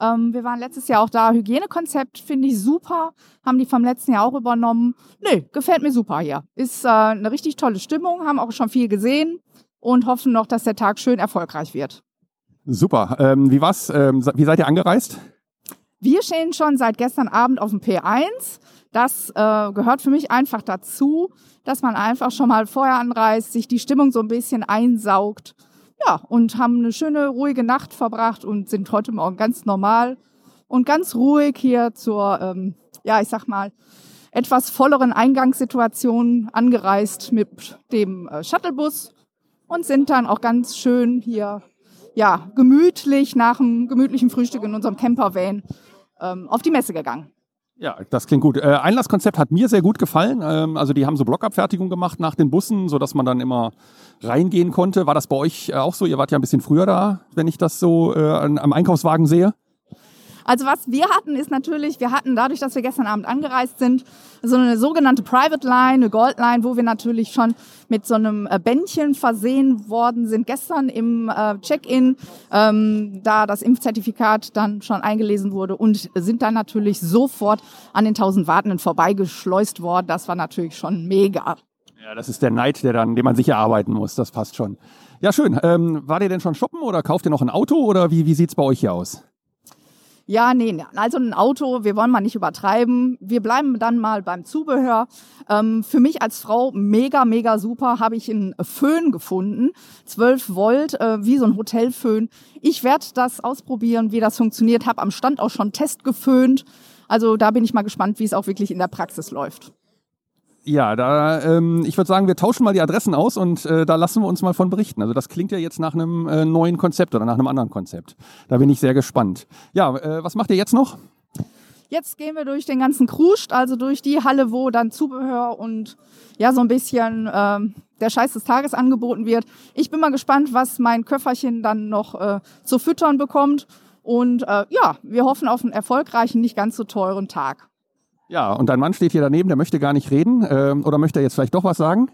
Ähm, wir waren letztes Jahr auch da. Hygienekonzept finde ich super. Haben die vom letzten Jahr auch übernommen. Nee, gefällt mir super hier. Ist äh, eine richtig tolle Stimmung, haben auch schon viel gesehen und hoffen noch, dass der Tag schön erfolgreich wird. Super. Ähm, wie war's? Ähm, wie seid ihr angereist? Wir stehen schon seit gestern Abend auf dem P1. Das äh, gehört für mich einfach dazu, dass man einfach schon mal vorher anreist, sich die Stimmung so ein bisschen einsaugt. Ja, und haben eine schöne, ruhige Nacht verbracht und sind heute Morgen ganz normal und ganz ruhig hier zur, ähm, ja, ich sag mal, etwas volleren Eingangssituation angereist mit dem äh, Shuttlebus und sind dann auch ganz schön hier, ja, gemütlich nach einem gemütlichen Frühstück in unserem Campervan ähm, auf die Messe gegangen. Ja, das klingt gut. Äh, Einlasskonzept hat mir sehr gut gefallen. Ähm, also die haben so Blockabfertigung gemacht nach den Bussen, sodass man dann immer reingehen konnte. War das bei euch auch so? Ihr wart ja ein bisschen früher da, wenn ich das so äh, am Einkaufswagen sehe. Also was wir hatten, ist natürlich, wir hatten dadurch, dass wir gestern Abend angereist sind, so eine sogenannte Private Line, eine Gold Line, wo wir natürlich schon mit so einem äh, Bändchen versehen worden sind. Gestern im äh, Check-in, ähm, da das Impfzertifikat dann schon eingelesen wurde und sind dann natürlich sofort an den tausend Wartenden vorbeigeschleust worden. Das war natürlich schon mega. Ja, das ist der Neid, der dann, den man sich erarbeiten muss. Das passt schon. Ja, schön. Ähm, war ihr denn schon shoppen oder kauft ihr noch ein Auto oder wie, wie sieht's bei euch hier aus? Ja, nee, also ein Auto, wir wollen mal nicht übertreiben. Wir bleiben dann mal beim Zubehör. Ähm, für mich als Frau mega, mega super, habe ich einen Föhn gefunden. 12 Volt, äh, wie so ein Hotelföhn. Ich werde das ausprobieren, wie das funktioniert. Habe am Stand auch schon Test geföhnt. Also da bin ich mal gespannt, wie es auch wirklich in der Praxis läuft. Ja, da, ähm, ich würde sagen, wir tauschen mal die Adressen aus und äh, da lassen wir uns mal von berichten. Also das klingt ja jetzt nach einem äh, neuen Konzept oder nach einem anderen Konzept. Da bin ich sehr gespannt. Ja, äh, was macht ihr jetzt noch? Jetzt gehen wir durch den ganzen Kruscht, also durch die Halle, wo dann Zubehör und ja so ein bisschen ähm, der Scheiß des Tages angeboten wird. Ich bin mal gespannt, was mein Köfferchen dann noch äh, zu füttern bekommt. Und äh, ja, wir hoffen auf einen erfolgreichen, nicht ganz so teuren Tag. Ja, und dein Mann steht hier daneben, der möchte gar nicht reden. Ähm, oder möchte er jetzt vielleicht doch was sagen?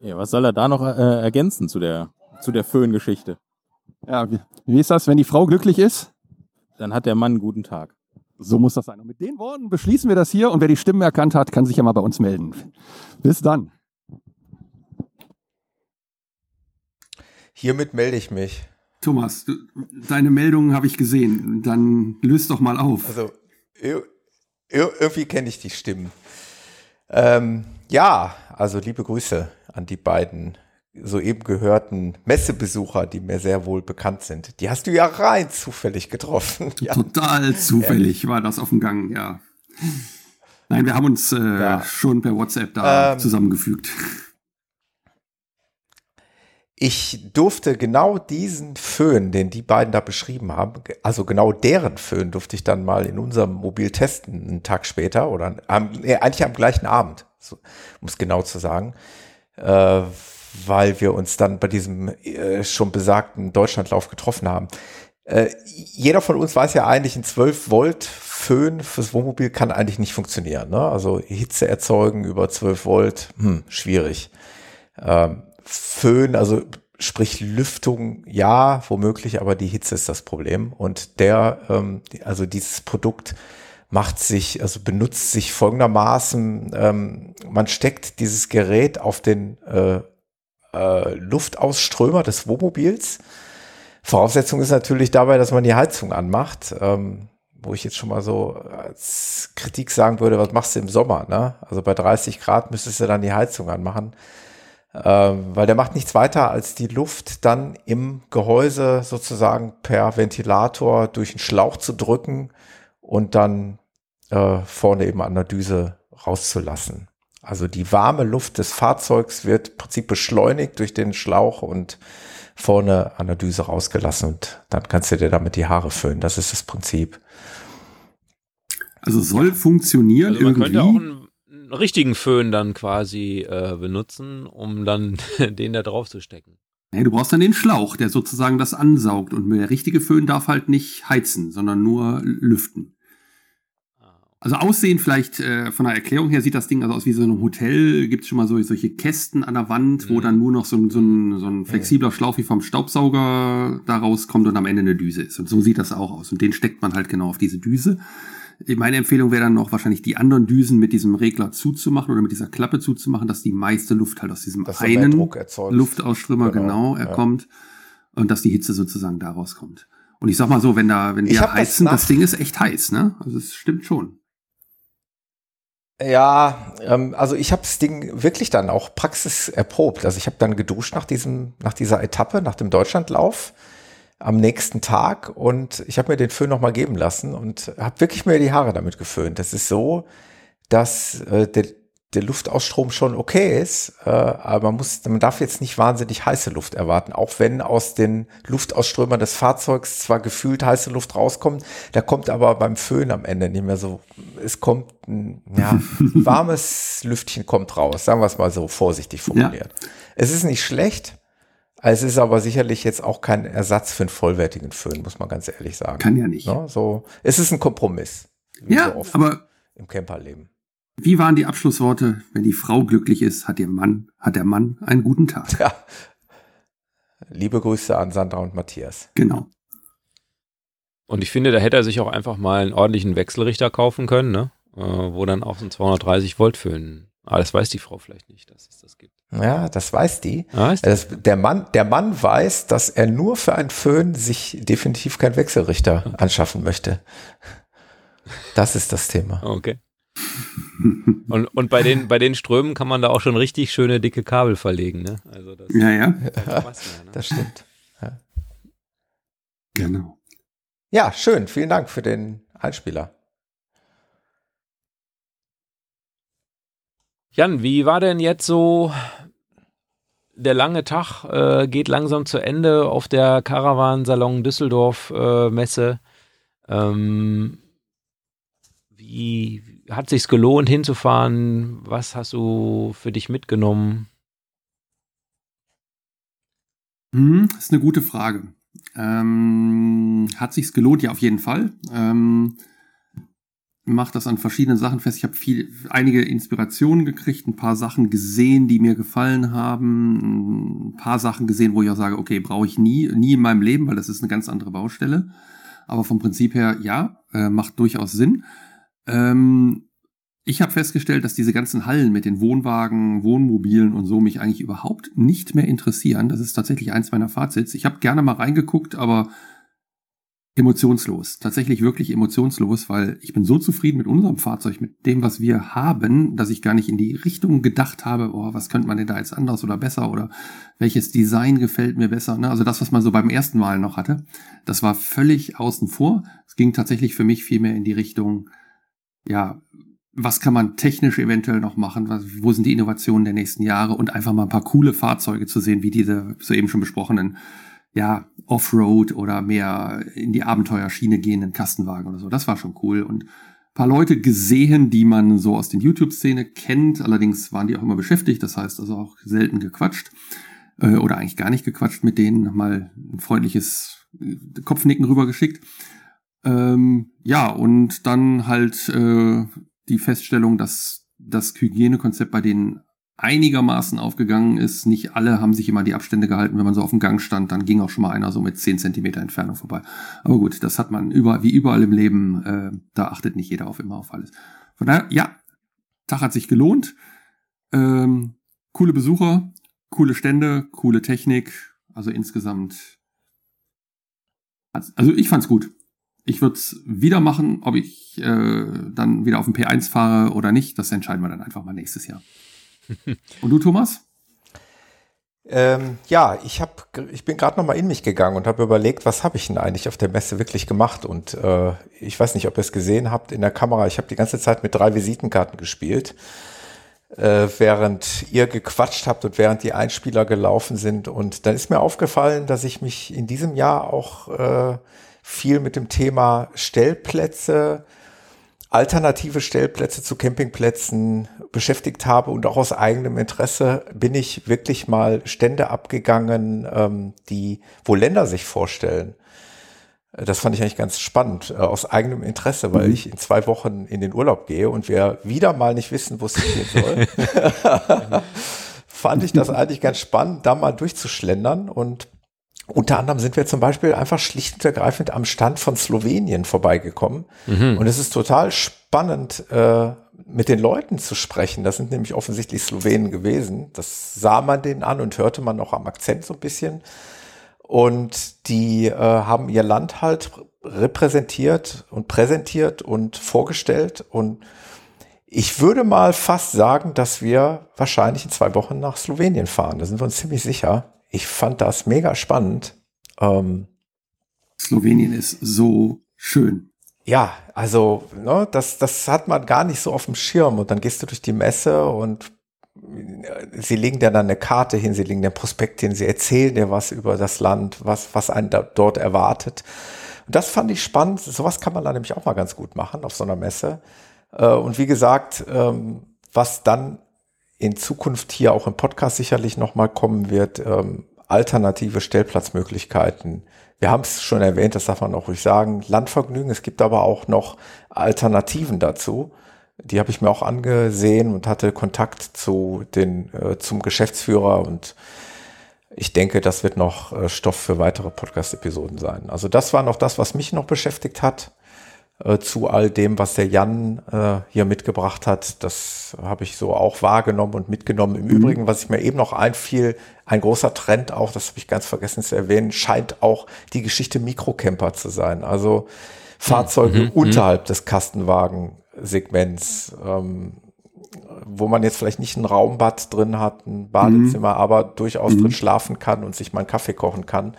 Ja, was soll er da noch äh, ergänzen zu der, zu der Föhn-Geschichte? Ja, wie, wie ist das, wenn die Frau glücklich ist? Dann hat der Mann einen guten Tag. So muss das sein. Und mit den Worten beschließen wir das hier und wer die Stimmen erkannt hat, kann sich ja mal bei uns melden. Bis dann. Hiermit melde ich mich. Thomas, du, deine Meldung habe ich gesehen. Dann löst doch mal auf. Also, ir ir irgendwie kenne ich die Stimmen. Ähm, ja, also liebe Grüße an die beiden soeben gehörten Messebesucher, die mir sehr wohl bekannt sind. Die hast du ja rein zufällig getroffen. Ja. Total zufällig war das auf dem Gang, ja. Nein, wir haben uns äh, Ja. schon per WhatsApp da Ähm, zusammengefügt. Ich durfte genau diesen Föhn, den die beiden da beschrieben haben, also genau deren Föhn durfte ich dann mal in unserem Mobil testen, einen Tag später oder am, nee, eigentlich am gleichen Abend, so, um es genau zu sagen, äh, weil wir uns dann bei diesem äh, schon besagten Deutschlandlauf getroffen haben. Äh, jeder von uns weiß ja eigentlich, ein 12 Volt Föhn fürs Wohnmobil kann eigentlich nicht funktionieren. Ne? Also Hitze erzeugen über 12 Volt, hm, schwierig. Ähm, Föhn, also sprich Lüftung, ja, womöglich, aber die Hitze ist das Problem. Und der, ähm, also dieses Produkt macht sich, also benutzt sich folgendermaßen, ähm, man steckt dieses Gerät auf den äh, äh, Luftausströmer des Wohnmobils. Voraussetzung ist natürlich dabei, dass man die Heizung anmacht. Ähm, wo ich jetzt schon mal so als Kritik sagen würde, was machst du im Sommer? Ne? Also bei 30 Grad müsstest du dann die Heizung anmachen, weil der macht nichts weiter, als die Luft dann im Gehäuse sozusagen per Ventilator durch einen Schlauch zu drücken und dann äh, vorne eben an der Düse rauszulassen. Also die warme Luft des Fahrzeugs wird im Prinzip beschleunigt durch den Schlauch und vorne an der Düse rausgelassen und dann kannst du dir damit die Haare föhnen. Das ist das Prinzip. Also soll funktionieren Also man irgendwie. könnte auch richtigen Föhn dann quasi äh, benutzen, um dann den da drauf zu stecken. Nee, du brauchst dann den Schlauch, der sozusagen das ansaugt. Und der richtige Föhn darf halt nicht heizen, sondern nur lüften. Also Aussehen vielleicht äh, von der Erklärung her sieht das Ding also aus wie so ein Hotel. Gibt es schon mal so, solche Kästen an der Wand, wo Mhm. dann nur noch so, ein- so, ein, so ein flexibler Schlauch wie vom Staubsauger da rauskommt und am Ende eine Düse ist. Und so sieht das auch aus. Und den steckt man halt genau auf diese Düse. Meine Empfehlung wäre dann noch wahrscheinlich die anderen Düsen mit diesem Regler zuzumachen oder mit dieser Klappe zuzumachen, dass die meiste Luft halt aus diesem Dass einen. Luftausströmer Genau, genau, er ja. kommt und dass die Hitze sozusagen daraus kommt. Und ich sag mal so, wenn da, wenn wir das heizen, das, nach- Ding ist echt heiß, ne? Also es stimmt schon. Ja, ähm, also ich habe das Ding wirklich dann auch Praxis erprobt. Also ich habe dann geduscht nach diesem, nach dieser Etappe, nach dem Deutschlandlauf am nächsten Tag und ich habe mir den Föhn noch mal geben lassen und habe wirklich mir die Haare damit geföhnt. Das ist so, dass äh, der, der Luftausstrom schon okay ist, äh, aber man muss, man darf jetzt nicht wahnsinnig heiße Luft erwarten, auch wenn aus den Luftausströmern des Fahrzeugs zwar gefühlt heiße Luft rauskommt, da kommt aber beim Föhn am Ende nicht mehr so, es kommt ein ja, warmes Lüftchen kommt raus, sagen wir es mal so vorsichtig formuliert. Es ist nicht schlecht, es ist aber sicherlich jetzt auch kein Ersatz für einen vollwertigen Föhn, muss man ganz ehrlich sagen. Kann ja nicht. Ne? So, es ist ein Kompromiss. wie Ja, so oft aber im Camperleben. wie waren die Abschlussworte? Wenn die Frau glücklich ist, hat der Mann, hat der Mann einen guten Tag. Ja. Liebe Grüße an Sandra und Matthias. Genau. Und ich finde, da hätte er sich auch einfach mal einen ordentlichen Wechselrichter kaufen können, ne? Äh, wo dann auch so ein 230 Volt Föhn. Ah, das weiß die Frau vielleicht nicht, dass es das gibt. Ja, das weiß die. Ah, ist das? Das, der, Mann, der Mann weiß, dass er nur für einen Föhn sich definitiv keinen Wechselrichter anschaffen möchte. Das ist das Thema. Okay. Und, und bei, den, bei den Strömen kann man da auch schon richtig schöne dicke Kabel verlegen, ne? Also das Ja, ja, Spaß mehr, ne? Das stimmt. genau. Ja, schön. Vielen Dank für den Einspieler. Jan, wie war denn jetzt so der lange Tag? Äh, geht langsam zu Ende auf der Caravan Salon Düsseldorf äh. Ähm, wie hat sich's gelohnt hinzufahren? Was hast du für dich mitgenommen? Hm, ist eine gute Frage. Ähm, hat sich's gelohnt? Ja, auf jeden Fall. Ähm, macht das an verschiedenen Sachen fest. Ich habe viel, einige Inspirationen gekriegt, ein paar Sachen gesehen, die mir gefallen haben, ein paar Sachen gesehen, wo ich auch sage, okay, brauche ich nie, nie in meinem Leben, weil das ist eine ganz andere Baustelle. Aber vom Prinzip her, ja, äh, macht durchaus Sinn. Ähm, ich habe festgestellt, dass diese ganzen Hallen mit den Wohnwagen, Wohnmobilen und so mich eigentlich überhaupt nicht mehr interessieren. Das ist tatsächlich eins meiner Fazits. Ich habe gerne mal reingeguckt, aber emotionslos. Tatsächlich wirklich emotionslos, weil ich bin so zufrieden mit unserem Fahrzeug, mit dem, was wir haben, dass ich gar nicht in die Richtung gedacht habe, oh, was könnte man denn da jetzt anders oder besser oder welches Design gefällt mir besser. Ne? Also das, was man so beim ersten Mal noch hatte, das war völlig außen vor. Es ging tatsächlich für mich viel mehr in die Richtung, ja, was kann man technisch eventuell noch machen? Was, wo sind die Innovationen der nächsten Jahre? Und einfach mal ein paar coole Fahrzeuge zu sehen, wie diese soeben schon besprochenen, ja, Offroad oder mehr in die Abenteuerschiene gehenden Kastenwagen oder so. Das war schon cool. Und paar Leute gesehen, die man so aus den YouTube-Szene kennt. Allerdings waren die auch immer beschäftigt. Das heißt also auch selten gequatscht. Äh, oder eigentlich gar nicht gequatscht mit denen. Mal ein freundliches äh, Kopfnicken rübergeschickt. Ähm, ja, und dann halt äh, die Feststellung, dass das Hygienekonzept bei denen einigermaßen aufgegangen ist. Nicht alle haben sich immer die Abstände gehalten, wenn man so auf dem Gang stand, dann ging auch schon mal einer so mit 10 Zentimeter Entfernung vorbei. Aber gut, das hat man überall, wie überall im Leben, äh, da achtet nicht jeder auf immer auf alles. Von daher, ja, Tag hat sich gelohnt. Ähm, coole Besucher, coole Stände, coole Technik. Also insgesamt. Also ich fand's gut. Ich würde es wieder machen, ob ich äh, dann wieder auf dem P1 fahre oder nicht, das entscheiden wir dann einfach mal nächstes Jahr. Und du, Thomas? Ähm, ja, ich hab, ich bin gerade noch mal in mich gegangen und habe überlegt, was habe ich denn eigentlich auf der Messe wirklich gemacht? Und äh, ich weiß nicht, ob ihr es gesehen habt in der Kamera. Ich habe die ganze Zeit mit drei Visitenkarten gespielt, äh, während ihr gequatscht habt und während die Einspieler gelaufen sind. Und dann ist mir aufgefallen, dass ich mich in diesem Jahr auch äh, viel mit dem Thema Stellplätze, alternative Stellplätze zu Campingplätzen beschäftigt habe und auch aus eigenem Interesse bin ich wirklich mal Stände abgegangen, ähm, die, wo Länder sich vorstellen. Das fand ich eigentlich ganz spannend, äh, aus eigenem Interesse, weil mhm. ich in zwei Wochen in den Urlaub gehe und wir wieder mal nicht wissen, wo es hingehen soll. fand ich das eigentlich ganz spannend, da mal durchzuschlendern und unter anderem sind wir zum Beispiel einfach schlicht und ergreifend am Stand von Slowenien vorbeigekommen. Mhm. Und es ist total spannend, äh, mit den Leuten zu sprechen. Das sind nämlich offensichtlich Slowenen gewesen. Das sah man denen an und hörte man auch am Akzent so ein bisschen. Und die äh, haben ihr Land halt repräsentiert und präsentiert und vorgestellt. Und ich würde mal fast sagen, dass wir wahrscheinlich in zwei Wochen nach Slowenien fahren. Da sind wir uns ziemlich sicher ich fand das mega spannend. Ähm, Slowenien ist so schön. Ja, also ne, das, das hat man gar nicht so auf dem Schirm. Und dann gehst du durch die Messe und äh, sie legen dir dann eine Karte hin, sie legen den Prospekt hin, sie erzählen dir was über das Land, was, was einen da, dort erwartet. Und das fand ich spannend. Sowas kann man da nämlich auch mal ganz gut machen auf so einer Messe. Äh, und wie gesagt, ähm, was dann in Zukunft hier auch im Podcast sicherlich nochmal kommen wird, ähm, alternative Stellplatzmöglichkeiten. Wir haben es schon erwähnt, das darf man auch ruhig sagen, Landvergnügen. Es gibt aber auch noch Alternativen dazu. Die habe ich mir auch angesehen und hatte Kontakt zu den, äh, zum Geschäftsführer und ich denke, das wird noch äh, Stoff für weitere Podcast-Episoden sein. Also das war noch das, was mich noch beschäftigt hat. Äh, zu all dem, was der Jan äh, hier mitgebracht hat. Das habe ich so auch wahrgenommen und mitgenommen. Im mhm. Übrigen, was ich mir eben noch einfiel, ein großer Trend auch, das habe ich ganz vergessen zu erwähnen, scheint auch die Geschichte Mikrocamper zu sein. Also Fahrzeuge mhm. mhm. unterhalb des Kastenwagen-Segments, ähm, wo man jetzt vielleicht nicht ein Raumbad drin hat, ein Badezimmer, mhm. aber durchaus drin mhm. schlafen kann und sich mal einen Kaffee kochen kann.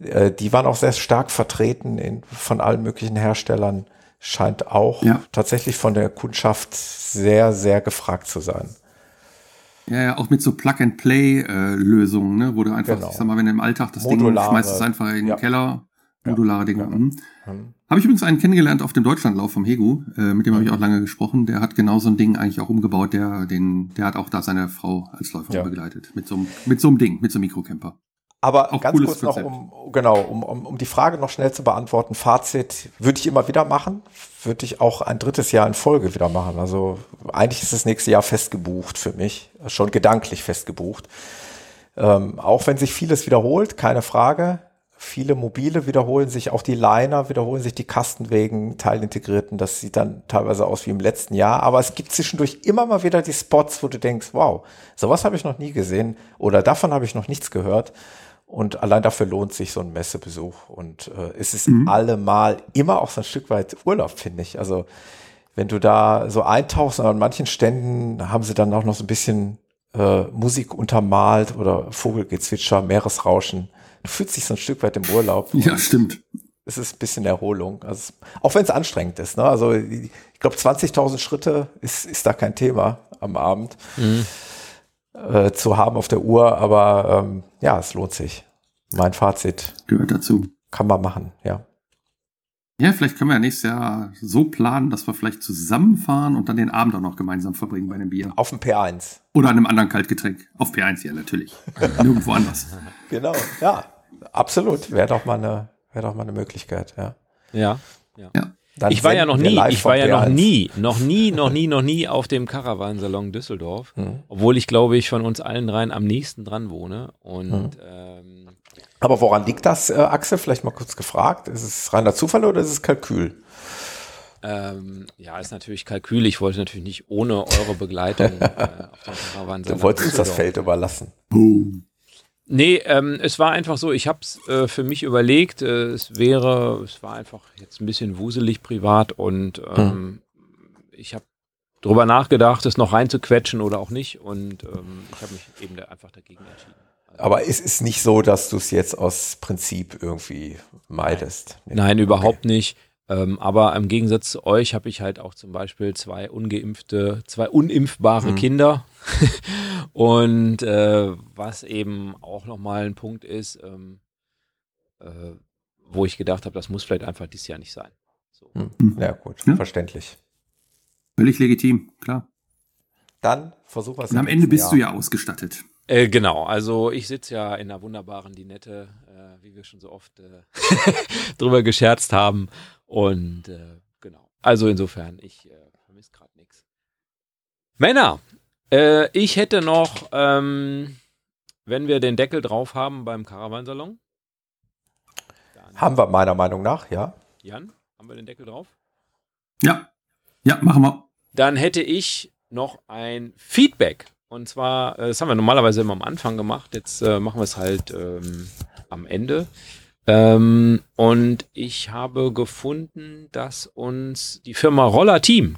Äh, die waren auch sehr stark vertreten in, von allen möglichen Herstellern. Scheint auch ja. tatsächlich von der Kundschaft sehr, sehr gefragt zu sein. Ja, ja, auch mit so Plug-and-Play-Lösungen, ne? wo du einfach, genau. ich sag mal, wenn du im Alltag das Modulare, Ding schmeißt es einfach in den ja. Keller, modulare Dinge. Ja. Mhm. Mhm. Habe ich übrigens einen kennengelernt auf dem Deutschlandlauf vom Hegu, äh, mit dem habe ich auch lange gesprochen. Der hat genau so ein Ding eigentlich auch umgebaut. Der, den, der hat auch da seine Frau als Läuferin begleitet. Mit so, mit so einem Ding, mit so einem Mikrocamper. Aber Auch ganz kurz noch, um, genau, um, um, um die Frage noch schnell zu beantworten. Fazit würde ich immer wieder machen, würde ich auch ein drittes Jahr in Folge wieder machen. Also eigentlich ist das nächste Jahr festgebucht für mich, schon gedanklich festgebucht. Ähm, auch wenn sich vieles wiederholt, keine Frage. Viele Mobile wiederholen sich, auch die Liner wiederholen sich, die Kastenwegen, Teilintegrierten, das sieht dann teilweise aus wie im letzten Jahr. Aber es gibt zwischendurch immer mal wieder die Spots, wo du denkst, wow, sowas habe ich noch nie gesehen oder davon habe ich noch nichts gehört. Und allein dafür lohnt sich so ein Messebesuch. Und äh, es ist mhm. allemal immer auch so ein Stück weit Urlaub, finde ich. Also wenn du da so eintauchst, an manchen Ständen haben sie dann auch noch so ein bisschen äh, Musik untermalt oder Vogelgezwitscher, Meeresrauschen. Du fühlst dich so ein Stück weit im Urlaub. Ja, stimmt. Es ist ein bisschen Erholung. Also, auch wenn es anstrengend ist. Ne? Also ich glaube, 20.000 Schritte ist, ist da kein Thema am Abend. Mhm äh, zu haben auf der Uhr, aber ähm, ja, es lohnt sich. Mein Fazit. Gehört dazu. Kann man machen, ja. Ja, vielleicht können wir ja nächstes Jahr so planen, dass wir vielleicht zusammenfahren und dann den Abend auch noch gemeinsam verbringen bei einem Bier. Auf dem P1. Oder einem anderen Kaltgetränk. Auf P1, ja, natürlich. Nirgendwo anders. Genau, ja, absolut. Wäre doch mal eine, wäre doch mal eine Möglichkeit, ja. Ja. Ja. ja. Dann ich war ja noch nie, ich war ja noch P1. nie, noch nie, noch nie, noch nie auf dem Caravansalon Düsseldorf. Mhm. Obwohl ich, glaube ich, von uns allen dreien am nächsten dran wohne. Und Mhm. ähm, Aber woran liegt das, äh, Axel? Vielleicht mal kurz gefragt. Ist es reiner Zufall oder ist es Kalkül? ähm, ja, ist natürlich Kalkül. Ich wollte natürlich nicht ohne eure Begleitung äh, auf dem Caravansalon Du wolltest uns das. Feld überlassen. Boom. Nee, ähm, es war einfach so, ich habe es äh, für mich überlegt, äh, es wäre, es war einfach jetzt ein bisschen wuselig privat und ähm, ich habe drüber nachgedacht, es noch reinzuquetschen oder auch nicht und ähm, ich habe mich eben da einfach dagegen entschieden. Also, Aber es ist nicht so, dass du es jetzt aus Prinzip irgendwie meidest. Nee. Nein, überhaupt nicht. Ähm, aber im Gegensatz zu euch habe ich halt auch zum Beispiel zwei ungeimpfte, zwei unimpfbare Mhm. Kinder. Und äh, was eben auch nochmal ein Punkt ist, ähm, äh, wo ich gedacht habe, das muss vielleicht einfach dieses Jahr nicht sein. So. Hm. Ja, gut, Ja. verständlich. Völlig legitim, klar. Dann versuch was. Und am Ende bist Jahr. du ja ausgestattet. Äh, genau, also ich sitze ja in einer wunderbaren Dinette, äh, wie wir schon so oft äh, drüber gescherzt haben. Und äh, genau, also insofern, ich äh, vermisse gerade nichts. Männer, äh, ich hätte noch, ähm, wenn wir den Deckel drauf haben beim Caravansalon. Dann- Haben wir meiner Meinung nach, ja. Jan, haben wir den Deckel drauf? Ja. Ja, machen wir. Dann hätte ich noch ein Feedback. Und zwar, äh, das haben wir normalerweise immer am Anfang gemacht. Jetzt äh, machen wir es halt ähm, am Ende. Ähm, und ich habe gefunden, dass uns die Firma Roller Team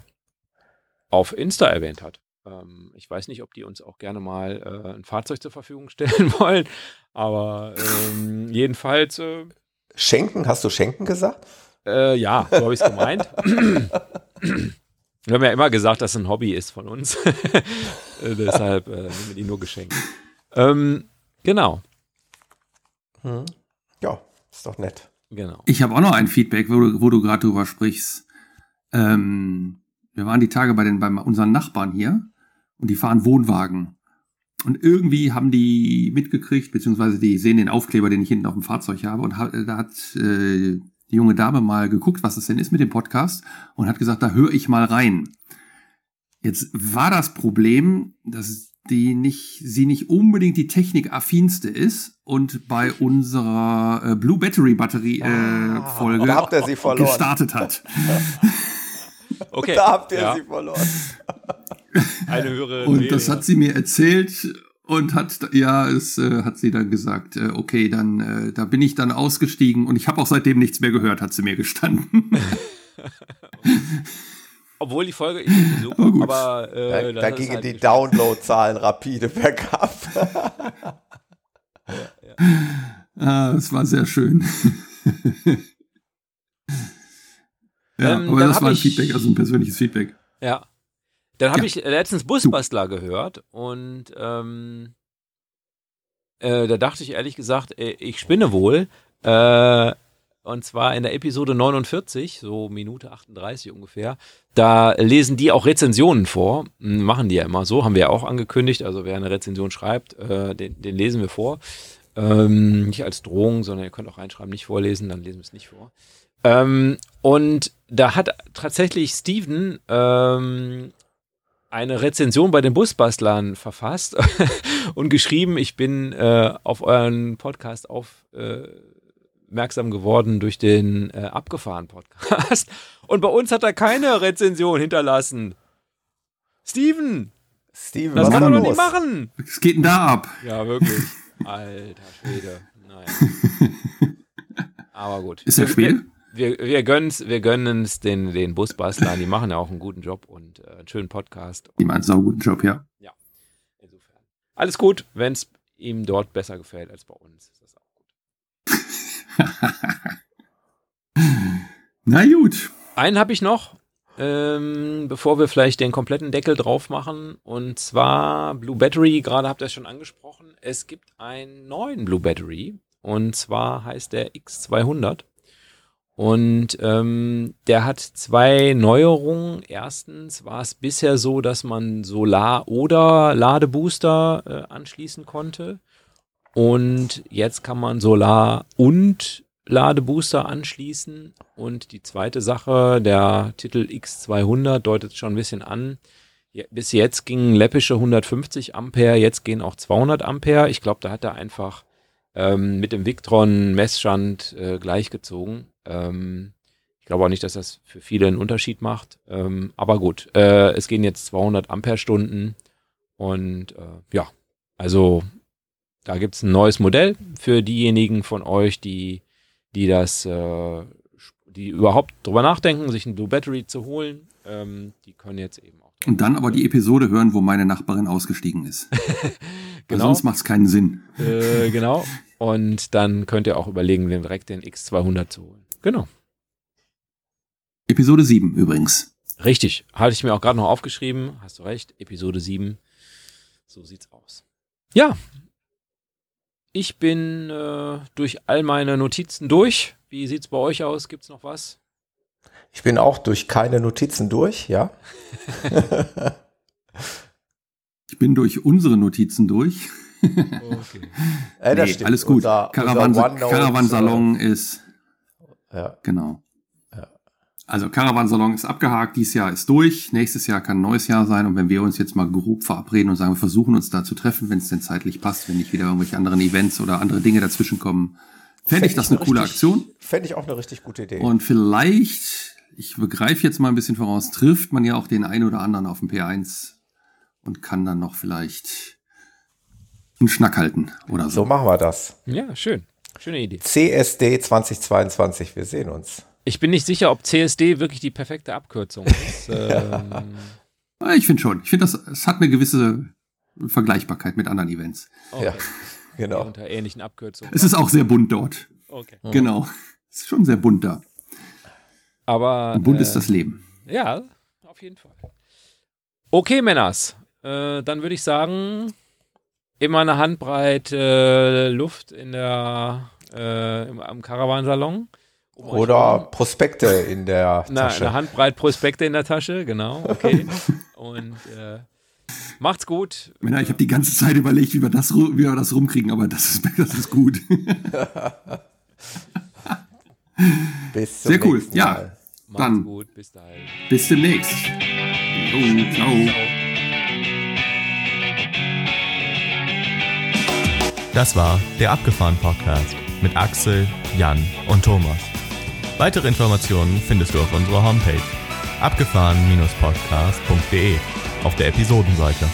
auf Insta erwähnt hat. Ähm, ich weiß nicht, ob die uns auch gerne mal äh, ein Fahrzeug zur Verfügung stellen wollen. Aber ähm, jedenfalls, äh, Schenken, hast du Schenken gesagt? äh, ja, so habe ich es gemeint. Wir haben ja immer gesagt, dass es ein Hobby ist von uns. äh, deshalb äh, nehmen wir die nur geschenkt. Ähm, genau, Hm. Ja, ist doch nett. genau. Ich habe auch noch ein Feedback, wo du, wo du gerade drüber sprichst. Ähm, wir waren die Tage bei, den, bei unseren Nachbarn hier und die fahren Wohnwagen. Und irgendwie haben die mitgekriegt, beziehungsweise die sehen den Aufkleber, den ich hinten auf dem Fahrzeug habe. Und ha- da hat äh, die junge Dame mal geguckt, was das denn ist mit dem Podcast und hat gesagt, da höre ich mal rein. Jetzt war das Problem, dass die nicht, sie nicht unbedingt die technikaffinste ist und bei unserer äh, Blue Battery Batterie äh, Ah, Folge da habt ihr sie verloren. gestartet hat. Okay. Da habt ihr ja, sie verloren. eine höhere Und das hat sie mir erzählt und hat, ja, es äh, hat sie dann gesagt, äh, okay, dann, äh, da bin ich dann ausgestiegen und ich habe auch seitdem nichts mehr gehört, hat sie mir gestanden. Obwohl die Folge ist so Aber gut. aber äh, Da, das da gingen halt die. Downloadzahlen rapide bergab. ah, es war sehr schön. ja, Ähm, aber dann das war ein ich- Feedback, also ein persönliches Feedback. Ja. Dann habe Ja. ich letztens Busbastler gehört und ähm, äh, da dachte ich ehrlich gesagt, äh, ich spinne wohl. Äh, und zwar in der Episode 49, so Minute 38 ungefähr. Da lesen die auch Rezensionen vor. Hm, Machen die ja immer so, haben wir ja auch angekündigt. Also wer eine Rezension schreibt, äh, den, den lesen wir vor. Ähm, nicht als Drohung, sondern ihr könnt auch reinschreiben, nicht vorlesen, dann lesen wir es nicht vor. Ähm, und da hat tatsächlich Steven ähm, eine Rezension bei den Busbastlern verfasst und geschrieben, ich bin äh, auf euren Podcast aufmerksam geworden durch den äh, abgefahren Podcast. Und bei uns hat er keine Rezension hinterlassen. Steven, Steven, das was kann man doch nicht machen. Was geht denn da ab? Ja, wirklich. Alter Schwede. Naja. Aber gut. Ist der Schwede? Wir, wir gönnen's, wir gönnen's den, den Busbastlern, die machen ja auch einen guten Job und äh, einen schönen Podcast. Die machen einen sauguten Job, ja. Insofern. Alles gut, wenn es ihm dort besser gefällt als bei uns. Ist das auch gut. Na gut. Einen habe ich noch, ähm, bevor wir vielleicht den kompletten Deckel drauf machen. Und zwar Blue Battery, gerade habt ihr es schon angesprochen. Es gibt einen neuen Blue Battery. Und zwar heißt der X200. Und ähm, der hat zwei Neuerungen. Erstens war es bisher so, dass man Solar- oder Ladebooster äh, anschließen konnte. Und jetzt kann man Solar und Ladebooster anschließen. Und die zweite Sache, der Titel X200 deutet schon ein bisschen an. Bis jetzt gingen läppische 150 Ampere, jetzt gehen auch 200 Ampere. Ich glaube, da hat er einfach ähm, mit dem Victron Messstand äh, gleichgezogen. Ähm, ich glaube auch nicht, dass das für viele einen Unterschied macht. Ähm, aber gut, äh, es gehen jetzt 200 Ampere-Stunden. Und äh, ja, also da gibt es ein neues Modell für diejenigen von euch, die, die das, äh, die überhaupt drüber nachdenken, sich ein Blue Battery zu holen. Ähm, die können jetzt eben auch. Und dann aber die Episode hören, wo meine Nachbarin ausgestiegen ist. Genau. Sonst macht es keinen Sinn. Äh, genau. Und dann könnt ihr auch überlegen, den direkt den X200 zu holen. Genau. Episode 7 übrigens. Richtig. Hatte ich mir auch gerade noch aufgeschrieben. Hast du recht. Episode 7. So sieht's aus. Ja. Ich bin äh, durch all meine Notizen durch. Wie sieht's bei euch aus? Gibt's noch was? Ich bin auch durch keine Notizen durch, ja. Ich bin durch unsere Notizen durch. Okay. Äh, das Nee, stimmt. alles gut. Unser- Caravan, unser OneNote, Caravansalon ist, äh, Ja. genau. Also Caravansalon ist abgehakt, dieses Jahr ist durch, nächstes Jahr kann ein neues Jahr sein und wenn wir uns jetzt mal grob verabreden und sagen, wir versuchen uns da zu treffen, wenn es denn zeitlich passt, wenn nicht wieder irgendwelche anderen Events oder andere Dinge dazwischen kommen, fände ich das eine coole Aktion. Fände ich auch eine richtig gute Idee. Und vielleicht, ich begreife jetzt mal ein bisschen voraus, trifft man ja auch den einen oder anderen auf dem P1 und kann dann noch vielleicht einen Schnack halten oder so so. machen wir das. Ja, schön. Schöne Idee. CSD 2022, wir sehen uns. Ich bin nicht sicher, ob CSD wirklich die perfekte Abkürzung ist. ähm, Ich finde schon. Ich finde, das es hat eine gewisse Vergleichbarkeit mit anderen Events. okay. Ja, genau. Unter ähnlichen Abkürzungen. Es ist auch sehr bunt dort. Okay. Genau. Es ist schon sehr bunt da. Aber. Und bunt äh, ist das Leben. Ja, auf jeden Fall. Okay, Männers. Äh, dann würde ich sagen, immer eine Handbreit äh, Luft in der, äh, im, am Caravansalon. Um Oder. Prospekte in der Na, Tasche. eine Handbreit Prospekte in der Tasche, genau, okay. Und äh, macht's gut. Männer, ich habe die ganze Zeit überlegt, wie wir das, wie wir das rumkriegen, aber das ist, das ist gut. Bis zum Sehr cool. nächsten Ja. Mal. Macht's Dann. gut. Bis dahin. Bis demnächst. Jo, ciao. Das war der Abgefahren Podcast mit Axel, Jan und Thomas. Weitere Informationen findest du auf unserer Homepage abgefahren-podcast.de auf der Episodenseite.